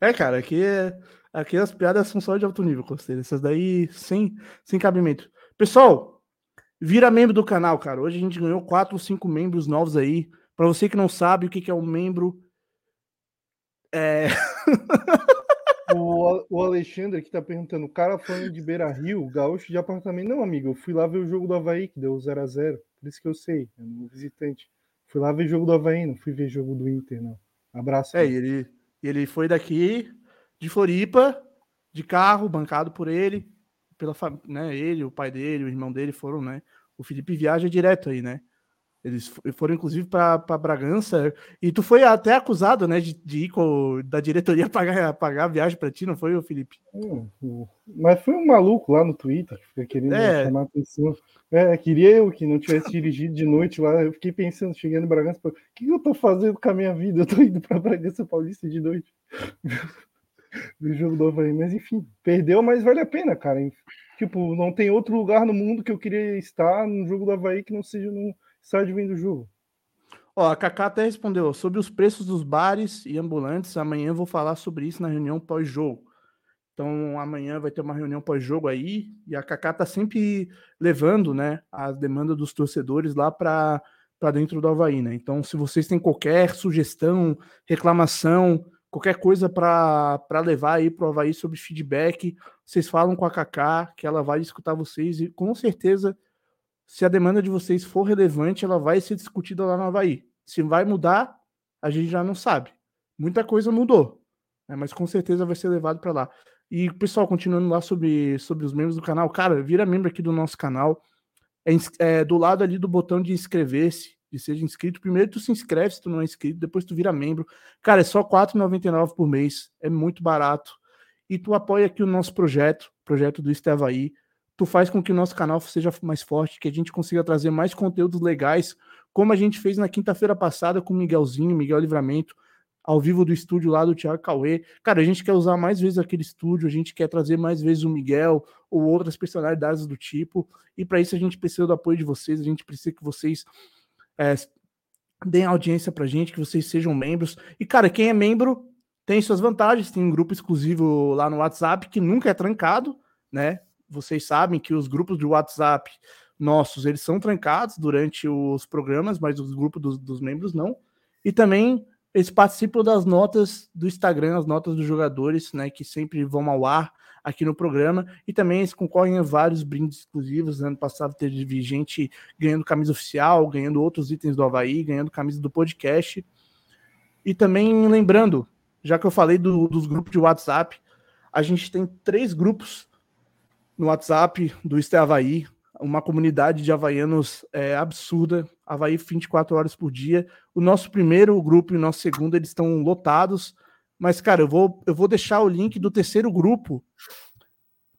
É, cara, aqui, é- aqui as piadas são só de alto nível, Costeira. Essas daí sem, sem cabimento. Pessoal, vira membro do canal, cara. Hoje a gente ganhou quatro ou cinco membros novos aí. Pra você que não sabe o que que é um membro. É. *laughs* O, o Alexandre que tá perguntando, o cara falando de Beira Rio, gaúcho de apartamento. Não, amigo, eu fui lá ver o jogo do Havaí, que deu 0x0. Por isso que eu sei, é um visitante. Fui lá ver jogo do Havaí, não fui ver jogo do Inter, não. Abraço. É, e ele, ele foi daqui, de Floripa, de carro, bancado por ele, pela né? Ele, o pai dele, o irmão dele foram, né? O Felipe viaja direto aí, né? Eles foram, inclusive, para Bragança. E tu foi até acusado, né, de, de ir com, da diretoria *laughs* pagar, pagar a viagem para ti, não foi, Felipe? Hum. Mas foi um maluco lá no Twitter que fica querendo É. chamar atenção. É, queria eu que não tivesse dirigido de noite lá. Eu fiquei pensando, chegando em Bragança, o que, eu tô fazendo com a minha vida? Eu tô indo pra Bragança Paulista de noite. Do jogo do Havaí. Mas enfim, perdeu, mas vale a pena, cara. Tipo, não tem outro lugar no mundo que eu queria estar no jogo do Havaí que não seja no estádio vendo o jogo. Ó, a Cacá até respondeu, sobre os preços dos bares e ambulantes, amanhã eu vou falar sobre isso na reunião pós-jogo. Então, amanhã vai ter uma reunião pós-jogo aí, e a Cacá tá sempre levando, né, as demandas dos torcedores lá para dentro do Havaí, né? Então, se vocês têm qualquer sugestão, reclamação, qualquer coisa para levar aí pro Havaí sobre feedback, vocês falam com a Cacá, que ela vai escutar vocês, e com certeza se a demanda de vocês for relevante, ela vai ser discutida lá no Havaí. Se vai mudar, a gente já não sabe. Muita coisa mudou, né, mas com certeza vai ser levado para lá. E, pessoal, continuando lá sobre, sobre os membros do canal, cara, vira membro aqui do nosso canal. É, é do lado ali do botão de inscrever-se, seja inscrito. Primeiro tu se inscreve se tu não é inscrito, depois tu vira membro. Cara, é só R$ 4,99 por mês, é muito barato. E tu apoia aqui o nosso projeto, projeto do Estavaí. Tu faz com que o nosso canal seja mais forte, que a gente consiga trazer mais conteúdos legais, como a gente fez na quinta-feira passada com o Miguelzinho, Miguel Livramento, ao vivo do estúdio lá do Thiago Cauê. Cara, a gente quer usar mais vezes aquele estúdio, a gente quer trazer mais vezes o Miguel ou outras personalidades do tipo. E para isso a gente precisa do apoio de vocês, a gente precisa que vocês é, deem audiência pra gente, que vocês sejam membros. E, cara, quem é membro tem suas vantagens, tem um grupo exclusivo lá no WhatsApp que nunca é trancado, né? Vocês sabem que os grupos de WhatsApp nossos, eles são trancados durante os programas, mas os grupos dos, dos membros não. E também eles participam das notas do Instagram, as notas dos jogadores, né, que sempre vão ao ar aqui no programa. E também eles concorrem a vários brindes exclusivos. Ano passado teve gente ganhando camisa oficial, ganhando outros itens do Havaí, ganhando camisa do podcast. E também lembrando, já que eu falei do- dos grupos de WhatsApp, a gente tem três grupos no WhatsApp do Este Havaí, uma comunidade de havaianos é, absurda, Havaí 24 horas por dia. O nosso primeiro grupo e o nosso segundo, eles estão lotados, mas, cara, eu vou, eu vou deixar o link do terceiro grupo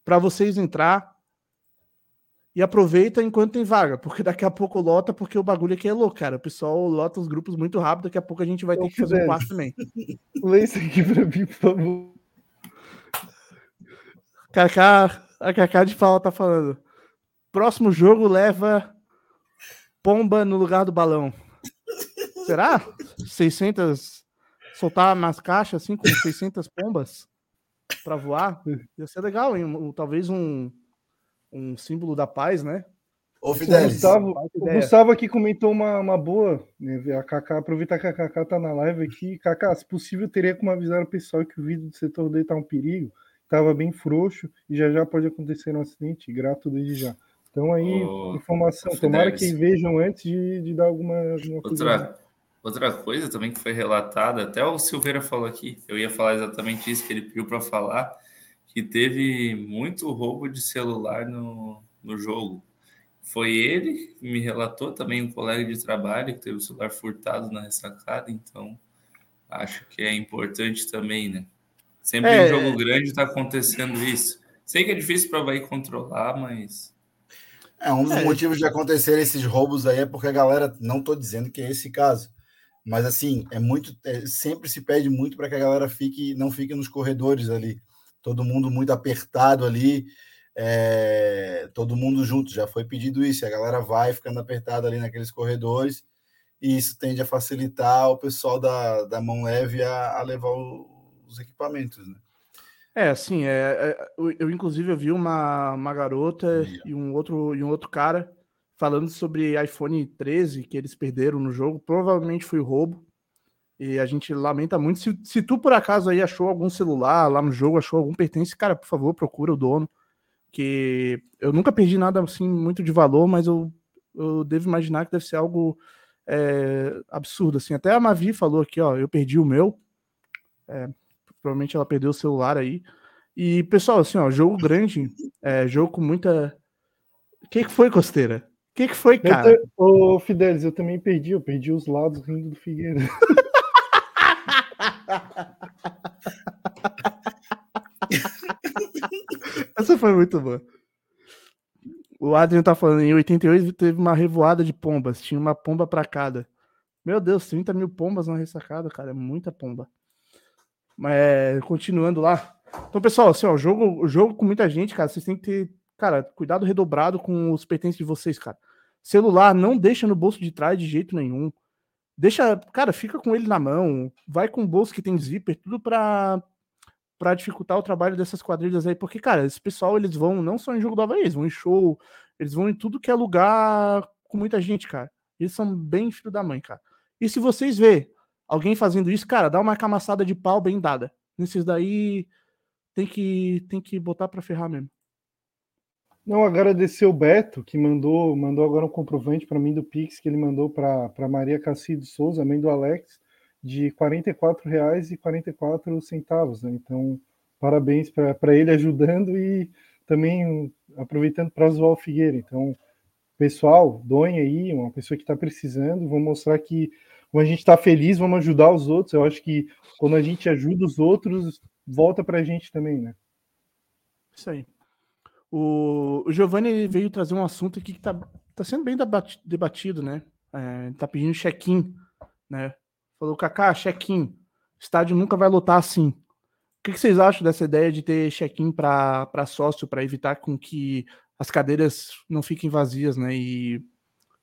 para vocês entrar e aproveita enquanto tem vaga, porque daqui a pouco lota, porque o bagulho aqui é louco, cara. O pessoal lota os grupos muito rápido, daqui a pouco a gente vai ter que fazer um quarto também. *laughs* Lê isso aqui pra mim, por favor. Kaká, a Kaká de Paula tá falando. Próximo jogo leva pomba no lugar do balão. Será? 600 soltar nas caixas assim com 600 pombas para voar? Ia ser legal, hein? Um- talvez um um símbolo da paz, né? Ô, O Gustavo, o. Gustavo aqui comentou uma, uma boa. Né? A Kaká, aproveitar que a Kaká tá na live aqui. Kaká, se possível, teria como avisar o pessoal que o vídeo do setor D tá um perigo. Tava bem frouxo e já já pode acontecer um acidente. Grato desde já. Então aí, Ô, informação. Tomara Fidelis. que vejam antes de, de dar alguma, alguma coisa. Outra, outra coisa também que foi relatada, até o Silveira falou aqui, eu ia falar exatamente isso que ele pediu para falar, que teve muito roubo de celular no, no jogo. Foi ele que me relatou, também um colega de trabalho que teve o celular furtado na ressacada, então acho que é importante também, né? Sempre É. em jogo grande está acontecendo isso. Sei que é difícil para vai controlar, mas É, um dos É. motivos de acontecer esses roubos aí é porque a galera, não tô dizendo que é esse caso, mas assim, é muito, é, sempre se pede muito para que a galera fique, não fique nos corredores ali, todo mundo muito apertado ali, é, todo mundo junto, já foi pedido isso, a galera vai ficando apertada ali naqueles corredores, e isso tende a facilitar o pessoal da, da mão leve a, a levar o- os equipamentos, né? É, assim, é, é, eu, eu, inclusive eu vi uma, uma garota e um outro e um outro cara falando sobre iPhone 13 que eles perderam no jogo. Provavelmente foi roubo. E a gente lamenta muito. Se, se tu por acaso aí achou algum celular lá no jogo, achou algum pertence, cara, por favor, procura o dono. Que eu nunca perdi nada assim muito de valor, mas eu, eu devo imaginar que deve ser algo é, absurdo. Assim. Até a Mavi falou aqui, ó, eu perdi o meu. É, provavelmente ela perdeu o celular aí. E, pessoal, assim, ó, jogo grande, é, jogo com muita. O que, que foi, Costeira? Que, que foi, Eu cara? Ô, Fidelis, eu também perdi, eu perdi os lados rindo do Figueira. *laughs* Essa foi muito boa. O Adrian tá falando, em 88 teve uma revoada de pombas, tinha uma pomba pra cada. Meu Deus, 30 mil pombas na ressacada, cara, é muita pomba. Mas, é, continuando lá. Então, pessoal, assim, ó, o jogo, o jogo com muita gente, cara, vocês têm que ter, cara, cuidado redobrado com os pertences de vocês, cara. Celular, não deixa no bolso de trás de jeito nenhum. Deixa, cara, fica com ele na mão, vai com o bolso que tem zíper, tudo pra, pra dificultar o trabalho dessas quadrilhas aí, porque, cara, esse pessoal, eles vão não só em jogo do Havaí, eles vão em show, eles vão em tudo que é lugar com muita gente, cara. Eles são bem filho da mãe, cara. E se vocês vê alguém fazendo isso, cara, dá uma camaçada de pau bem dada. Nesses daí tem que tem que botar pra ferrar mesmo. Não, agradecer o Beto, que mandou, mandou agora um comprovante para mim do Pix que ele mandou para Maria Cacido Souza, mãe do Alex, de R$ 44,44 né? Então, parabéns para ele ajudando e também aproveitando para zoar o Figueira. Então, pessoal, doem aí, uma pessoa que está precisando, vamos mostrar que quando a gente está feliz, vamos ajudar os outros. Eu acho que quando a gente ajuda os outros, volta para a gente também, né? Isso aí. O, o Giovanni veio trazer um assunto aqui que tá, tá sendo bem debati- debatido, né? É, tá pedindo check-in, né? Falou, Kaká, check-in. Estádio nunca vai lotar assim. O que, que vocês acham dessa ideia de ter check-in para sócio, para evitar com que as cadeiras não fiquem vazias, né? E,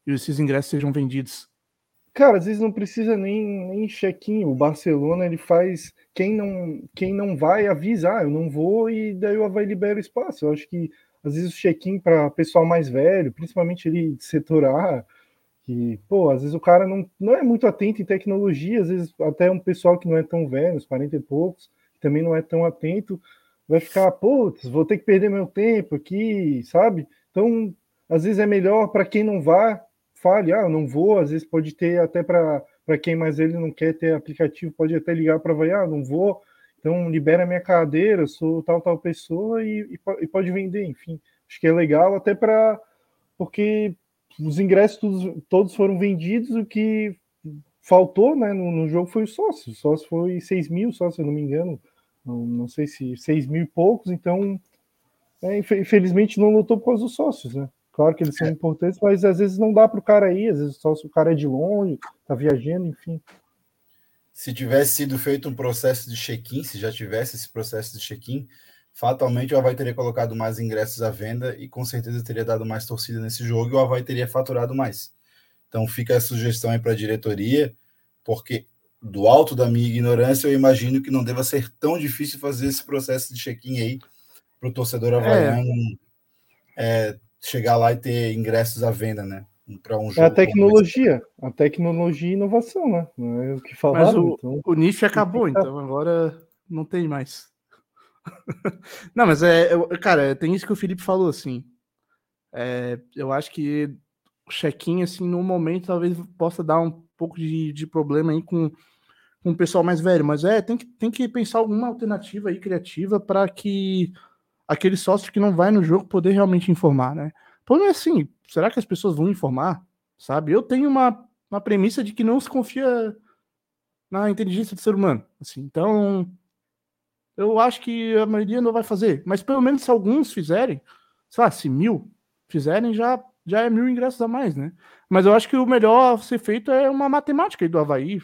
e esses ingressos sejam vendidos? Cara, às vezes não precisa nem, nem check-in. O Barcelona ele faz. Quem não, quem não vai avisa, ah, eu não vou, e daí o Havaí libera o espaço. Eu acho que às vezes o check-in para pessoal mais velho, principalmente ele de setor A, que, pô, às vezes o cara não, não é muito atento em tecnologia, às vezes até um pessoal que não é tão velho, uns 40 e poucos, também não é tão atento, vai ficar, putz, vou ter que perder meu tempo aqui, sabe? Então, às vezes é melhor para quem não vá, fale, ah, não vou, às vezes pode ter até para quem mais ele não quer ter aplicativo, pode até ligar para vai, ah, não vou, então libera minha cadeira, sou tal, tal pessoa e, e, e pode vender, enfim. Acho que é legal até para porque os ingressos todos, todos foram vendidos, o que faltou né, no, no jogo foi o sócio. O sócio foi 6 mil, só, se eu não me engano. Não, não sei se 6 mil e poucos, então é, infe- infelizmente não lutou por causa dos sócios, né? Claro que eles são importantes, mas às vezes não dá para o cara ir, às vezes só se o cara é de longe, tá viajando, enfim. Se tivesse sido feito um processo de check-in, se já tivesse esse processo de check-in, fatalmente o Havaí teria colocado mais ingressos à venda e com certeza teria dado mais torcida nesse jogo e o Havaí teria faturado mais. Então fica a sugestão aí para a diretoria, porque do alto da minha ignorância eu imagino que não deva ser tão difícil fazer esse processo de check-in aí para o torcedor havaiano é, chegar lá e ter ingressos à venda, né? Para um É jogo. a tecnologia, a tecnologia e inovação, né? Não é o que Mas falaram. o, então... o NIF acabou, então agora não tem mais. *laughs* não, mas é, eu- cara, tem isso que o Felipe falou, assim. É, eu acho que o check-in, assim, no momento, talvez possa dar um pouco de, de problema aí com, com o pessoal mais velho, mas é, tem que, tem que pensar alguma alternativa aí criativa para que aquele sócio que não vai no jogo poder realmente informar, né? O problema é assim, será que as pessoas vão informar? Sabe? Eu tenho uma, uma premissa de que não se confia na inteligência do ser humano. Assim, então, eu acho que a maioria não vai fazer. Mas pelo menos se alguns fizerem, sei lá, se mil fizerem, já, já é mil ingressos a mais, né? Mas eu acho que o melhor a ser feito é uma matemática aí do Havaí.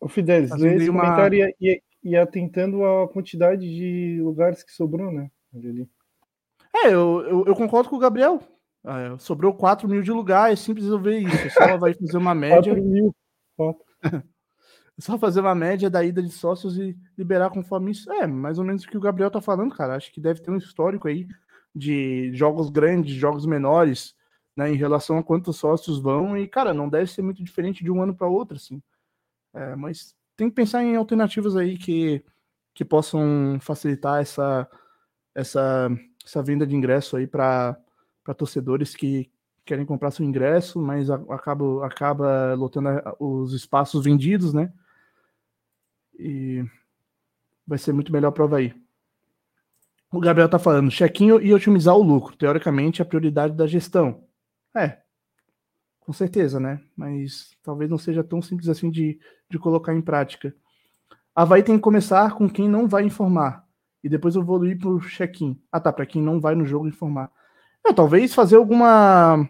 O Fidelis, lê esse uma- comentário e, e, atentando à quantidade de lugares que sobrou, né? Ali. É, eu, eu, eu concordo com o Gabriel. Ah, sobrou 4 mil de lugar, é simples resolver isso. É só *laughs* vai fazer uma média. 4 mil. É *laughs* só fazer uma média da ida de sócios e liberar conforme isso. É, mais ou menos o que o Gabriel tá falando, cara. Acho que deve ter um histórico aí de jogos grandes, jogos menores, né, em relação a quantos sócios vão. E, cara, não deve ser muito diferente de um ano para outro, assim. É, mas tem que pensar em alternativas aí que, que possam facilitar essa, essa, essa venda de ingresso aí para torcedores que querem comprar seu ingresso, mas acaba, acaba lotando os espaços vendidos, né? E vai ser muito melhor para o Havaí. O Gabriel tá falando, check-in e otimizar o lucro. Teoricamente, a prioridade da gestão. É, com certeza, né? Mas talvez não seja tão simples assim de, de colocar em prática. Havaí tem que começar com quem não vai informar. E depois evoluir para o check-in. Ah, tá. Para quem não vai no jogo informar. É, talvez fazer alguma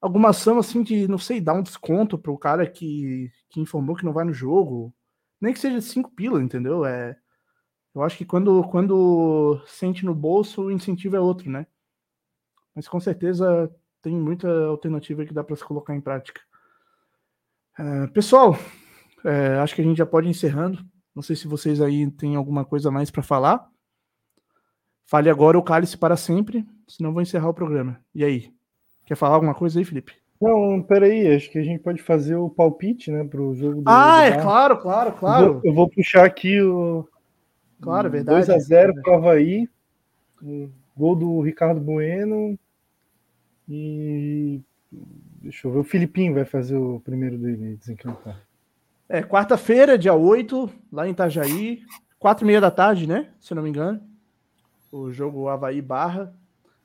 alguma ação assim de, não sei, dar um desconto pro cara que, que informou que não vai no jogo. Nem que seja cinco pila, entendeu? É, eu acho que quando, quando sente no bolso, o incentivo é outro, né? Mas com certeza tem muita alternativa que dá para se colocar em prática. É, pessoal, é, acho que a gente já pode ir encerrando. Não sei se vocês aí têm alguma coisa mais para falar. Fale agora ou cale-se para sempre, senão vou encerrar o programa. E aí? Quer falar alguma coisa aí, Felipe? Não, peraí, acho que a gente pode fazer o palpite, né, pro jogo do. Ah, do é claro, claro, claro. Eu vou, eu vou puxar aqui o. Claro, é verdade. 2x0 pro Havaí. Gol do Ricardo Bueno. E. Deixa eu ver, o Filipinho vai fazer o primeiro dele desencantar. É, quarta-feira, dia 8, lá em Itajaí, quatro e meia da tarde, né? Se eu não me engano. O jogo Havaí Barra.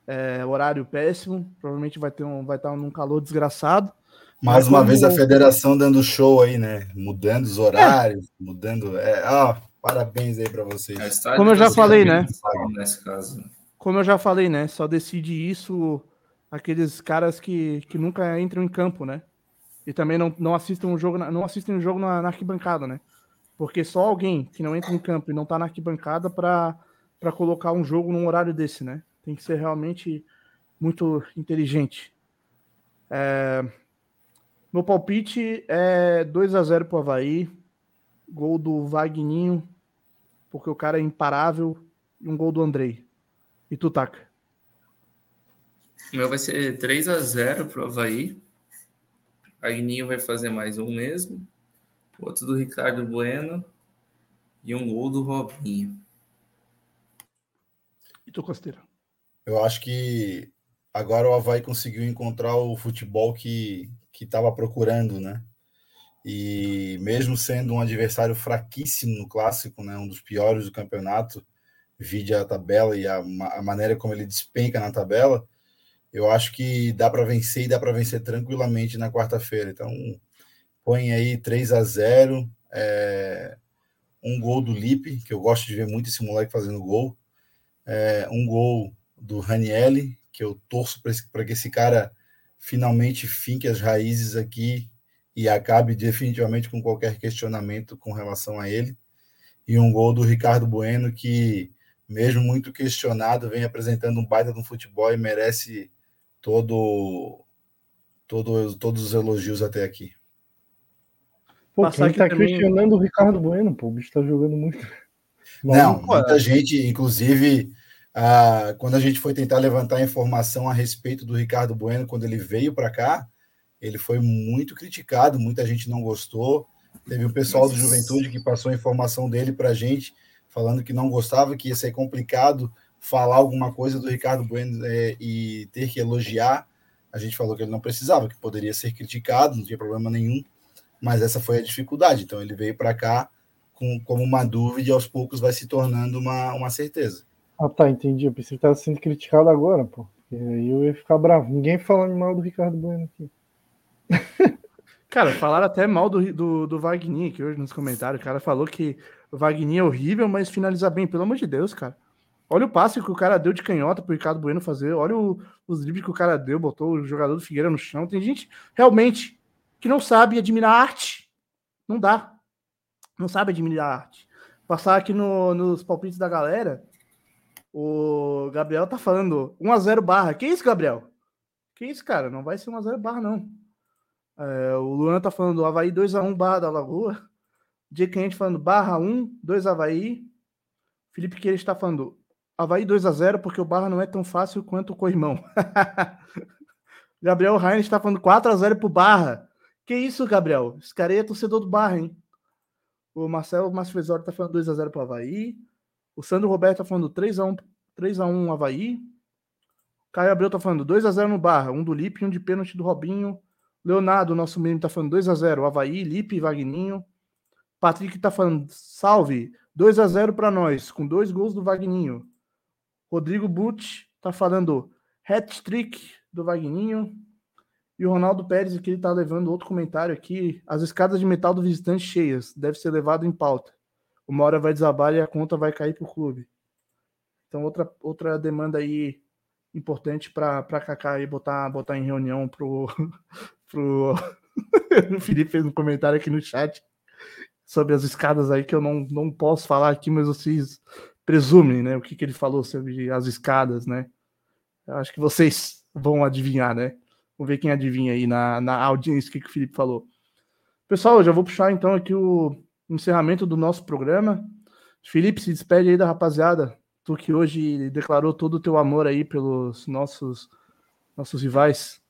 É, horário péssimo, provavelmente vai ter um, vai estar num calor desgraçado. Mais uma vez a federação dando show aí, né? Mudando os horários, é. mudando. É, ó, parabéns aí para vocês. Como eu já falei, né? Nesse caso. Como eu já falei, né? Só decide isso aqueles caras que, que nunca entram em campo, né? E também não, não assistem um jogo, não assistem um jogo na, na arquibancada, né? Porque só alguém que não entra em campo e não tá na arquibancada para colocar um jogo num horário desse, né? Tem que ser realmente muito inteligente. É... Meu palpite é 2 a 0 pro Havaí. Gol do Vagninho, porque o cara é imparável. E um gol do Andrei. E tu, Taca? O meu vai ser 3 a 0 pro Havaí. Agninho vai fazer mais um mesmo. Outro do Ricardo Bueno. E um gol do Robinho. E tu, Costeira? Eu acho que agora o Havaí conseguiu encontrar o futebol que estava procurando, né? E mesmo sendo um adversário fraquíssimo no clássico, né, um dos piores do campeonato, vide a tabela e a, a maneira como ele despenca na tabela, eu acho que dá para vencer e dá para vencer tranquilamente na quarta-feira. Então, põe aí 3 a 0 é, um gol do Lipe, que eu gosto de ver muito esse moleque fazendo gol, é, um gol do Ranielli, que eu torço para que esse cara finalmente finque as raízes aqui e acabe definitivamente com qualquer questionamento com relação a ele. E um gol do Ricardo Bueno, que, mesmo muito questionado, vem apresentando um baita de um futebol e merece todo, todo, todos os elogios até aqui. Pô, quem tá também... questionando o Ricardo Bueno, pô, o bicho tá jogando muito. Não, muita gente, inclusive, ah, quando a gente foi tentar levantar informação a respeito do Ricardo Bueno, quando ele veio para cá, ele foi muito criticado, muita gente não gostou. Teve o pessoal do Juventude que passou a informação dele para a gente, falando que não gostava, que ia ser complicado falar alguma coisa do Ricardo Bueno é, e ter que elogiar. A gente falou que ele não precisava, que poderia ser criticado, não tinha problema nenhum, mas essa foi a dificuldade. Então ele veio para cá com, como uma dúvida e aos poucos vai se tornando uma, uma certeza. Ah, tá, entendi. Eu pensei que estava sendo criticado agora, pô. E aí eu ia ficar bravo. Ninguém falando mal do Ricardo Bueno aqui. *laughs* Cara, falaram até mal do, do, do Wagner aqui hoje nos comentários. O cara falou que o Wagner é horrível, mas finaliza bem. Pelo amor de Deus, cara. Olha o passe que o cara deu de canhota pro Ricardo Bueno fazer. Olha o, os dribles que o cara deu, botou o jogador do Figueira no chão. Tem gente realmente que não sabe admirar arte. Não dá. Não sabe admirar arte. Passar aqui no, nos palpites da galera. O Gabriel tá falando 1x0 barra. Que isso, Gabriel? Que isso, cara? Não vai ser 1x0 barra, não. É, o Luan tá falando Havaí 2x1 barra da Lagoa. Dia Quente falando barra 1, 2 Havaí. Felipe Queira está falando Havaí 2x0 porque o barra não é tão fácil quanto o Corrimão. *laughs* Gabriel Heinz está falando 4x0 pro Barra. Que isso, Gabriel? Esse cara aí é torcedor do Barra, hein? O Marcelo Masfresori tá falando 2x0 pro Havaí. O Sandro Roberto tá falando 3x1, 3x1 Havaí. Caio Abreu tá falando 2x0 no Barra, um do Lipe e um de pênalti do Robinho. Leonardo, nosso menino, tá falando 2x0 Havaí, Lipe e Vagninho. Patrick tá falando salve, 2x0 para nós, com dois gols do Vagninho. Rodrigo Butch tá falando hat-trick do Vagninho. E o Ronaldo Pérez aqui ele tá levando outro comentário aqui. As escadas de metal do visitante cheias, deve ser levado em pauta. Uma hora vai desabar e a conta vai cair pro clube. Então outra outra demanda aí importante para Kaká aí botar botar em reunião pro *laughs* pro *laughs* o Felipe fez um comentário aqui no chat sobre as escadas aí que eu não, não posso falar aqui, mas vocês presumem, né, o que, que ele falou sobre as escadas, né? Eu acho que vocês vão adivinhar, né? Vamos ver quem adivinha aí na, na audiência o que, que o Felipe falou. Pessoal, eu já vou puxar então aqui o encerramento do nosso programa. Felipe, se despede aí da rapaziada. Tu que hoje declarou todo o teu amor aí pelos nossos nossos rivais.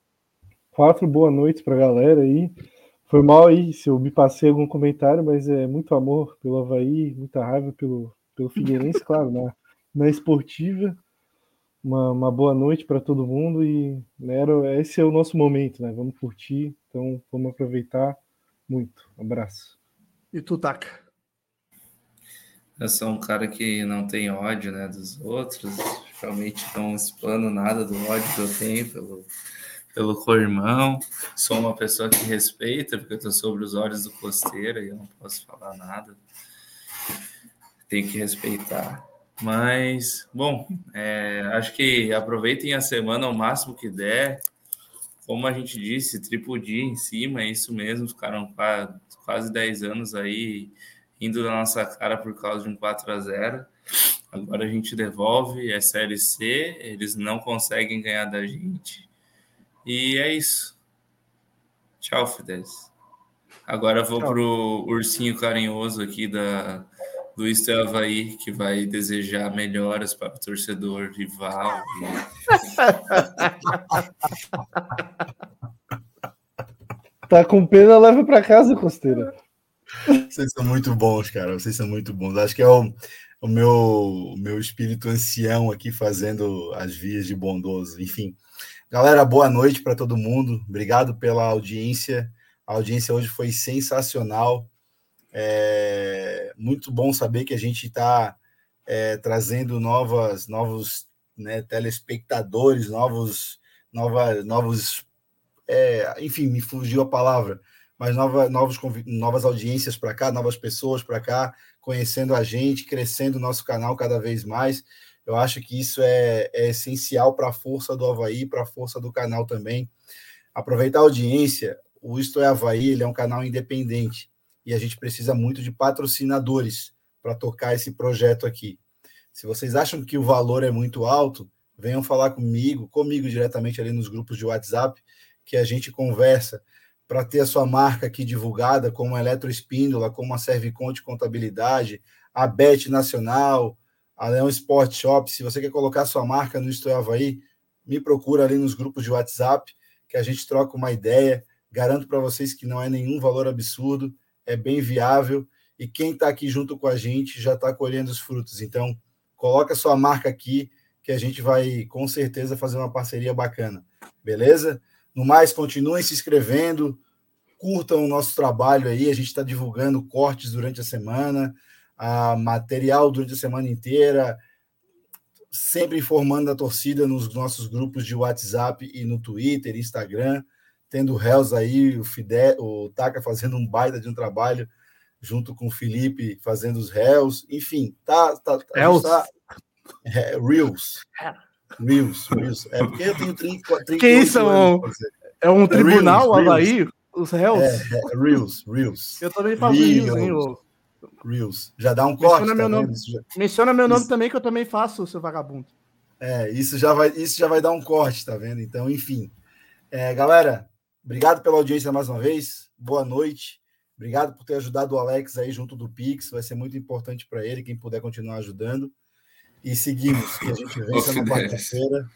Quatro boa noites pra galera aí. Foi mal aí se eu me passei algum comentário, mas é muito amor pelo Havaí, muita raiva pelo, pelo Figueirense, claro, na, na esportiva. Uma, uma boa noite para todo mundo e né, esse é o nosso momento, né? Vamos curtir, então vamos aproveitar muito. Um abraço. E tu, Taka? Eu sou um cara que não tem ódio né, dos outros, realmente não explano nada do ódio que eu tenho pelo, pelo co-irmão. Sou uma pessoa que respeita, porque eu estou sobre os olhos do costeiro e eu não posso falar nada. Tenho que respeitar. Mas, bom, é, acho que aproveitem a semana ao máximo que der. Como a gente disse, triplo dia em cima, é isso mesmo. Ficaram quase 10 anos aí indo na nossa cara por causa de um 4 a 0 Agora a gente devolve, é Série C, eles não conseguem ganhar da gente. E é isso. Tchau, Fides. Agora vou Tchau. pro ursinho carinhoso aqui da, do Isto é Havaí, que vai desejar melhoras para o torcedor rival. *laughs* tá com pena, leva para casa, Costeira. Vocês são muito bons, cara. Vocês são muito bons. Acho que é o, o meu, o meu espírito ancião aqui fazendo as vias de bondoso. Enfim, Galera, boa noite para todo mundo. Obrigado pela audiência. A audiência hoje foi sensacional. É muito bom saber que a gente está é, trazendo novas, novos né, telespectadores, novos, nova, novos, é, enfim, me fugiu a palavra, mas nova, novos, novas audiências para cá, novas pessoas para cá, conhecendo a gente, crescendo o nosso canal cada vez mais. Eu acho que isso é, é essencial para a força do Havaí, para a força do canal também. Aproveitar a audiência, o Isto é Havaí, ele é um canal independente e a gente precisa muito de patrocinadores para tocar esse projeto aqui. Se vocês acham que o valor é muito alto, venham falar comigo, comigo diretamente ali nos grupos de WhatsApp, que a gente conversa para ter a sua marca aqui divulgada, como a Eletroespíndola, como a Serviconte Contabilidade, a Bet Nacional, a Leão Sport Shop. Se você quer colocar sua marca no Havaí, me procura ali nos grupos de WhatsApp, que a gente troca uma ideia. Garanto para vocês que não é nenhum valor absurdo, é bem viável. E quem está aqui junto com a gente já está colhendo os frutos. Então, coloca sua marca aqui, que a gente vai com certeza fazer uma parceria bacana. Beleza? No mais, continuem se inscrevendo, curtam o nosso trabalho aí. A gente está divulgando cortes durante a semana a material durante a semana inteira, sempre informando a torcida nos nossos grupos de WhatsApp e no Twitter, Instagram, tendo o Hells aí, o Fidel, o Taka fazendo um baita de um trabalho junto com o Felipe fazendo os Hells, enfim, tá, tá, Hells. tá é, Reels. Reels, Reels. É porque eu tenho 30, 30 Que isso, é um, é um tribunal, Reels, Havaí? Reels. Os Hells? É, é, Reels, Reels. Eu também faço Reels, Reels hein, ô. Reels. Já dá um corte. Menciona, tá meu, nome, já... Menciona meu nome isso... também, que eu também faço, seu vagabundo. É, isso já vai, isso já vai dar um corte, tá vendo? Então, enfim. É, galera, obrigado pela audiência mais uma vez. Boa noite. Obrigado por ter ajudado o Alex aí junto do Pix. Vai ser muito importante para ele, quem puder continuar ajudando. E seguimos, que a gente vença na quarta-feira.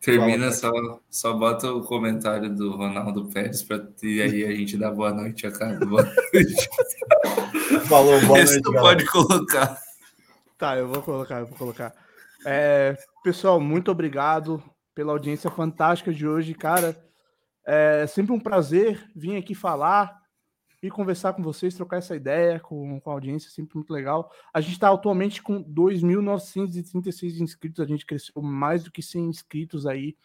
Termina, só, só bota o comentário do Ronaldo Pérez para e aí a gente dá boa noite a cada boa noite. *laughs* Falou, boa Esse noite. pode colocar. Tá, eu vou colocar, eu vou colocar. É, pessoal, muito obrigado pela audiência fantástica de hoje, cara. É sempre um prazer vir aqui falar e conversar com vocês, trocar essa ideia com, com a audiência, sempre muito legal. A gente está atualmente com 2.936 inscritos, a gente cresceu mais do que 100 inscritos aí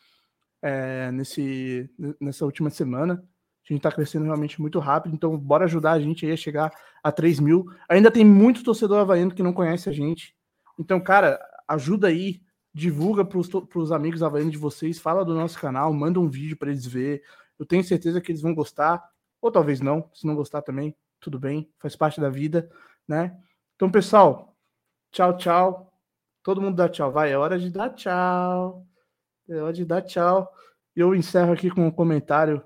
é, nesse, nessa última semana. A gente está crescendo realmente muito rápido, então bora ajudar a gente aí a chegar a 3 mil. Ainda tem muito torcedor havaiano que não conhece a gente. Então, cara, ajuda aí, divulga para os amigos havaianos de vocês, fala do nosso canal, manda um vídeo para eles ver. Eu tenho certeza que eles vão gostar, ou talvez não, se não gostar também, tudo bem, faz parte da vida, né? Então, pessoal, tchau, tchau. Todo mundo dá tchau, vai, é hora de dar tchau. É hora de dar tchau. Eu encerro aqui com um comentário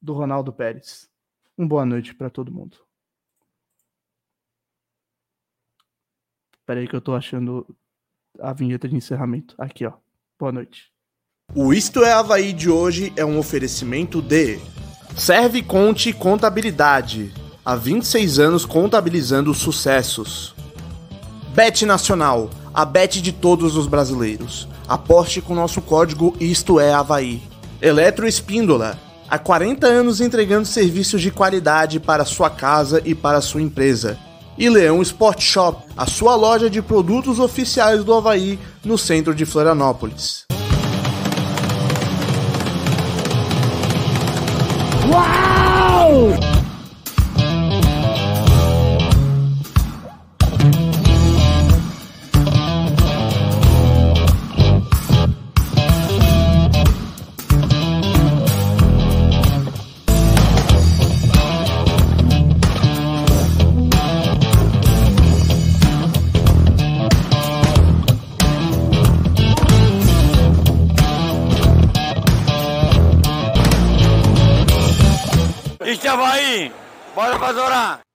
do Ronaldo Pérez. Um boa noite para todo mundo. Espera aí que eu tô achando a vinheta de encerramento. Aqui, ó. Boa noite. O Isto é Havaí de hoje é um oferecimento de Serve Conte Contabilidade. Há 26 anos contabilizando sucessos. Bet Nacional, a bet de todos os brasileiros. Aposte com nosso código Isto é Havaí. Eletro Espíndola, há 40 anos entregando serviços de qualidade para sua casa e para sua empresa. E Leão Sport Shop, a sua loja de produtos oficiais do Havaí no centro de Florianópolis. Bora pra.